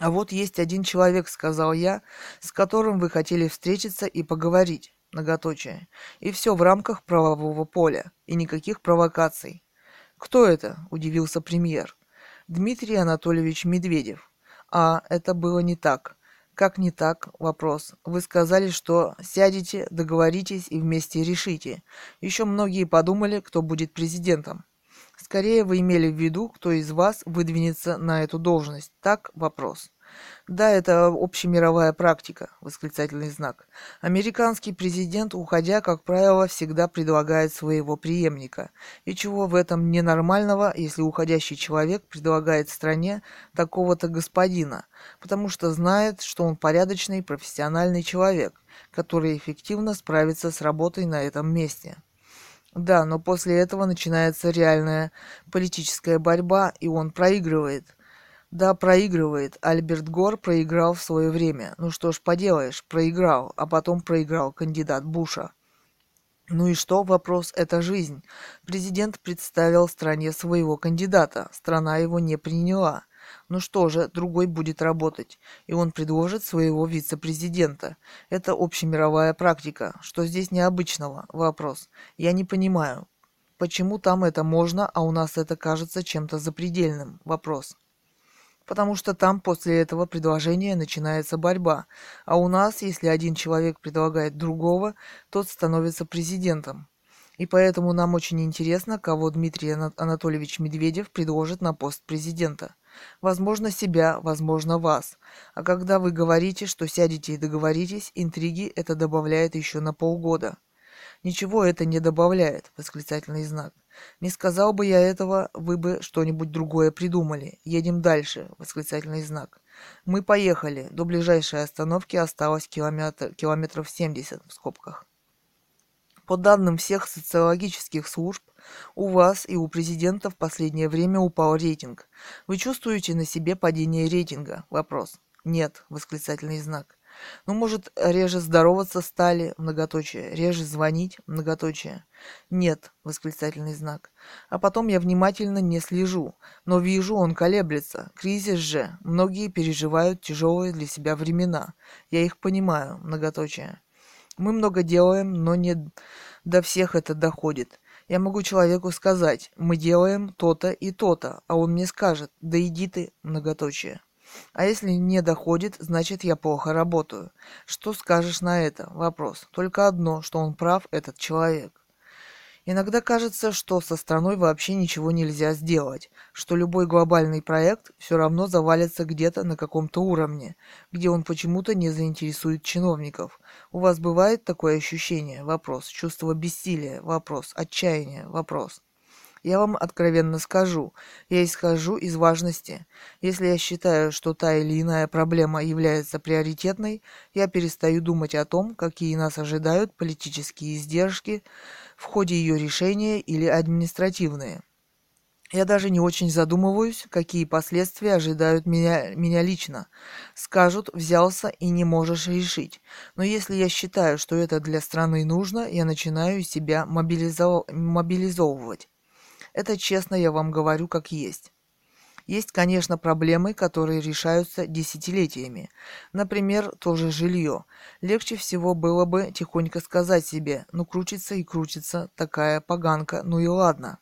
А вот есть один человек, сказал я, с которым вы хотели встретиться и поговорить многоточие. И все в рамках правового поля. И никаких провокаций. «Кто это?» – удивился премьер. «Дмитрий Анатольевич Медведев». «А, это было не так». «Как не так?» – вопрос. «Вы сказали, что сядете, договоритесь и вместе решите. Еще многие подумали, кто будет президентом». Скорее вы имели в виду, кто из вас выдвинется на эту должность. Так вопрос. Да, это общемировая практика, восклицательный знак. Американский президент, уходя, как правило, всегда предлагает своего преемника. И чего в этом ненормального, если уходящий человек предлагает стране такого-то господина, потому что знает, что он порядочный, профессиональный человек, который эффективно справится с работой на этом месте. Да, но после этого начинается реальная политическая борьба, и он проигрывает – Да, проигрывает. Альберт Гор проиграл в свое время. Ну что ж поделаешь, проиграл, а потом проиграл кандидат Буша. Ну и что, вопрос – это жизнь. Президент представил стране своего кандидата, страна его не приняла. Ну что же, другой будет работать, и он предложит своего вице-президента. Это общемировая практика. Что здесь необычного? Вопрос. Я не понимаю. Почему там это можно, а у нас это кажется чем-то запредельным? Вопрос потому что там после этого предложения начинается борьба, а у нас, если один человек предлагает другого, тот становится президентом. И поэтому нам очень интересно, кого Дмитрий Анатольевич Медведев предложит на пост президента. Возможно, себя, возможно, вас. А когда вы говорите, что сядете и договоритесь, интриги это добавляет еще на полгода. Ничего это не добавляет, восклицательный знак. Не сказал бы я этого, вы бы что-нибудь другое придумали. Едем дальше, восклицательный знак. Мы поехали. До ближайшей остановки осталось километр, километров 70 в скобках. По данным всех социологических служб, у вас и у президента в последнее время упал рейтинг. Вы чувствуете на себе падение рейтинга? Вопрос. Нет, восклицательный знак. Ну, может, реже здороваться стали, многоточие, реже звонить, многоточие. Нет, восклицательный знак. А потом я внимательно не слежу, но вижу, он колеблется. Кризис же. Многие переживают тяжелые для себя времена. Я их понимаю, многоточие. Мы много делаем, но не до всех это доходит. Я могу человеку сказать, мы делаем то-то и то-то, а он мне скажет, да иди ты, многоточие. А если не доходит, значит я плохо работаю. Что скажешь на это? Вопрос. Только одно, что он прав, этот человек. Иногда кажется, что со страной вообще ничего нельзя сделать, что любой глобальный проект все равно завалится где-то на каком-то уровне, где он почему-то не заинтересует чиновников. У вас бывает такое ощущение? Вопрос. Чувство бессилия? Вопрос. Отчаяние? Вопрос. Я вам откровенно скажу, я исхожу из важности. Если я считаю, что та или иная проблема является приоритетной, я перестаю думать о том, какие нас ожидают политические издержки в ходе ее решения или административные. Я даже не очень задумываюсь, какие последствия ожидают меня, меня лично. Скажут, взялся и не можешь решить. Но если я считаю, что это для страны нужно, я начинаю себя мобилизов... мобилизовывать. Это честно я вам говорю как есть. Есть, конечно, проблемы, которые решаются десятилетиями. Например, тоже жилье. Легче всего было бы тихонько сказать себе, ну крутится и крутится такая поганка, ну и ладно.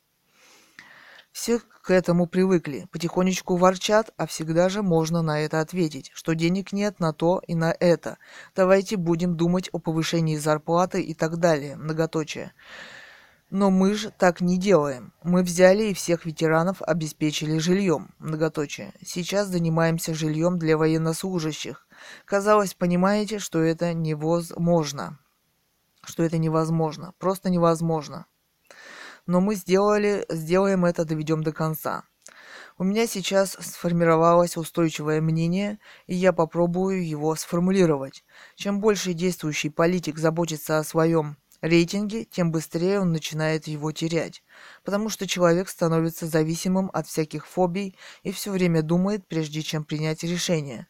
Все к этому привыкли, потихонечку ворчат, а всегда же можно на это ответить, что денег нет на то и на это. Давайте будем думать о повышении зарплаты и так далее, многоточие. Но мы же так не делаем. Мы взяли и всех ветеранов обеспечили жильем. Многоточие. Сейчас занимаемся жильем для военнослужащих. Казалось, понимаете, что это невозможно. Что это невозможно. Просто невозможно. Но мы сделали, сделаем это, доведем до конца. У меня сейчас сформировалось устойчивое мнение, и я попробую его сформулировать. Чем больше действующий политик заботится о своем рейтинге, тем быстрее он начинает его терять, потому что человек становится зависимым от всяких фобий и все время думает, прежде чем принять решение.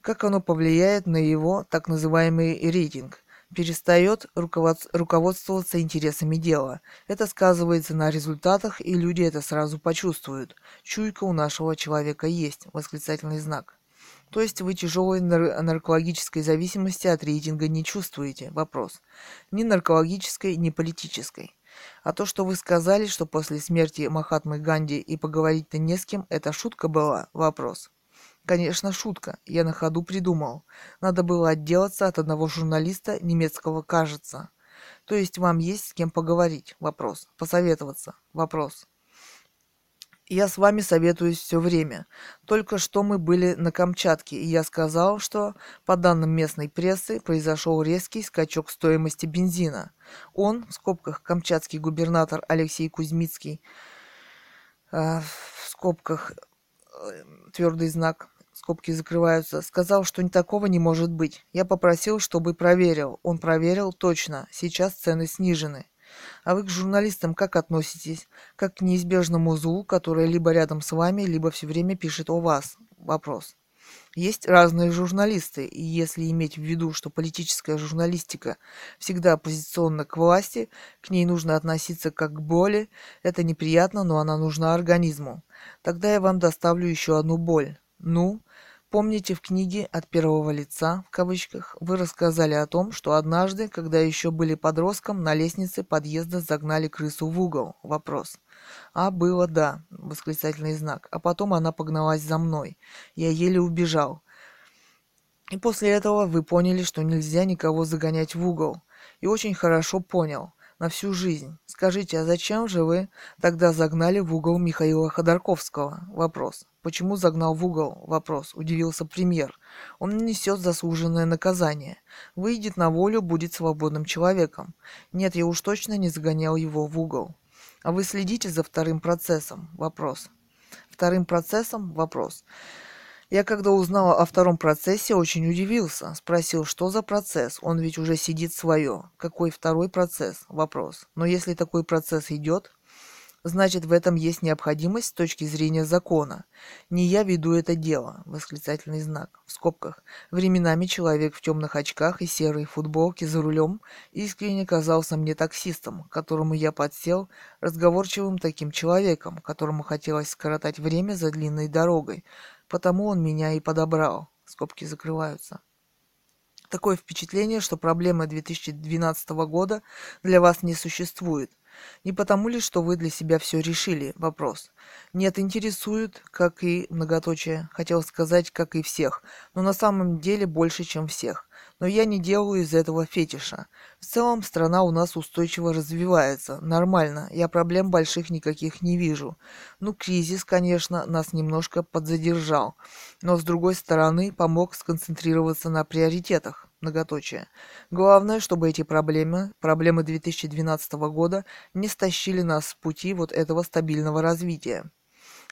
Как оно повлияет на его так называемый рейтинг? перестает руководствоваться интересами дела. Это сказывается на результатах, и люди это сразу почувствуют. Чуйка у нашего человека есть. Восклицательный знак. То есть вы тяжелой нар- наркологической зависимости от рейтинга не чувствуете? Вопрос. Ни наркологической, ни политической. А то, что вы сказали, что после смерти Махатмы Ганди и поговорить-то не с кем, это шутка была? Вопрос. Конечно, шутка. Я на ходу придумал. Надо было отделаться от одного журналиста немецкого, кажется. То есть вам есть с кем поговорить? Вопрос. Посоветоваться? Вопрос. Я с вами советуюсь все время. Только что мы были на Камчатке, и я сказал, что, по данным местной прессы, произошел резкий скачок стоимости бензина. Он, в скобках камчатский губернатор Алексей Кузьмицкий, э, в скобках э, твердый знак, скобки закрываются, сказал, что такого не может быть. Я попросил, чтобы проверил. Он проверил точно. Сейчас цены снижены. А вы к журналистам как относитесь? Как к неизбежному злу, которое либо рядом с вами, либо все время пишет о вас? Вопрос. Есть разные журналисты, и если иметь в виду, что политическая журналистика всегда оппозиционна к власти, к ней нужно относиться как к боли, это неприятно, но она нужна организму. Тогда я вам доставлю еще одну боль. Ну, Помните, в книге «От первого лица» в кавычках вы рассказали о том, что однажды, когда еще были подростком, на лестнице подъезда загнали крысу в угол? Вопрос. А было да, восклицательный знак. А потом она погналась за мной. Я еле убежал. И после этого вы поняли, что нельзя никого загонять в угол. И очень хорошо понял на всю жизнь. Скажите, а зачем же вы тогда загнали в угол Михаила Ходорковского? Вопрос. Почему загнал в угол? Вопрос. Удивился премьер. Он несет заслуженное наказание. Выйдет на волю, будет свободным человеком. Нет, я уж точно не загонял его в угол. А вы следите за вторым процессом? Вопрос. Вторым процессом? Вопрос. Я когда узнал о втором процессе, очень удивился. Спросил, что за процесс? Он ведь уже сидит свое. Какой второй процесс? Вопрос. Но если такой процесс идет, значит в этом есть необходимость с точки зрения закона. Не я веду это дело. Восклицательный знак. В скобках. Временами человек в темных очках и серой футболке за рулем искренне казался мне таксистом, которому я подсел, разговорчивым таким человеком, которому хотелось скоротать время за длинной дорогой, Потому он меня и подобрал. Скобки закрываются. Такое впечатление, что проблемы 2012 года для вас не существует. Не потому ли, что вы для себя все решили? Вопрос. Нет, интересует, как и многоточие. Хотел сказать, как и всех. Но на самом деле больше, чем всех но я не делаю из этого фетиша. В целом страна у нас устойчиво развивается, нормально, я проблем больших никаких не вижу. Ну, кризис, конечно, нас немножко подзадержал, но с другой стороны помог сконцентрироваться на приоритетах. Многоточие. Главное, чтобы эти проблемы, проблемы 2012 года, не стащили нас с пути вот этого стабильного развития.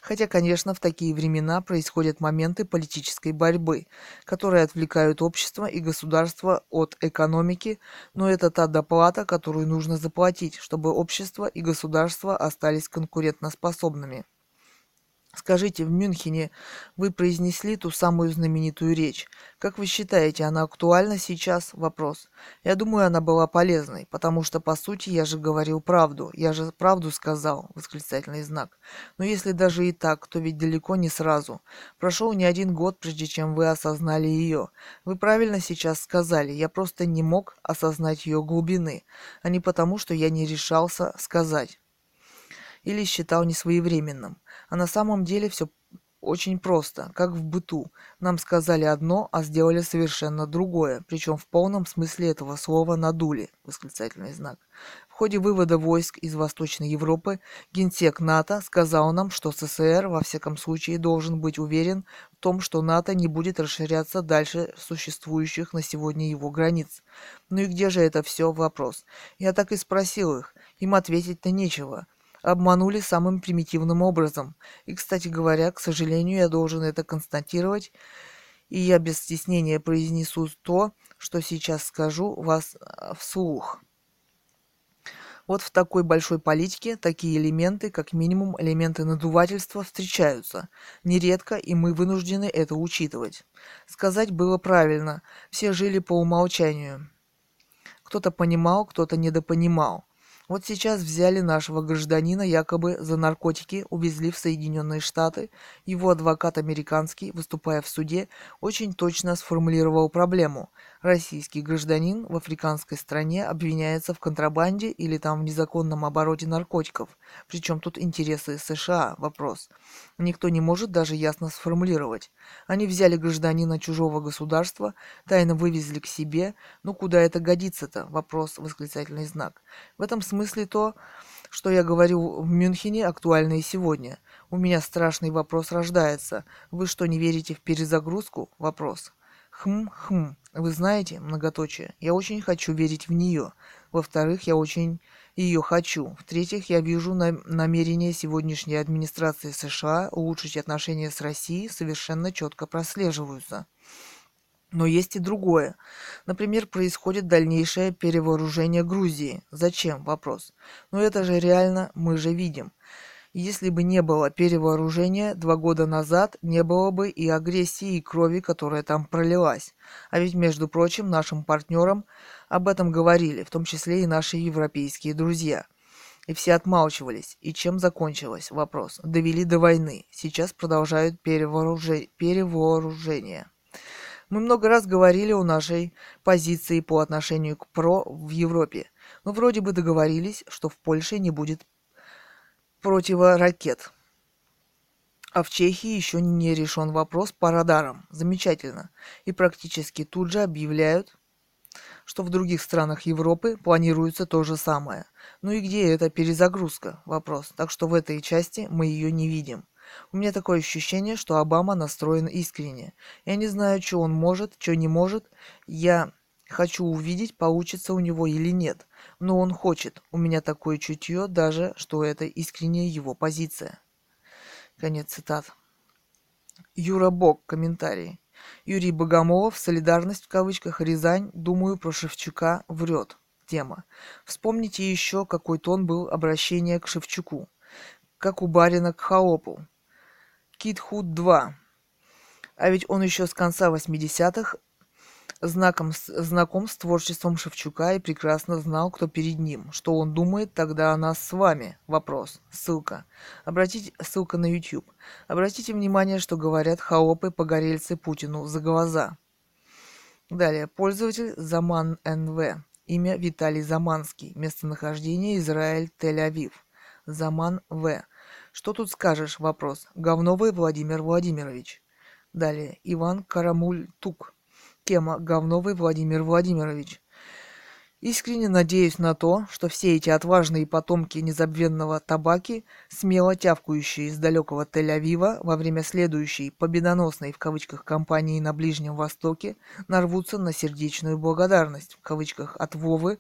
Хотя, конечно, в такие времена происходят моменты политической борьбы, которые отвлекают общество и государство от экономики, но это та доплата, которую нужно заплатить, чтобы общество и государство остались конкурентоспособными. Скажите, в Мюнхене вы произнесли ту самую знаменитую речь. Как вы считаете, она актуальна сейчас? Вопрос. Я думаю, она была полезной, потому что, по сути, я же говорил правду. Я же правду сказал, восклицательный знак. Но если даже и так, то ведь далеко не сразу. Прошел не один год, прежде чем вы осознали ее. Вы правильно сейчас сказали, я просто не мог осознать ее глубины, а не потому, что я не решался сказать или считал несвоевременным. А на самом деле все очень просто, как в быту. Нам сказали одно, а сделали совершенно другое, причем в полном смысле этого слова надули, восклицательный знак. В ходе вывода войск из Восточной Европы генсек НАТО сказал нам, что СССР во всяком случае должен быть уверен в том, что НАТО не будет расширяться дальше существующих на сегодня его границ. Ну и где же это все вопрос? Я так и спросил их. Им ответить-то нечего обманули самым примитивным образом. И, кстати говоря, к сожалению, я должен это констатировать, и я без стеснения произнесу то, что сейчас скажу вас э, вслух. Вот в такой большой политике такие элементы, как минимум элементы надувательства, встречаются. Нередко, и мы вынуждены это учитывать. Сказать было правильно, все жили по умолчанию. Кто-то понимал, кто-то недопонимал. Вот сейчас взяли нашего гражданина якобы за наркотики, увезли в Соединенные Штаты. Его адвокат американский, выступая в суде, очень точно сформулировал проблему. Российский гражданин в африканской стране обвиняется в контрабанде или там в незаконном обороте наркотиков. Причем тут интересы США? Вопрос. Никто не может даже ясно сформулировать. Они взяли гражданина чужого государства, тайно вывезли к себе. Ну куда это годится-то? Вопрос, восклицательный знак. В этом смысле то, что я говорю в Мюнхене, актуально и сегодня. У меня страшный вопрос рождается. Вы что, не верите в перезагрузку? Вопрос. Хм-хм. Вы знаете, многоточие, я очень хочу верить в нее. Во-вторых, я очень ее хочу. В-третьих, я вижу на намерения сегодняшней администрации США улучшить отношения с Россией совершенно четко прослеживаются. Но есть и другое. Например, происходит дальнейшее перевооружение Грузии. Зачем? Вопрос. Но это же реально, мы же видим. Если бы не было перевооружения два года назад, не было бы и агрессии, и крови, которая там пролилась. А ведь, между прочим, нашим партнерам об этом говорили, в том числе и наши европейские друзья. И все отмалчивались. И чем закончилось? Вопрос. Довели до войны. Сейчас продолжают перевооружение. перевооружение. Мы много раз говорили о нашей позиции по отношению к ПРО в Европе. Но вроде бы договорились, что в Польше не будет противоракет. А в Чехии еще не решен вопрос по радарам. Замечательно. И практически тут же объявляют, что в других странах Европы планируется то же самое. Ну и где эта перезагрузка? Вопрос. Так что в этой части мы ее не видим. У меня такое ощущение, что Обама настроен искренне. Я не знаю, что он может, что не может. Я хочу увидеть, получится у него или нет. Но он хочет. У меня такое чутье даже, что это искренняя его позиция. Конец цитат. Юра Бог. Комментарий. Юрий Богомолов. Солидарность в кавычках. Рязань. Думаю, про Шевчука врет. Тема. Вспомните еще, какой тон был обращение к Шевчуку. Как у барина к Хаопу. Кит Худ 2. А ведь он еще с конца 80-х знаком, знаком с творчеством Шевчука и прекрасно знал, кто перед ним. Что он думает тогда о нас с вами? Вопрос. Ссылка. Обратите, ссылка на YouTube. Обратите внимание, что говорят хаопы погорельцы Путину за глаза. Далее. Пользователь Заман НВ. Имя Виталий Заманский. Местонахождение Израиль, Тель-Авив. Заман В. Что тут скажешь? Вопрос. Говновый Владимир Владимирович. Далее. Иван Карамуль-Тук. Тема «Говновый Владимир Владимирович». Искренне надеюсь на то, что все эти отважные потомки незабвенного табаки, смело тявкающие из далекого Тель-Авива во время следующей «победоносной» в кавычках кампании на Ближнем Востоке, нарвутся на сердечную благодарность в кавычках от Вовы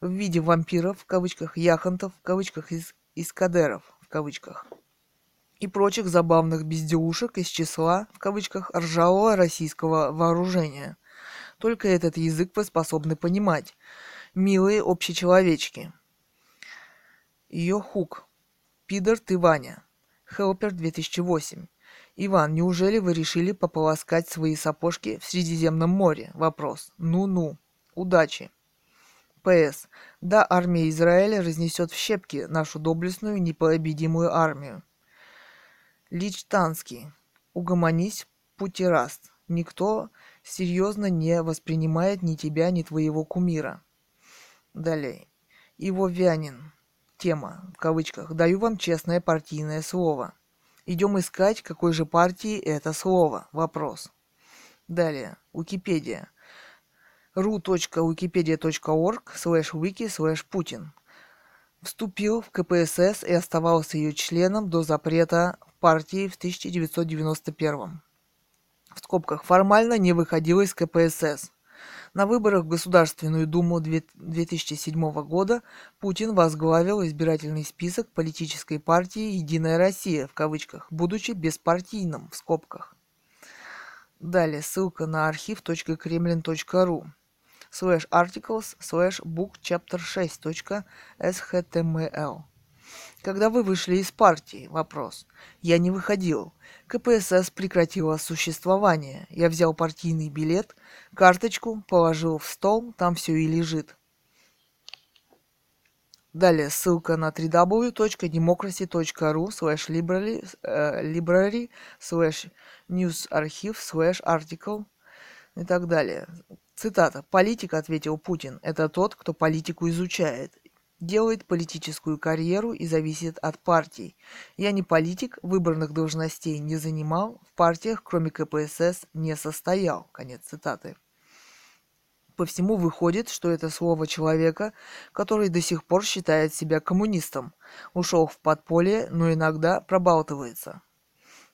в виде вампиров в кавычках яхонтов в кавычках из, из кадеров в кавычках и прочих забавных безделушек из числа, в кавычках, ржавого российского вооружения. Только этот язык вы способны понимать. Милые общечеловечки. Ее хук. Пидор ты, Ваня. Хелпер 2008. Иван, неужели вы решили пополоскать свои сапожки в Средиземном море? Вопрос. Ну-ну. Удачи. П.С. Да, армия Израиля разнесет в щепки нашу доблестную непобедимую армию. Личтанский. Угомонись, путираст. Никто серьезно не воспринимает ни тебя, ни твоего кумира. Далее. Его Вянин. Тема, в кавычках. Даю вам честное партийное слово. Идем искать, какой же партии это слово. Вопрос. Далее. Википедия. ru.wikipedia.org slash wiki slash Putin. Вступил в КПСС и оставался ее членом до запрета партии в 1991 в скобках формально не выходила из КПСС. На выборах в Государственную Думу 2007 года Путин возглавил избирательный список политической партии «Единая Россия» в кавычках, будучи беспартийным в скобках. Далее ссылка на архив.кремлин.ру slash articles slash book chapter 6.html когда вы вышли из партии? Вопрос. Я не выходил. КПСС прекратила существование. Я взял партийный билет, карточку, положил в стол, там все и лежит. Далее ссылка на www.democracy.ru slash library, э, library slash news archive slash article и так далее. Цитата. «Политик, — ответил Путин, — это тот, кто политику изучает делает политическую карьеру и зависит от партий. Я не политик, выборных должностей не занимал, в партиях, кроме КПСС, не состоял. Конец цитаты. По всему выходит, что это слово человека, который до сих пор считает себя коммунистом, ушел в подполье, но иногда пробалтывается.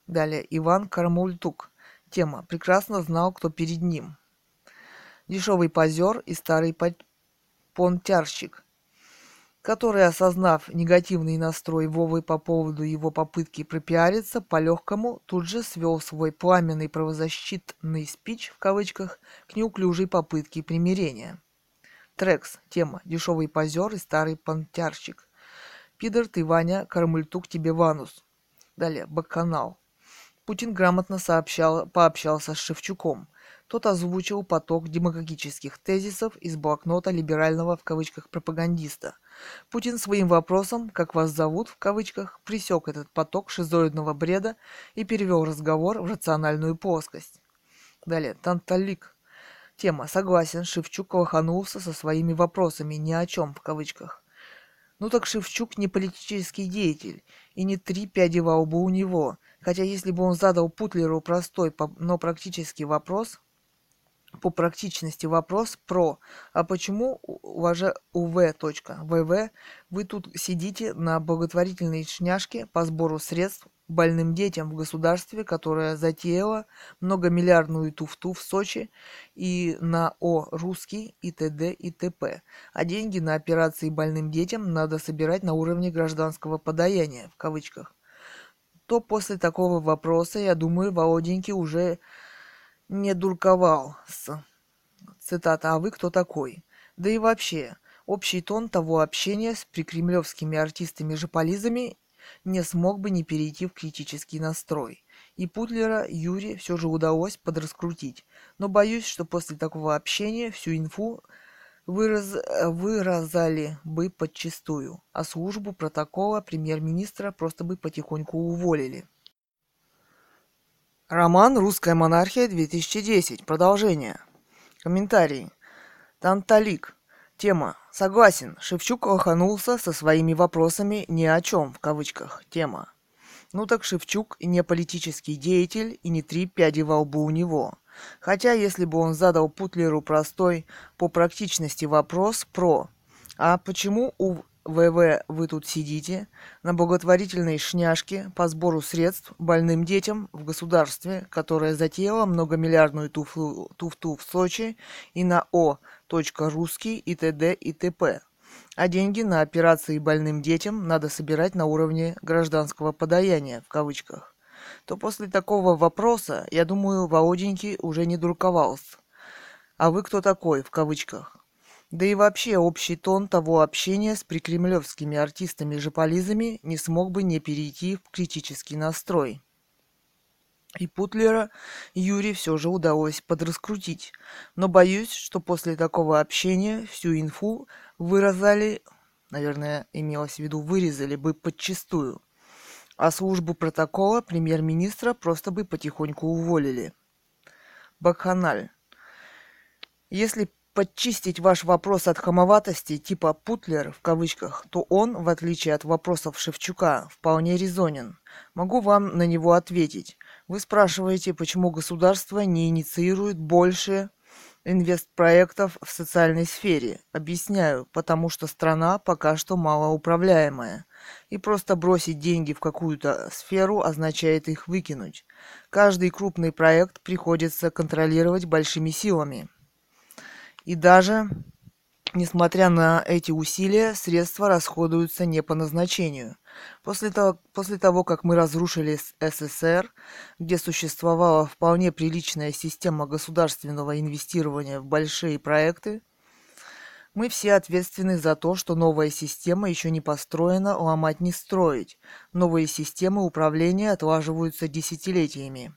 Далее Иван Кармультук. Тема. Прекрасно знал, кто перед ним. Дешевый позер и старый понтярщик – который, осознав негативный настрой Вовы по поводу его попытки пропиариться по-легкому, тут же свел свой пламенный правозащитный спич в кавычках к неуклюжей попытке примирения. Трекс. Тема. Дешевый позер и старый понтярщик. Пидор ты, Ваня, Кармультук тебе Ванус. Далее. Бакканал. Путин грамотно сообщал, пообщался с Шевчуком – тот озвучил поток демагогических тезисов из блокнота либерального в кавычках пропагандиста. Путин своим вопросом «как вас зовут» в кавычках пресек этот поток шизоидного бреда и перевел разговор в рациональную плоскость. Далее, Танталик. Тема. Согласен, Шевчук лоханулся со своими вопросами ни о чем в кавычках. Ну так Шевчук не политический деятель, и не три пяди во лбу у него. Хотя если бы он задал Путлеру простой, но практический вопрос, по практичности вопрос про «А почему, ваше УВ.ВВ, вы тут сидите на благотворительной шняшке по сбору средств больным детям в государстве, которое затеяло многомиллиардную туфту в Сочи и на О русский и т.д. и т.п. А деньги на операции больным детям надо собирать на уровне гражданского подаяния, в кавычках. То после такого вопроса, я думаю, Володеньки уже не дурковал с... Цитата «А вы кто такой?» Да и вообще, общий тон того общения с прикремлевскими артистами-жополизами не смог бы не перейти в критический настрой. И Путлера Юре все же удалось подраскрутить. Но боюсь, что после такого общения всю инфу выраз... выразали бы подчистую, а службу протокола премьер-министра просто бы потихоньку уволили. Роман «Русская монархия-2010». Продолжение. Комментарий. Танталик. Тема. Согласен. Шевчук лоханулся со своими вопросами ни о чем, в кавычках. Тема. Ну так Шевчук и не политический деятель, и не три пяди во лбу у него. Хотя, если бы он задал Путлеру простой по практичности вопрос про «А почему у ВВ вы тут сидите на благотворительной шняшке по сбору средств больным детям в государстве, которое затеяло многомиллиардную туфту, туфту в Сочи и на О. Русский и т.д. и т.п. А деньги на операции больным детям надо собирать на уровне гражданского подаяния, в кавычках. То после такого вопроса, я думаю, Володенький уже не дурковался. А вы кто такой, в кавычках? Да и вообще общий тон того общения с прикремлевскими артистами-жополизами не смог бы не перейти в критический настрой. И Путлера Юре все же удалось подраскрутить. Но боюсь, что после такого общения всю инфу выразали, наверное, имелось в виду, вырезали бы подчистую. А службу протокола премьер-министра просто бы потихоньку уволили. Бакханаль. Если подчистить ваш вопрос от хамоватости типа «Путлер» в кавычках, то он, в отличие от вопросов Шевчука, вполне резонен. Могу вам на него ответить. Вы спрашиваете, почему государство не инициирует больше инвестпроектов в социальной сфере. Объясняю, потому что страна пока что малоуправляемая. И просто бросить деньги в какую-то сферу означает их выкинуть. Каждый крупный проект приходится контролировать большими силами. И даже, несмотря на эти усилия, средства расходуются не по назначению. После того, после того, как мы разрушили СССР, где существовала вполне приличная система государственного инвестирования в большие проекты, мы все ответственны за то, что новая система еще не построена, ломать не строить. Новые системы управления отлаживаются десятилетиями.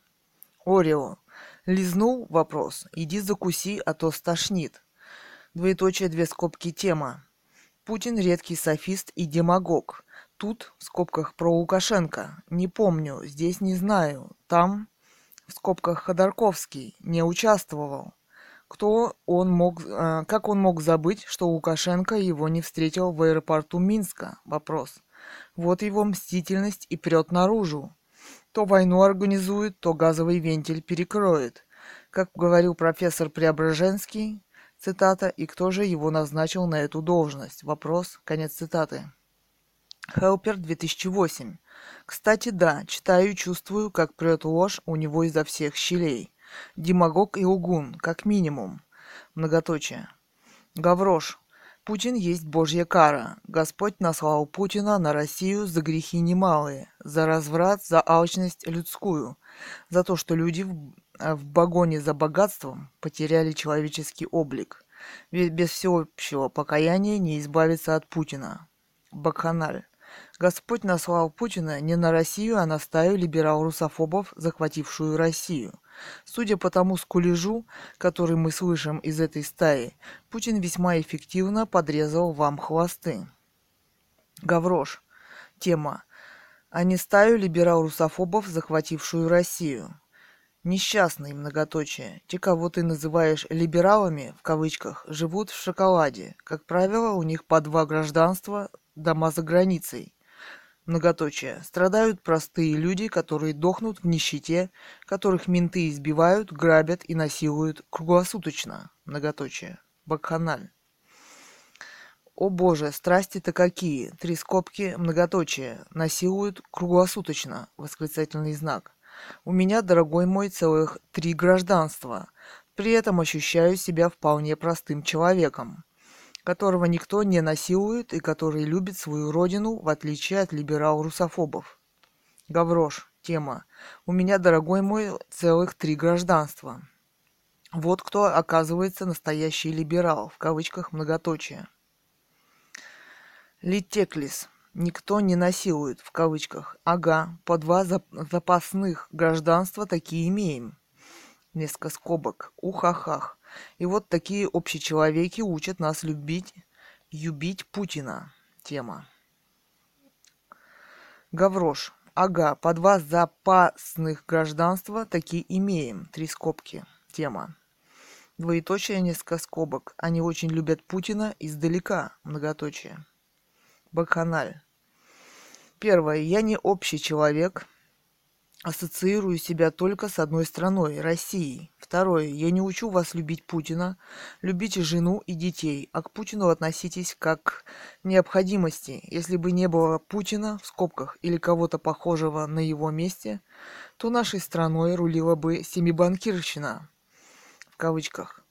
Орео. Лизнул вопрос. Иди закуси, а то стошнит. Двоеточие, две скобки, тема. Путин редкий софист и демагог. Тут, в скобках, про Лукашенко. Не помню, здесь не знаю. Там, в скобках, Ходорковский. Не участвовал. Кто он мог, э, как он мог забыть, что Лукашенко его не встретил в аэропорту Минска? Вопрос. Вот его мстительность и прет наружу. То войну организует, то газовый вентиль перекроет. Как говорил профессор Преображенский, цитата, и кто же его назначил на эту должность? Вопрос, конец цитаты. Хелпер 2008. Кстати, да, читаю и чувствую, как прет ложь у него изо всех щелей. Демагог и угун, как минимум. Многоточие. Гаврош. Путин есть Божья кара. Господь наслал Путина на Россию за грехи немалые, за разврат, за алчность людскую, за то, что люди в, э, в погоне за богатством потеряли человеческий облик. Ведь без всеобщего покаяния не избавиться от Путина. Бакханаль. Господь наслал Путина не на Россию, а на стаю либерал-русофобов, захватившую Россию. Судя по тому скулежу, который мы слышим из этой стаи, Путин весьма эффективно подрезал вам хвосты. Гаврош. Тема. А не стаю либерал-русофобов, захватившую Россию. Несчастные многоточие. Те, кого ты называешь «либералами», в кавычках, живут в шоколаде. Как правило, у них по два гражданства, дома за границей многоточие, страдают простые люди, которые дохнут в нищете, которых менты избивают, грабят и насилуют круглосуточно, многоточие, бакханаль. О боже, страсти-то какие! Три скобки, многоточие, насилуют круглосуточно, восклицательный знак. У меня, дорогой мой, целых три гражданства. При этом ощущаю себя вполне простым человеком которого никто не насилует и который любит свою родину, в отличие от либерал-русофобов. Гаврош. Тема. У меня, дорогой мой, целых три гражданства. Вот кто оказывается настоящий либерал, в кавычках многоточие. Литеклис. Никто не насилует, в кавычках. Ага, по два запасных гражданства такие имеем. Несколько скобок. Ухахах. И вот такие общечеловеки учат нас любить, любить Путина. Тема. Гаврош. Ага, по два запасных гражданства такие имеем. Три скобки. Тема. Двоеточие, несколько скобок. Они очень любят Путина издалека. Многоточие. Бакханаль. Первое. Я не общий человек, ассоциирую себя только с одной страной – Россией. Второе. Я не учу вас любить Путина. Любите жену и детей, а к Путину относитесь как к необходимости. Если бы не было Путина, в скобках, или кого-то похожего на его месте, то нашей страной рулила бы семибанкирщина, в кавычках.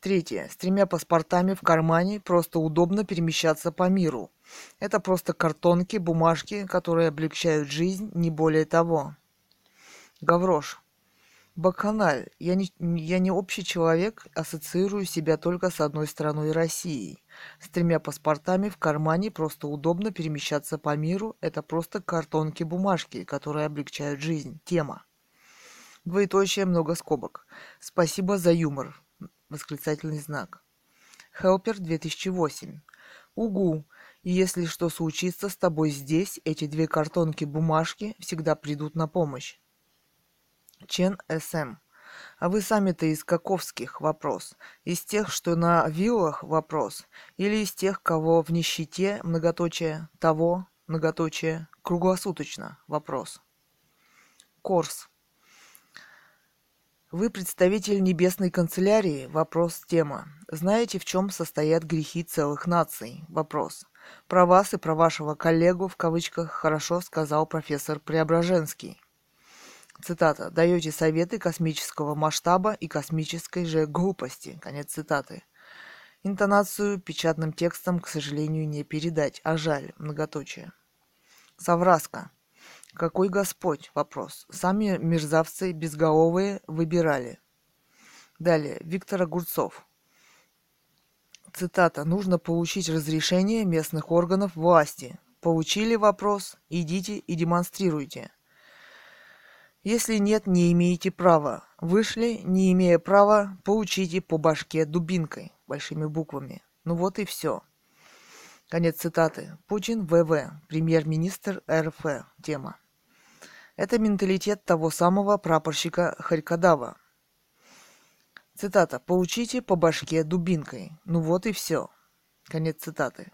Третье. С тремя паспортами в кармане просто удобно перемещаться по миру. Это просто картонки, бумажки, которые облегчают жизнь, не более того. Гаврош. Бакханаль. Я не, я не общий человек, ассоциирую себя только с одной страной Россией. С тремя паспортами в кармане просто удобно перемещаться по миру. Это просто картонки-бумажки, которые облегчают жизнь. Тема. Двоеточие много скобок. Спасибо за юмор. Восклицательный знак. Хелпер 2008. Угу. И если что случится с тобой здесь, эти две картонки-бумажки всегда придут на помощь. Чен СМ. А вы сами-то из каковских вопрос? Из тех, что на виллах вопрос? Или из тех, кого в нищете, многоточие, того, многоточие, круглосуточно вопрос? Корс. Вы представитель небесной канцелярии? Вопрос тема. Знаете, в чем состоят грехи целых наций? Вопрос. Про вас и про вашего коллегу в кавычках хорошо сказал профессор Преображенский цитата, даете советы космического масштаба и космической же глупости. Конец цитаты. Интонацию печатным текстом, к сожалению, не передать, а жаль, многоточие. Совраска. Какой Господь? Вопрос. Сами мерзавцы безголовые выбирали. Далее. Виктор Огурцов. Цитата. Нужно получить разрешение местных органов власти. Получили вопрос? Идите и демонстрируйте. Если нет, не имеете права. Вышли, не имея права, получите по башке дубинкой, большими буквами. Ну вот и все. Конец цитаты. Путин ВВ, премьер-министр РФ. Тема. Это менталитет того самого прапорщика Харькадава. Цитата. «Получите по башке дубинкой. Ну вот и все». Конец цитаты.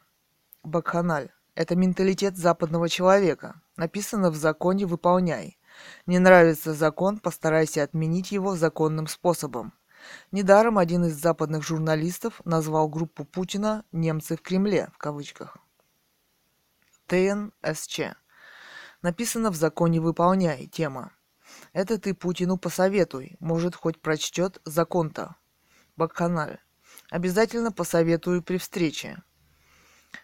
Бакханаль. Это менталитет западного человека. Написано в законе «выполняй». Не нравится закон, постарайся отменить его законным способом. Недаром один из западных журналистов назвал группу Путина «немцы в Кремле» в кавычках. ТНСЧ. Написано в законе «Выполняй» тема. Это ты Путину посоветуй, может, хоть прочтет закон-то. Бакханаль. Обязательно посоветую при встрече.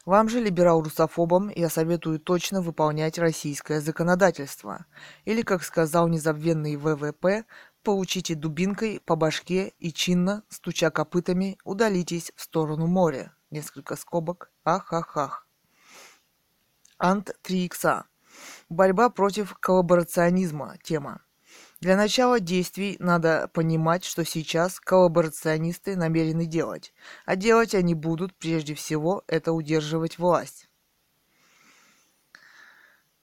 Вам же, либерал-русофобам, я советую точно выполнять российское законодательство. Или, как сказал незабвенный ВВП, получите дубинкой по башке и чинно, стуча копытами, удалитесь в сторону моря. Несколько скобок. Ах-ах-ах. Ант 3 икса. Борьба против коллаборационизма. Тема. Для начала действий надо понимать, что сейчас коллаборационисты намерены делать. А делать они будут, прежде всего, это удерживать власть.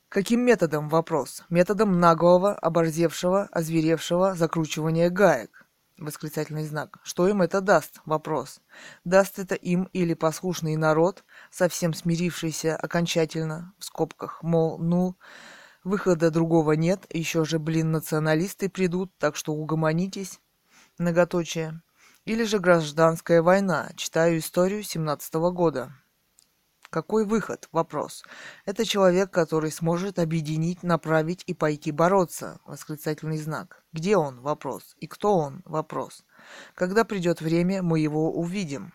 Каким методом? Вопрос. Методом наглого, оборзевшего, озверевшего закручивания гаек. Восклицательный знак. Что им это даст? Вопрос. Даст это им или послушный народ, совсем смирившийся окончательно, в скобках, мол, ну, Выхода другого нет, еще же, блин, националисты придут, так что угомонитесь. Многоточие. Или же гражданская война. Читаю историю 17 -го года. Какой выход? Вопрос. Это человек, который сможет объединить, направить и пойти бороться. Восклицательный знак. Где он? Вопрос. И кто он? Вопрос. Когда придет время, мы его увидим.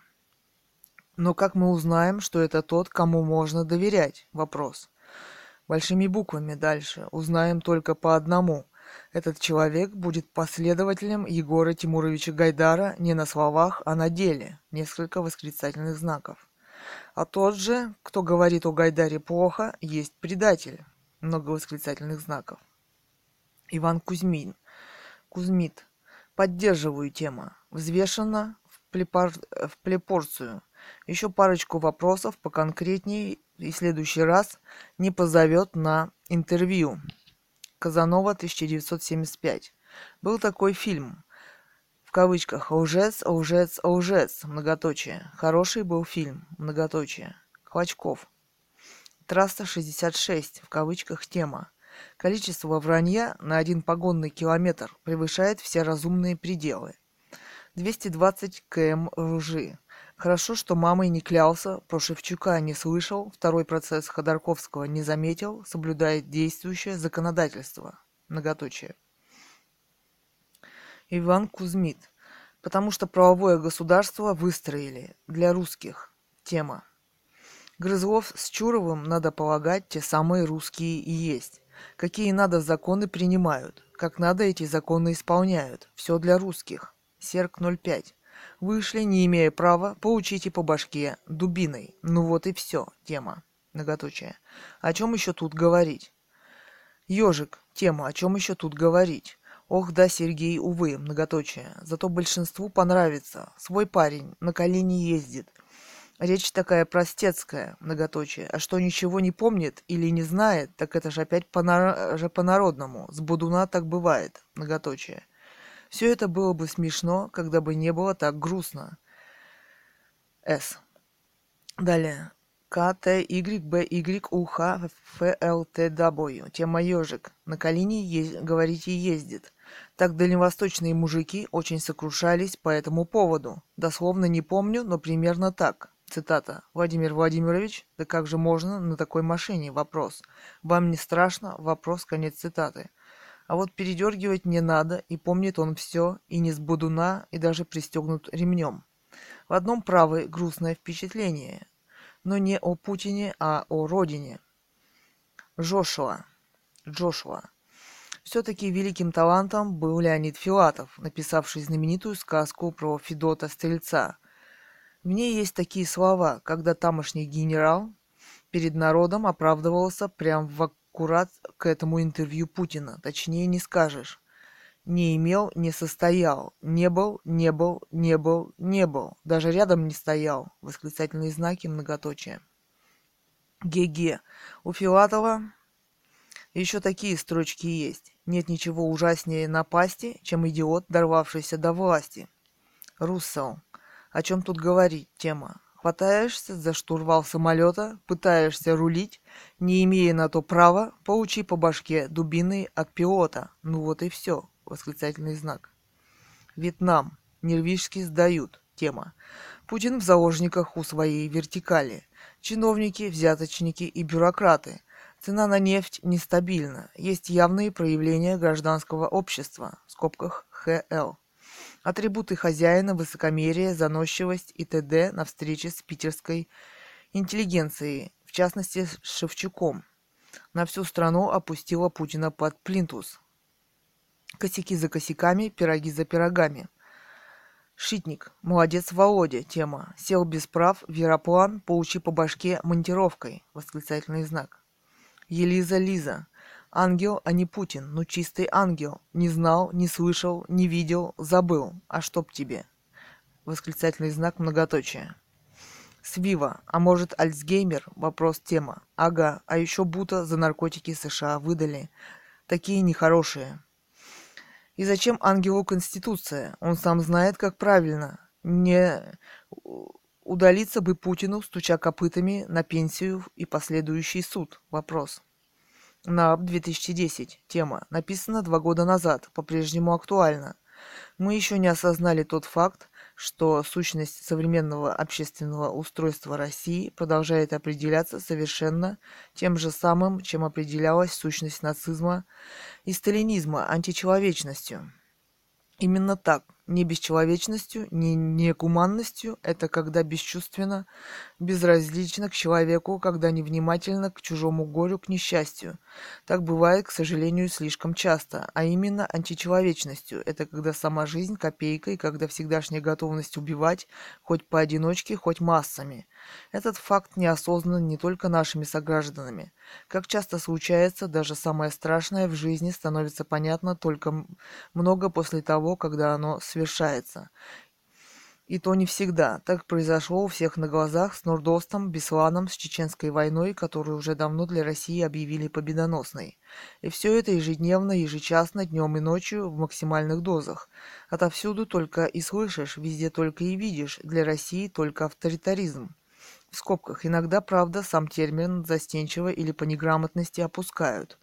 Но как мы узнаем, что это тот, кому можно доверять? Вопрос. Большими буквами дальше. Узнаем только по одному. Этот человек будет последователем Егора Тимуровича Гайдара не на словах, а на деле. Несколько восклицательных знаков. А тот же, кто говорит о Гайдаре плохо, есть предатель. Много восклицательных знаков. Иван Кузьмин. Кузьмит. Поддерживаю тему. Взвешенно в, плепор... в плепорцию. Еще парочку вопросов поконкретнее и в следующий раз не позовет на интервью. Казанова, 1975. Был такой фильм. В кавычках «Лжец, лжец, лжец», многоточие. Хороший был фильм, многоточие. Клочков. Трасса 66, в кавычках тема. Количество вранья на один погонный километр превышает все разумные пределы. 220 км лжи. Хорошо, что мамой не клялся, про Шевчука не слышал, второй процесс Ходорковского не заметил, соблюдает действующее законодательство. Многоточие. Иван Кузьмит. Потому что правовое государство выстроили для русских. Тема. Грызлов с Чуровым, надо полагать, те самые русские и есть. Какие надо законы принимают, как надо эти законы исполняют. Все для русских. Серк 05. Вышли, не имея права, получите по башке дубиной. Ну вот и все, тема. Многоточие. О чем еще тут говорить? Ежик. Тема. О чем еще тут говорить? Ох да, Сергей, увы, многоточие. Зато большинству понравится. Свой парень на колени ездит. Речь такая простецкая, многоточие. А что ничего не помнит или не знает, так это же опять по-народному. С будуна так бывает, многоточие. Все это было бы смешно, когда бы не было так грустно. С. Далее. К, Т, Y, Б, Y, У, Х, Ф, Л, Т, W. Тема ежик. На колени, е- говорите, ездит. Так дальневосточные мужики очень сокрушались по этому поводу. Дословно не помню, но примерно так. Цитата. Владимир Владимирович, да как же можно на такой машине? Вопрос. Вам не страшно? Вопрос. Конец цитаты. А вот передергивать не надо, и помнит он все, и не с будуна, и даже пристегнут ремнем. В одном правы грустное впечатление, но не о Путине, а о родине. Джошуа. Джошуа. Все-таки великим талантом был Леонид Филатов, написавший знаменитую сказку про Федота Стрельца. В ней есть такие слова, когда тамошний генерал перед народом оправдывался прямо в аккурат к этому интервью Путина. Точнее не скажешь. Не имел, не состоял. Не был, не был, не был, не был. Даже рядом не стоял. Восклицательные знаки многоточия. ГГ. У Филатова еще такие строчки есть. Нет ничего ужаснее напасти, чем идиот, дорвавшийся до власти. Руссел. О чем тут говорить? Тема. Хватаешься за штурвал самолета, пытаешься рулить, не имея на то права, получи по башке дубиной от пилота. Ну вот и все. Восклицательный знак. Вьетнам. Нервишки сдают. Тема. Путин в заложниках у своей вертикали. Чиновники, взяточники и бюрократы. Цена на нефть нестабильна. Есть явные проявления гражданского общества. В скобках ХЛ. Атрибуты хозяина, высокомерие, заносчивость и т.д. на встрече с питерской интеллигенцией, в частности с Шевчуком. На всю страну опустила Путина под плинтус. Косяки за косяками, пироги за пирогами. Шитник. Молодец, Володя. Тема. Сел без прав. Вероплан. Получи по башке монтировкой. Восклицательный знак. Елиза Лиза. Ангел, а не Путин. Ну чистый ангел. Не знал, не слышал, не видел, забыл. А чтоб тебе? Восклицательный знак многоточия. Свива. А может Альцгеймер? Вопрос тема. Ага. А еще Бута за наркотики США выдали. Такие нехорошие. И зачем ангелу Конституция? Он сам знает, как правильно. Не удалиться бы Путину, стуча копытами на пенсию и последующий суд. Вопрос. НАП 2010. Тема. Написано два года назад. По-прежнему актуальна. Мы еще не осознали тот факт, что сущность современного общественного устройства России продолжает определяться совершенно тем же самым, чем определялась сущность нацизма и сталинизма – античеловечностью. Именно так, не бесчеловечностью, не негуманностью, это когда бесчувственно, безразлично к человеку, когда невнимательно к чужому горю, к несчастью. Так бывает, к сожалению, слишком часто, а именно античеловечностью. Это когда сама жизнь копейкой, когда всегдашняя готовность убивать, хоть поодиночке, хоть массами. Этот факт не осознан не только нашими согражданами. Как часто случается, даже самое страшное в жизни становится понятно только много после того, когда оно совершается. И то не всегда. Так произошло у всех на глазах с Нордостом, Бесланом, с Чеченской войной, которую уже давно для России объявили победоносной. И все это ежедневно, ежечасно, днем и ночью в максимальных дозах. Отовсюду только и слышишь, везде только и видишь, для России только авторитаризм в скобках. Иногда, правда, сам термин застенчиво или по неграмотности опускают.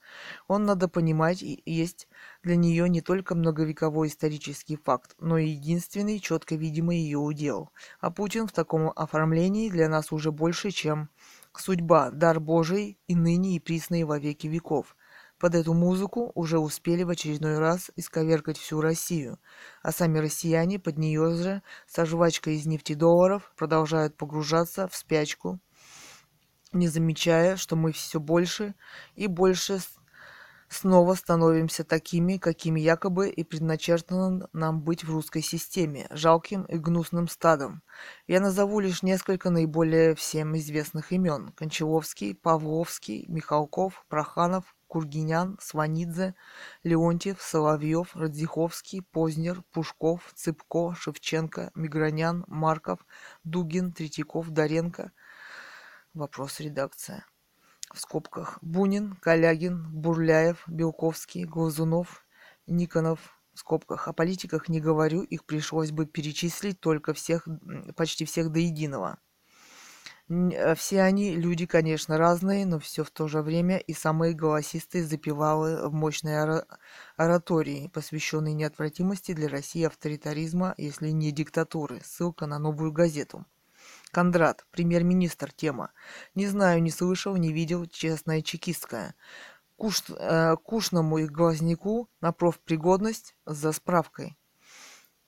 Он, надо понимать, есть для нее не только многовековой исторический факт, но и единственный четко видимый ее удел. А Путин в таком оформлении для нас уже больше, чем судьба, дар Божий и ныне и присный во веки веков. Под эту музыку уже успели в очередной раз исковеркать всю Россию, а сами россияне под нее же со жвачкой из нефтедолларов продолжают погружаться в спячку, не замечая, что мы все больше и больше снова становимся такими, какими якобы и предначертано нам быть в русской системе, жалким и гнусным стадом. Я назову лишь несколько наиболее всем известных имен. Кончаловский, Павловский, Михалков, Проханов, Кургинян, Сванидзе, Леонтьев, Соловьев, Радзиховский, Познер, Пушков, Цыпко, Шевченко, Мигранян, Марков, Дугин, Третьяков, Доренко. Вопрос редакция. В скобках Бунин, Калягин, Бурляев, Белковский, Глазунов, Никонов, в скобках. О политиках не говорю, их пришлось бы перечислить только всех, почти всех до единого. Э, все они люди, конечно, разные, но все в то же время и самые голосистые запевалы в мощной оратории, посвященной неотвратимости для России авторитаризма, если не диктатуры. Ссылка на новую газету. Кондрат, премьер-министр, тема. Не знаю, не слышал, не видел, честная чекистская. Куш, э, кушному и глазнику на профпригодность за справкой.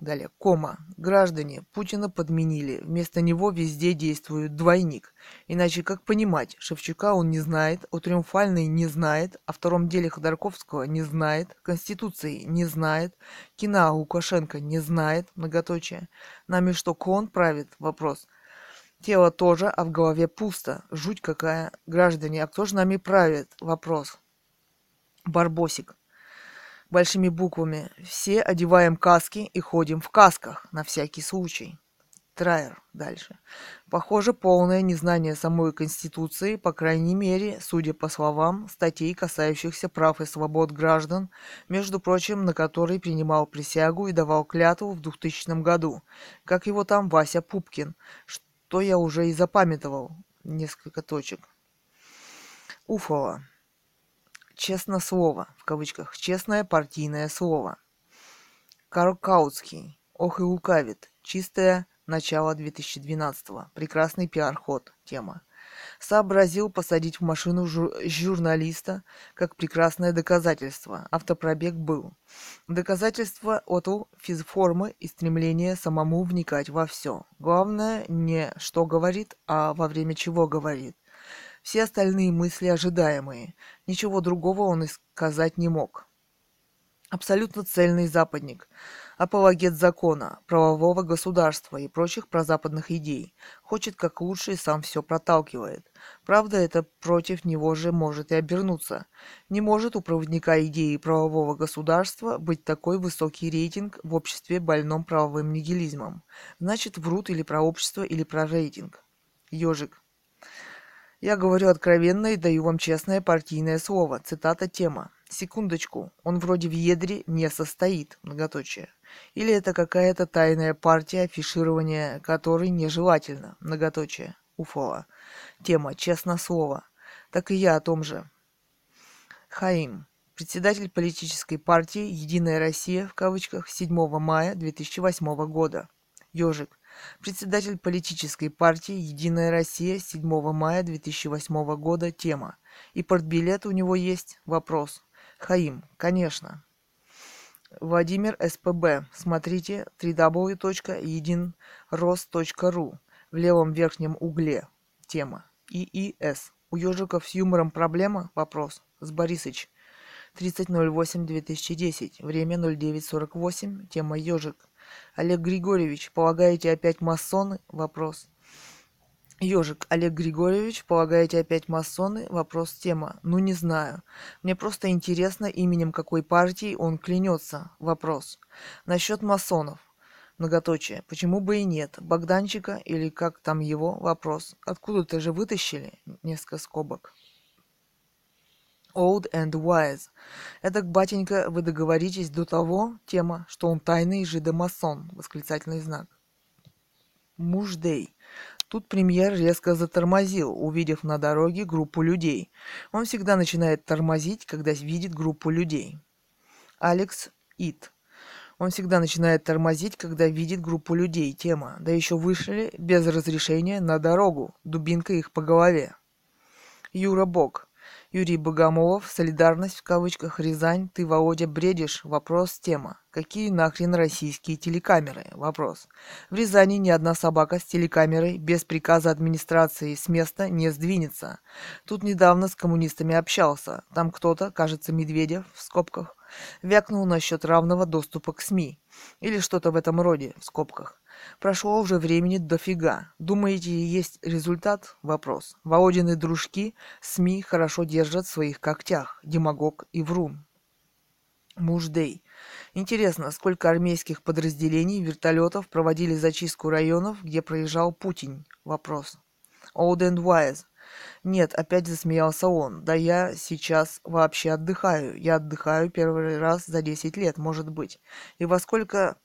Далее, кома. Граждане, Путина подменили. Вместо него везде действует двойник. Иначе как понимать, Шевчука он не знает, о Триумфальной не знает, о втором деле Ходорковского не знает, Конституции не знает, кино Лукашенко не знает, многоточие. Нами что, клон правит? Вопрос. Тело тоже, а в голове пусто. Жуть какая. Граждане, а кто же нами правит? Вопрос. Барбосик большими буквами. Все одеваем каски и ходим в касках, на всякий случай. Трайер дальше. Похоже, полное незнание самой Конституции, по крайней мере, судя по словам, статей, касающихся прав и свобод граждан, между прочим, на которой принимал присягу и давал клятву в 2000 году. Как его там Вася Пупкин, что я уже и запамятовал. Несколько точек. Уфова честно слово, в кавычках, честное партийное слово. Каркаутский, ох и лукавит, чистое начало 2012-го, прекрасный пиар-ход, тема. Сообразил посадить в машину жур журналиста как прекрасное доказательство. Автопробег был. Доказательство от физформы и стремления самому вникать во все. Главное не что говорит, а во время чего говорит. Все остальные мысли ожидаемые. Ничего другого он и сказать не мог. Абсолютно цельный западник, апологет закона, правового государства и прочих прозападных идей. Хочет как лучше и сам все проталкивает. Правда, это против него же может и обернуться. Не может у проводника идеи правового государства быть такой высокий рейтинг в обществе больном правовым нигилизмом. Значит, врут или про общество, или про рейтинг. Ежик. Я говорю откровенно и даю вам честное партийное слово. Цитата тема. Секундочку, он вроде в ядре не состоит, многоточие. Или это какая-то тайная партия, афиширования которой нежелательно, многоточие. Уфова. Тема «Честно слово». Так и я о том же. Хаим. Председатель политической партии «Единая Россия» в кавычках 7 мая 2008 года. Ежик. Председатель политической партии «Единая Россия» 7 мая 2008 года. Тема. И портбилет у него есть? Вопрос. Хаим, конечно. Владимир СПБ. Смотрите www.единрос.ру в левом верхнем угле. Тема. ИИС. У ежиков с юмором проблема? Вопрос. С Борисыч. 30.08.2010. Время 09.48. Тема ежик. Олег Григорьевич, полагаете опять масоны? Вопрос. Ежик Олег Григорьевич, полагаете опять масоны? Вопрос тема. Ну не знаю. Мне просто интересно, именем какой партии он клянется. Вопрос. Насчет масонов. Многоточие. Почему бы и нет? Богданчика или как там его? Вопрос. Откуда-то же вытащили? Несколько скобок. Old and wise. Это, батенька, вы договоритесь до того, тема, что он тайный жидомасон. Восклицательный знак. Муждей. Тут премьер резко затормозил, увидев на дороге группу людей. Он всегда начинает тормозить, когда видит группу людей. Алекс Ит. Он всегда начинает тормозить, когда видит группу людей. Тема. Да еще вышли без разрешения на дорогу. Дубинка их по голове. Юра Бог. Юрий Богомолов, солидарность в кавычках, Рязань, ты, Володя, бредишь? Вопрос, тема. Какие нахрен российские телекамеры? Вопрос. В Рязани ни одна собака с телекамерой без приказа администрации с места не сдвинется. Тут недавно с коммунистами общался. Там кто-то, кажется, Медведев, в скобках, вякнул насчет равного доступа к СМИ. Или что-то в этом роде, в скобках. Прошло уже времени дофига. Думаете, есть результат? Вопрос. Володины дружки СМИ хорошо держат в своих когтях. Демагог и врун. Муждей. Интересно, сколько армейских подразделений вертолетов проводили зачистку районов, где проезжал Путин? Вопрос. Old and wise. Нет, опять засмеялся он. Да я сейчас вообще отдыхаю. Я отдыхаю первый раз за 10 лет, может быть. И во сколько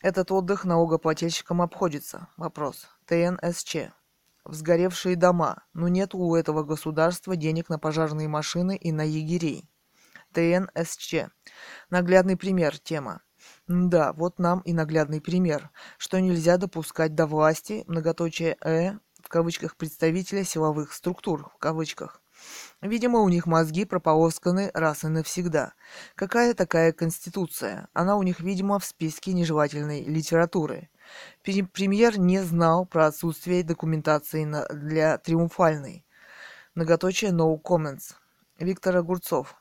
этот отдых налогоплательщикам обходится. Вопрос. ТНСЧ. Взгоревшие дома. Но нет у этого государства денег на пожарные машины и на егерей. ТНСЧ. Наглядный пример. Тема. Да, вот нам и наглядный пример, что нельзя допускать до власти, многоточие «э», в кавычках, представителя силовых структур, в кавычках. Видимо, у них мозги прополосканы раз и навсегда. Какая такая конституция? Она у них, видимо, в списке нежелательной литературы. Премьер не знал про отсутствие документации для триумфальной. Многоточие no comments. Виктор Огурцов.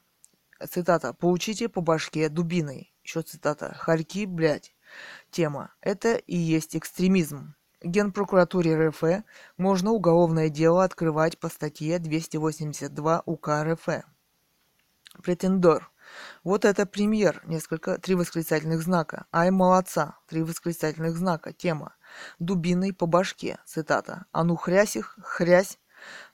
Цитата. «Получите по башке дубиной». Еще цитата. «Харьки, блядь». Тема. Это и есть экстремизм. Генпрокуратуре РФ можно уголовное дело открывать по статье 282 УК РФ. Претендор. Вот это премьер. Несколько, три восклицательных знака. Ай, молодца. Три восклицательных знака. Тема. Дубиной по башке. Цитата. А ну хрясь их, хрясь.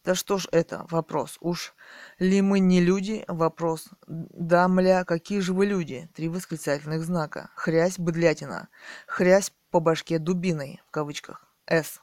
Да что ж это? Вопрос. Уж ли мы не люди? Вопрос. Да, мля, какие же вы люди? Три восклицательных знака. Хрясь, быдлятина. Хрясь по башке дубиной, в кавычках. С.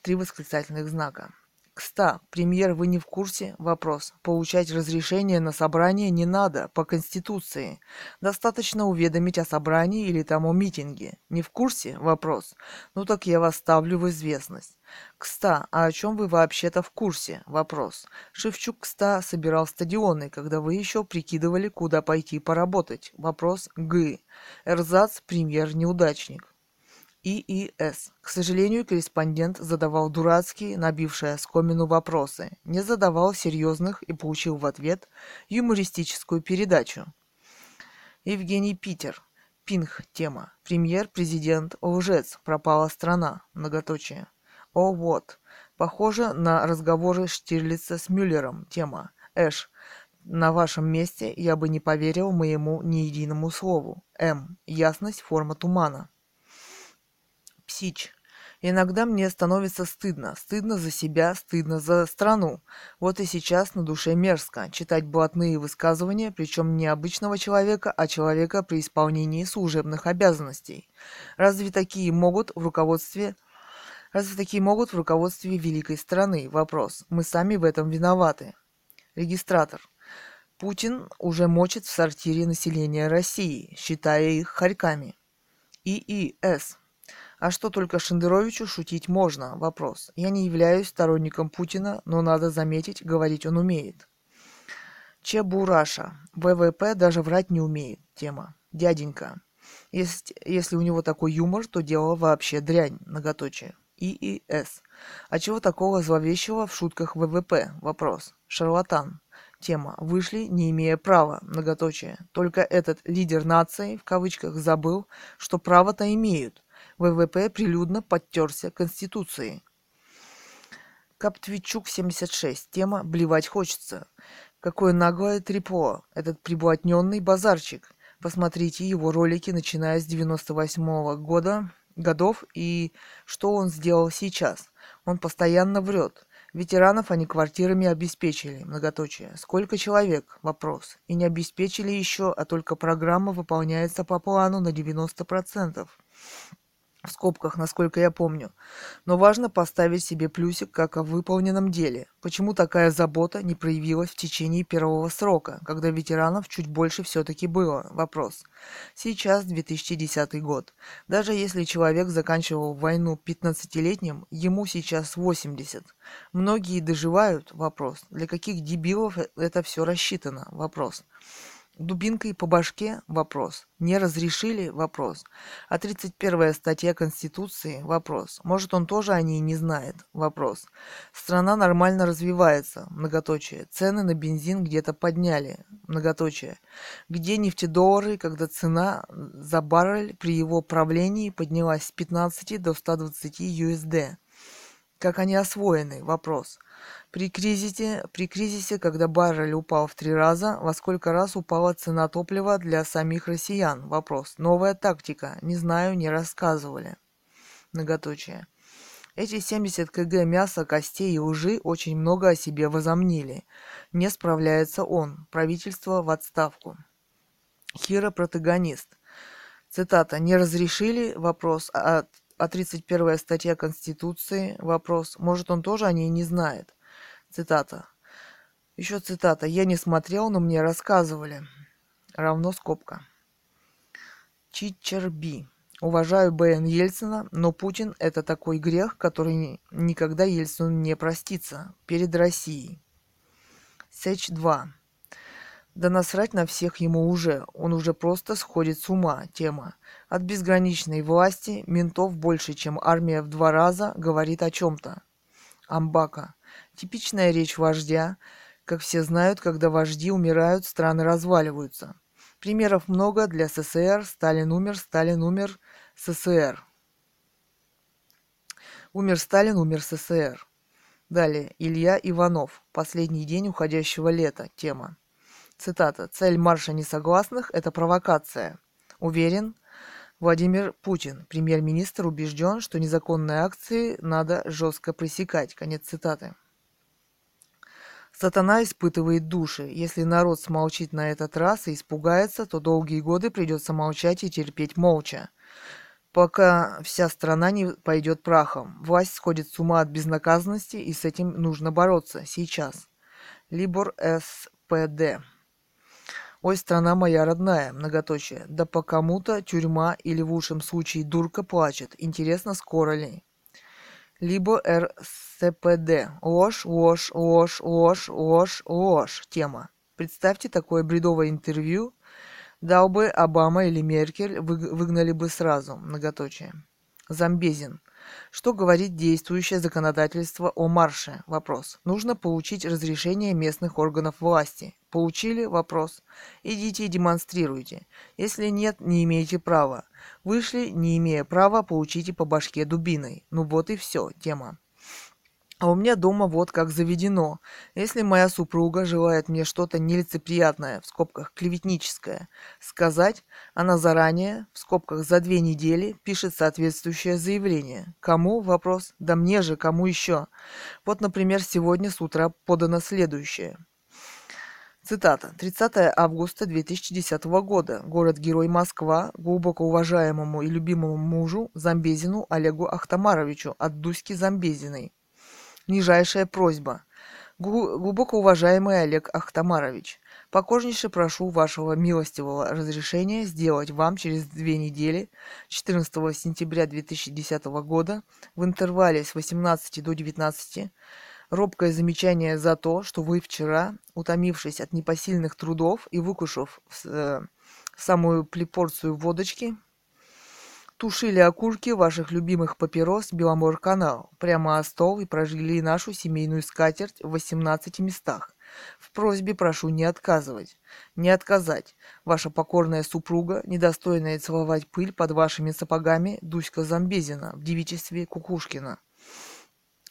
Три восклицательных знака. Кста, премьер, вы не в курсе? Вопрос. Получать разрешение на собрание не надо, по Конституции. Достаточно уведомить о собрании или там о митинге. Не в курсе? Вопрос. Ну так я вас ставлю в известность. Кста, а о чем вы вообще-то в курсе? Вопрос. Шевчук Кста собирал стадионы, когда вы еще прикидывали, куда пойти поработать. Вопрос. Г. Эрзац, премьер-неудачник. ИИС. К сожалению, корреспондент задавал дурацкие, набившие оскомину вопросы, не задавал серьезных и получил в ответ юмористическую передачу. Евгений Питер. Пинг. Тема. Премьер-президент лжец. Пропала страна. Многоточие. О, вот. Похоже на разговоры Штирлица с Мюллером. Тема. Эш. На вашем месте я бы не поверил моему ни единому слову. М. Ясность форма тумана. Псич. Иногда мне становится стыдно. Стыдно за себя, стыдно за страну. Вот и сейчас на душе мерзко читать блатные высказывания, причем не обычного человека, а человека при исполнении служебных обязанностей. Разве такие могут в руководстве Разве такие могут в руководстве великой страны? Вопрос. Мы сами в этом виноваты. Регистратор. Путин уже мочит в сортире населения России, считая их хорьками. ИИС. А что только Шендеровичу шутить можно? Вопрос. Я не являюсь сторонником Путина, но надо заметить, говорить он умеет. Чебураша. ВВП даже врать не умеет. Тема. Дяденька. Если, если у него такой юмор, то дело вообще дрянь. Многоточие. ИИС. А чего такого зловещего в шутках ВВП? Вопрос. Шарлатан. Тема. Вышли, не имея права. Многоточие. Только этот лидер нации, в кавычках, забыл, что право-то имеют. ВВП прилюдно подтерся Конституцией. Каптвичук 76. Тема «Блевать хочется». Какое наглое трепо, этот приблотненный базарчик. Посмотрите его ролики, начиная с 98 -го года, годов, и что он сделал сейчас. Он постоянно врет. Ветеранов они квартирами обеспечили, многоточие. Сколько человек? Вопрос. И не обеспечили еще, а только программа выполняется по плану на 90% в скобках, насколько я помню. Но важно поставить себе плюсик как о выполненном деле. Почему такая забота не проявилась в течение первого срока, когда ветеранов чуть больше все-таки было? Вопрос. Сейчас 2010 год. Даже если человек заканчивал войну 15-летним, ему сейчас 80. Многие доживают? Вопрос. Для каких дебилов это все рассчитано? Вопрос. Дубинкой по башке? Вопрос. Не разрешили? Вопрос. А 31 статья Конституции? Вопрос. Может, он тоже о ней не знает? Вопрос. Страна нормально развивается? Многоточие. Цены на бензин где-то подняли? Многоточие. Где нефтедоллары, когда цена за баррель при его правлении поднялась с 15 до 120 USD? Как они освоены? Вопрос. При кризисе, при кризисе, когда баррель упал в три раза, во сколько раз упала цена топлива для самих россиян? Вопрос. Новая тактика. Не знаю, не рассказывали. Многоточие. Эти 70 кг мяса, костей и лжи очень много о себе возомнили. Не справляется он. Правительство в отставку. Хиро протагонист. Цитата. «Не разрешили?» Вопрос. А а 31 статья Конституции, вопрос, может он тоже о ней не знает? Цитата. Еще цитата. Я не смотрел, но мне рассказывали. Равно скобка. Чичерби. Уважаю Б.Н. Ельцина, но Путин – это такой грех, который никогда Ельцину не простится перед Россией. Сэч 2. Да насрать на всех ему уже, он уже просто сходит с ума, тема. От безграничной власти, ментов больше, чем армия в два раза, говорит о чем-то. Амбака. Типичная речь вождя. Как все знают, когда вожди умирают, страны разваливаются. Примеров много для СССР. Сталин умер, Сталин умер, СССР. Умер Сталин, умер СССР. Далее. Илья Иванов. Последний день уходящего лета. Тема. Цитата. «Цель марша несогласных – это провокация. Уверен, Владимир Путин, премьер-министр, убежден, что незаконные акции надо жестко пресекать». Конец цитаты. Сатана испытывает души. Если народ смолчит на этот раз и испугается, то долгие годы придется молчать и терпеть молча. пока вся страна не пойдет прахом. Власть сходит с ума от безнаказанности, и с этим нужно бороться сейчас. Либор СПД. Ой, страна моя родная, многоточие. Да по кому-то тюрьма или в лучшем случае дурка плачет. Интересно, скоро ли? Либо РСПД. Ложь, ложь, ложь, ложь, ложь, ложь. Тема. Представьте такое бредовое интервью. Дал бы Обама или Меркель, выгнали бы сразу. Многоточие. Замбезин. Что говорит действующее законодательство о марше? Вопрос. Нужно получить разрешение местных органов власти. Получили? Вопрос. Идите и демонстрируйте. Если нет, не имеете права. Вышли, не имея права, получите по башке дубиной. Ну вот и все, тема. А у меня дома вот как заведено. Если моя супруга желает мне что-то нелицеприятное, в скобках клеветническое, сказать, она заранее, в скобках за две недели, пишет соответствующее заявление. Кому? Вопрос. Да мне же, кому еще? Вот, например, сегодня с утра подано следующее. Цитата. 30 августа 2010 года. Город-герой Москва глубоко уважаемому и любимому мужу Замбезину Олегу Ахтамаровичу от Дуськи Замбезиной. Нижайшая просьба. Глубоко уважаемый Олег Ахтамарович, покорнейше прошу вашего милостивого разрешения сделать вам через две недели, 14 сентября 2010 года, в интервале с 18 до 19, робкое замечание за то, что вы вчера, утомившись от непосильных трудов и выкушав э, самую плепорцию водочки, тушили окурки ваших любимых папирос Беломор-канал прямо о стол и прожгли нашу семейную скатерть в 18 местах. В просьбе прошу не отказывать. Не отказать. Ваша покорная супруга, недостойная целовать пыль под вашими сапогами, Дуська Замбезина в девичестве Кукушкина.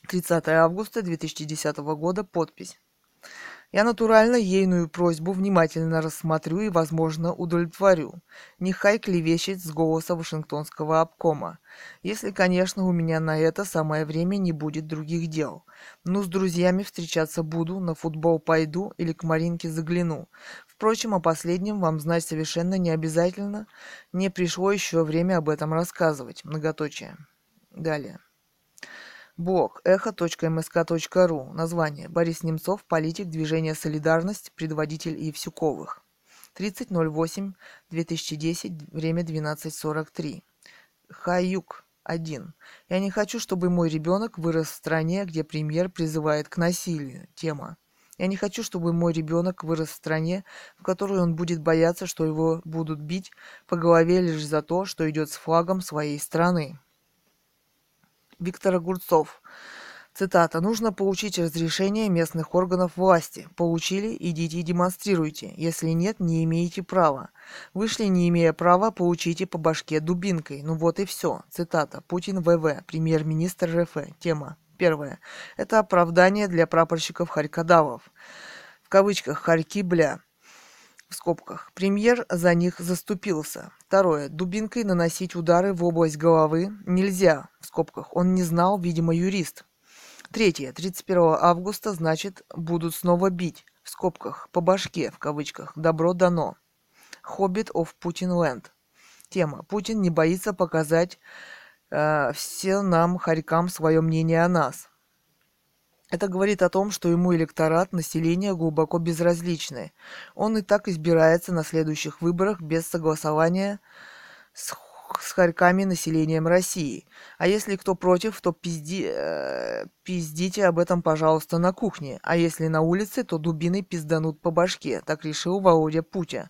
30 августа 2010 года. Подпись. Я натурально ейную просьбу внимательно рассмотрю и, возможно, удовлетворю. Нехай клевещет с голоса Вашингтонского обкома. Если, конечно, у меня на это самое время не будет других дел. Ну, с друзьями встречаться буду, на футбол пойду или к Маринке загляну. Впрочем, о последнем вам знать совершенно не обязательно. Не пришло еще время об этом рассказывать. Многоточие. Далее. Блог эхо.мск.ру. Название. Борис Немцов, политик, движение «Солидарность», предводитель Евсюковых. 30.08.2010, время 12.43. Хаюк. 1. Я не хочу, чтобы мой ребенок вырос в стране, где премьер призывает к насилию. Тема. Я не хочу, чтобы мой ребенок вырос в стране, в которой он будет бояться, что его будут бить по голове лишь за то, что идет с флагом своей страны. Виктор Огурцов. Цитата. «Нужно получить разрешение местных органов власти. Получили? Идите и демонстрируйте. Если нет, не имеете права. Вышли, не имея права, получите по башке дубинкой. Ну вот и все». Цитата. Путин ВВ. Премьер-министр РФ. Тема. Первое. Это оправдание для прапорщиков Харькадавов. В кавычках «Харьки, бля» в скобках. Премьер за них заступился. Второе. Дубинкой наносить удары в область головы нельзя, в скобках. Он не знал, видимо, юрист. Третье. 31 августа, значит, будут снова бить, в скобках, по башке, в кавычках. Добро дано. Хоббит of Putin Land. Тема. Путин не боится показать э, все нам, хорькам, свое мнение о нас. Это говорит о том, что ему электорат населения глубоко безразличный. Он и так избирается на следующих выборах без согласования с с хорьками населением России. А если кто против, то пизди, э, пиздите об этом, пожалуйста, на кухне. А если на улице, то дубиной пизданут по башке. Так решил Володя Путя.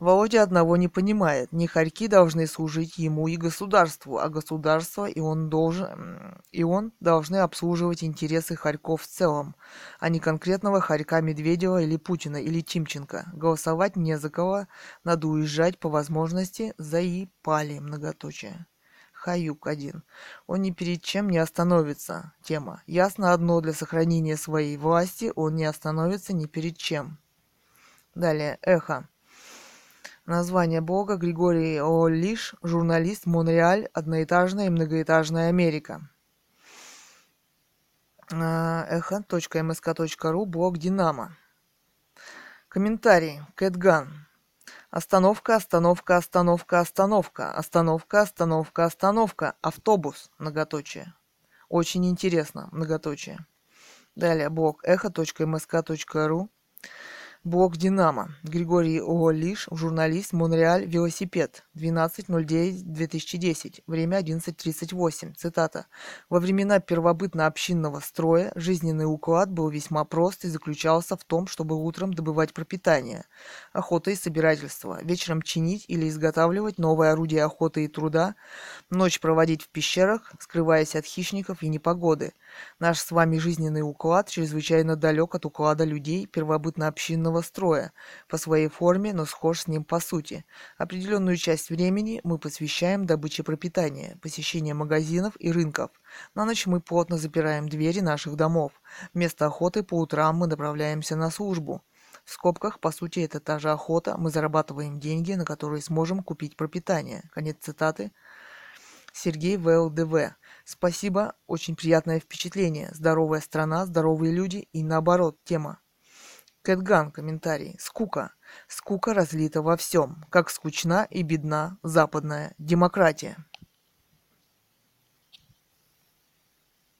Володя одного не понимает. Не хорьки должны служить ему и государству, а государство и он должен и он должны обслуживать интересы хорьков в целом, а не конкретного хорька Медведева или Путина или Тимченко. Голосовать не за кого, надо уезжать по возможности заипали многоточие. Хаюк один. Он ни перед чем не остановится. Тема. Ясно одно для сохранения своей власти он не остановится ни перед чем. Далее. Эхо. Название блога Григорий Олиш, журналист Монреаль, одноэтажная и многоэтажная Америка. А, эхо.мск.ру, блог Динамо. Комментарий. Кэтган. Остановка, остановка, остановка, остановка, остановка, остановка, остановка, автобус, многоточие. Очень интересно, многоточие. Далее блог эхо.мск.ру Блок «Динамо». Григорий Олиш, журналист, Монреаль, велосипед. 12.09.2010. Время 11.38. Цитата. «Во времена первобытно-общинного строя жизненный уклад был весьма прост и заключался в том, чтобы утром добывать пропитание, охота и собирательство, вечером чинить или изготавливать новое орудие охоты и труда, ночь проводить в пещерах, скрываясь от хищников и непогоды. Наш с вами жизненный уклад чрезвычайно далек от уклада людей первобытно-общинного строя, по своей форме, но схож с ним по сути. Определенную часть времени мы посвящаем добыче пропитания, посещению магазинов и рынков. На ночь мы плотно запираем двери наших домов. Вместо охоты по утрам мы направляемся на службу. В скобках, по сути, это та же охота, мы зарабатываем деньги, на которые сможем купить пропитание. Конец цитаты. Сергей ВЛДВ. Спасибо, очень приятное впечатление. Здоровая страна, здоровые люди и наоборот, тема. Кэтган, комментарий. Скука. Скука разлита во всем, как скучна и бедна западная демократия.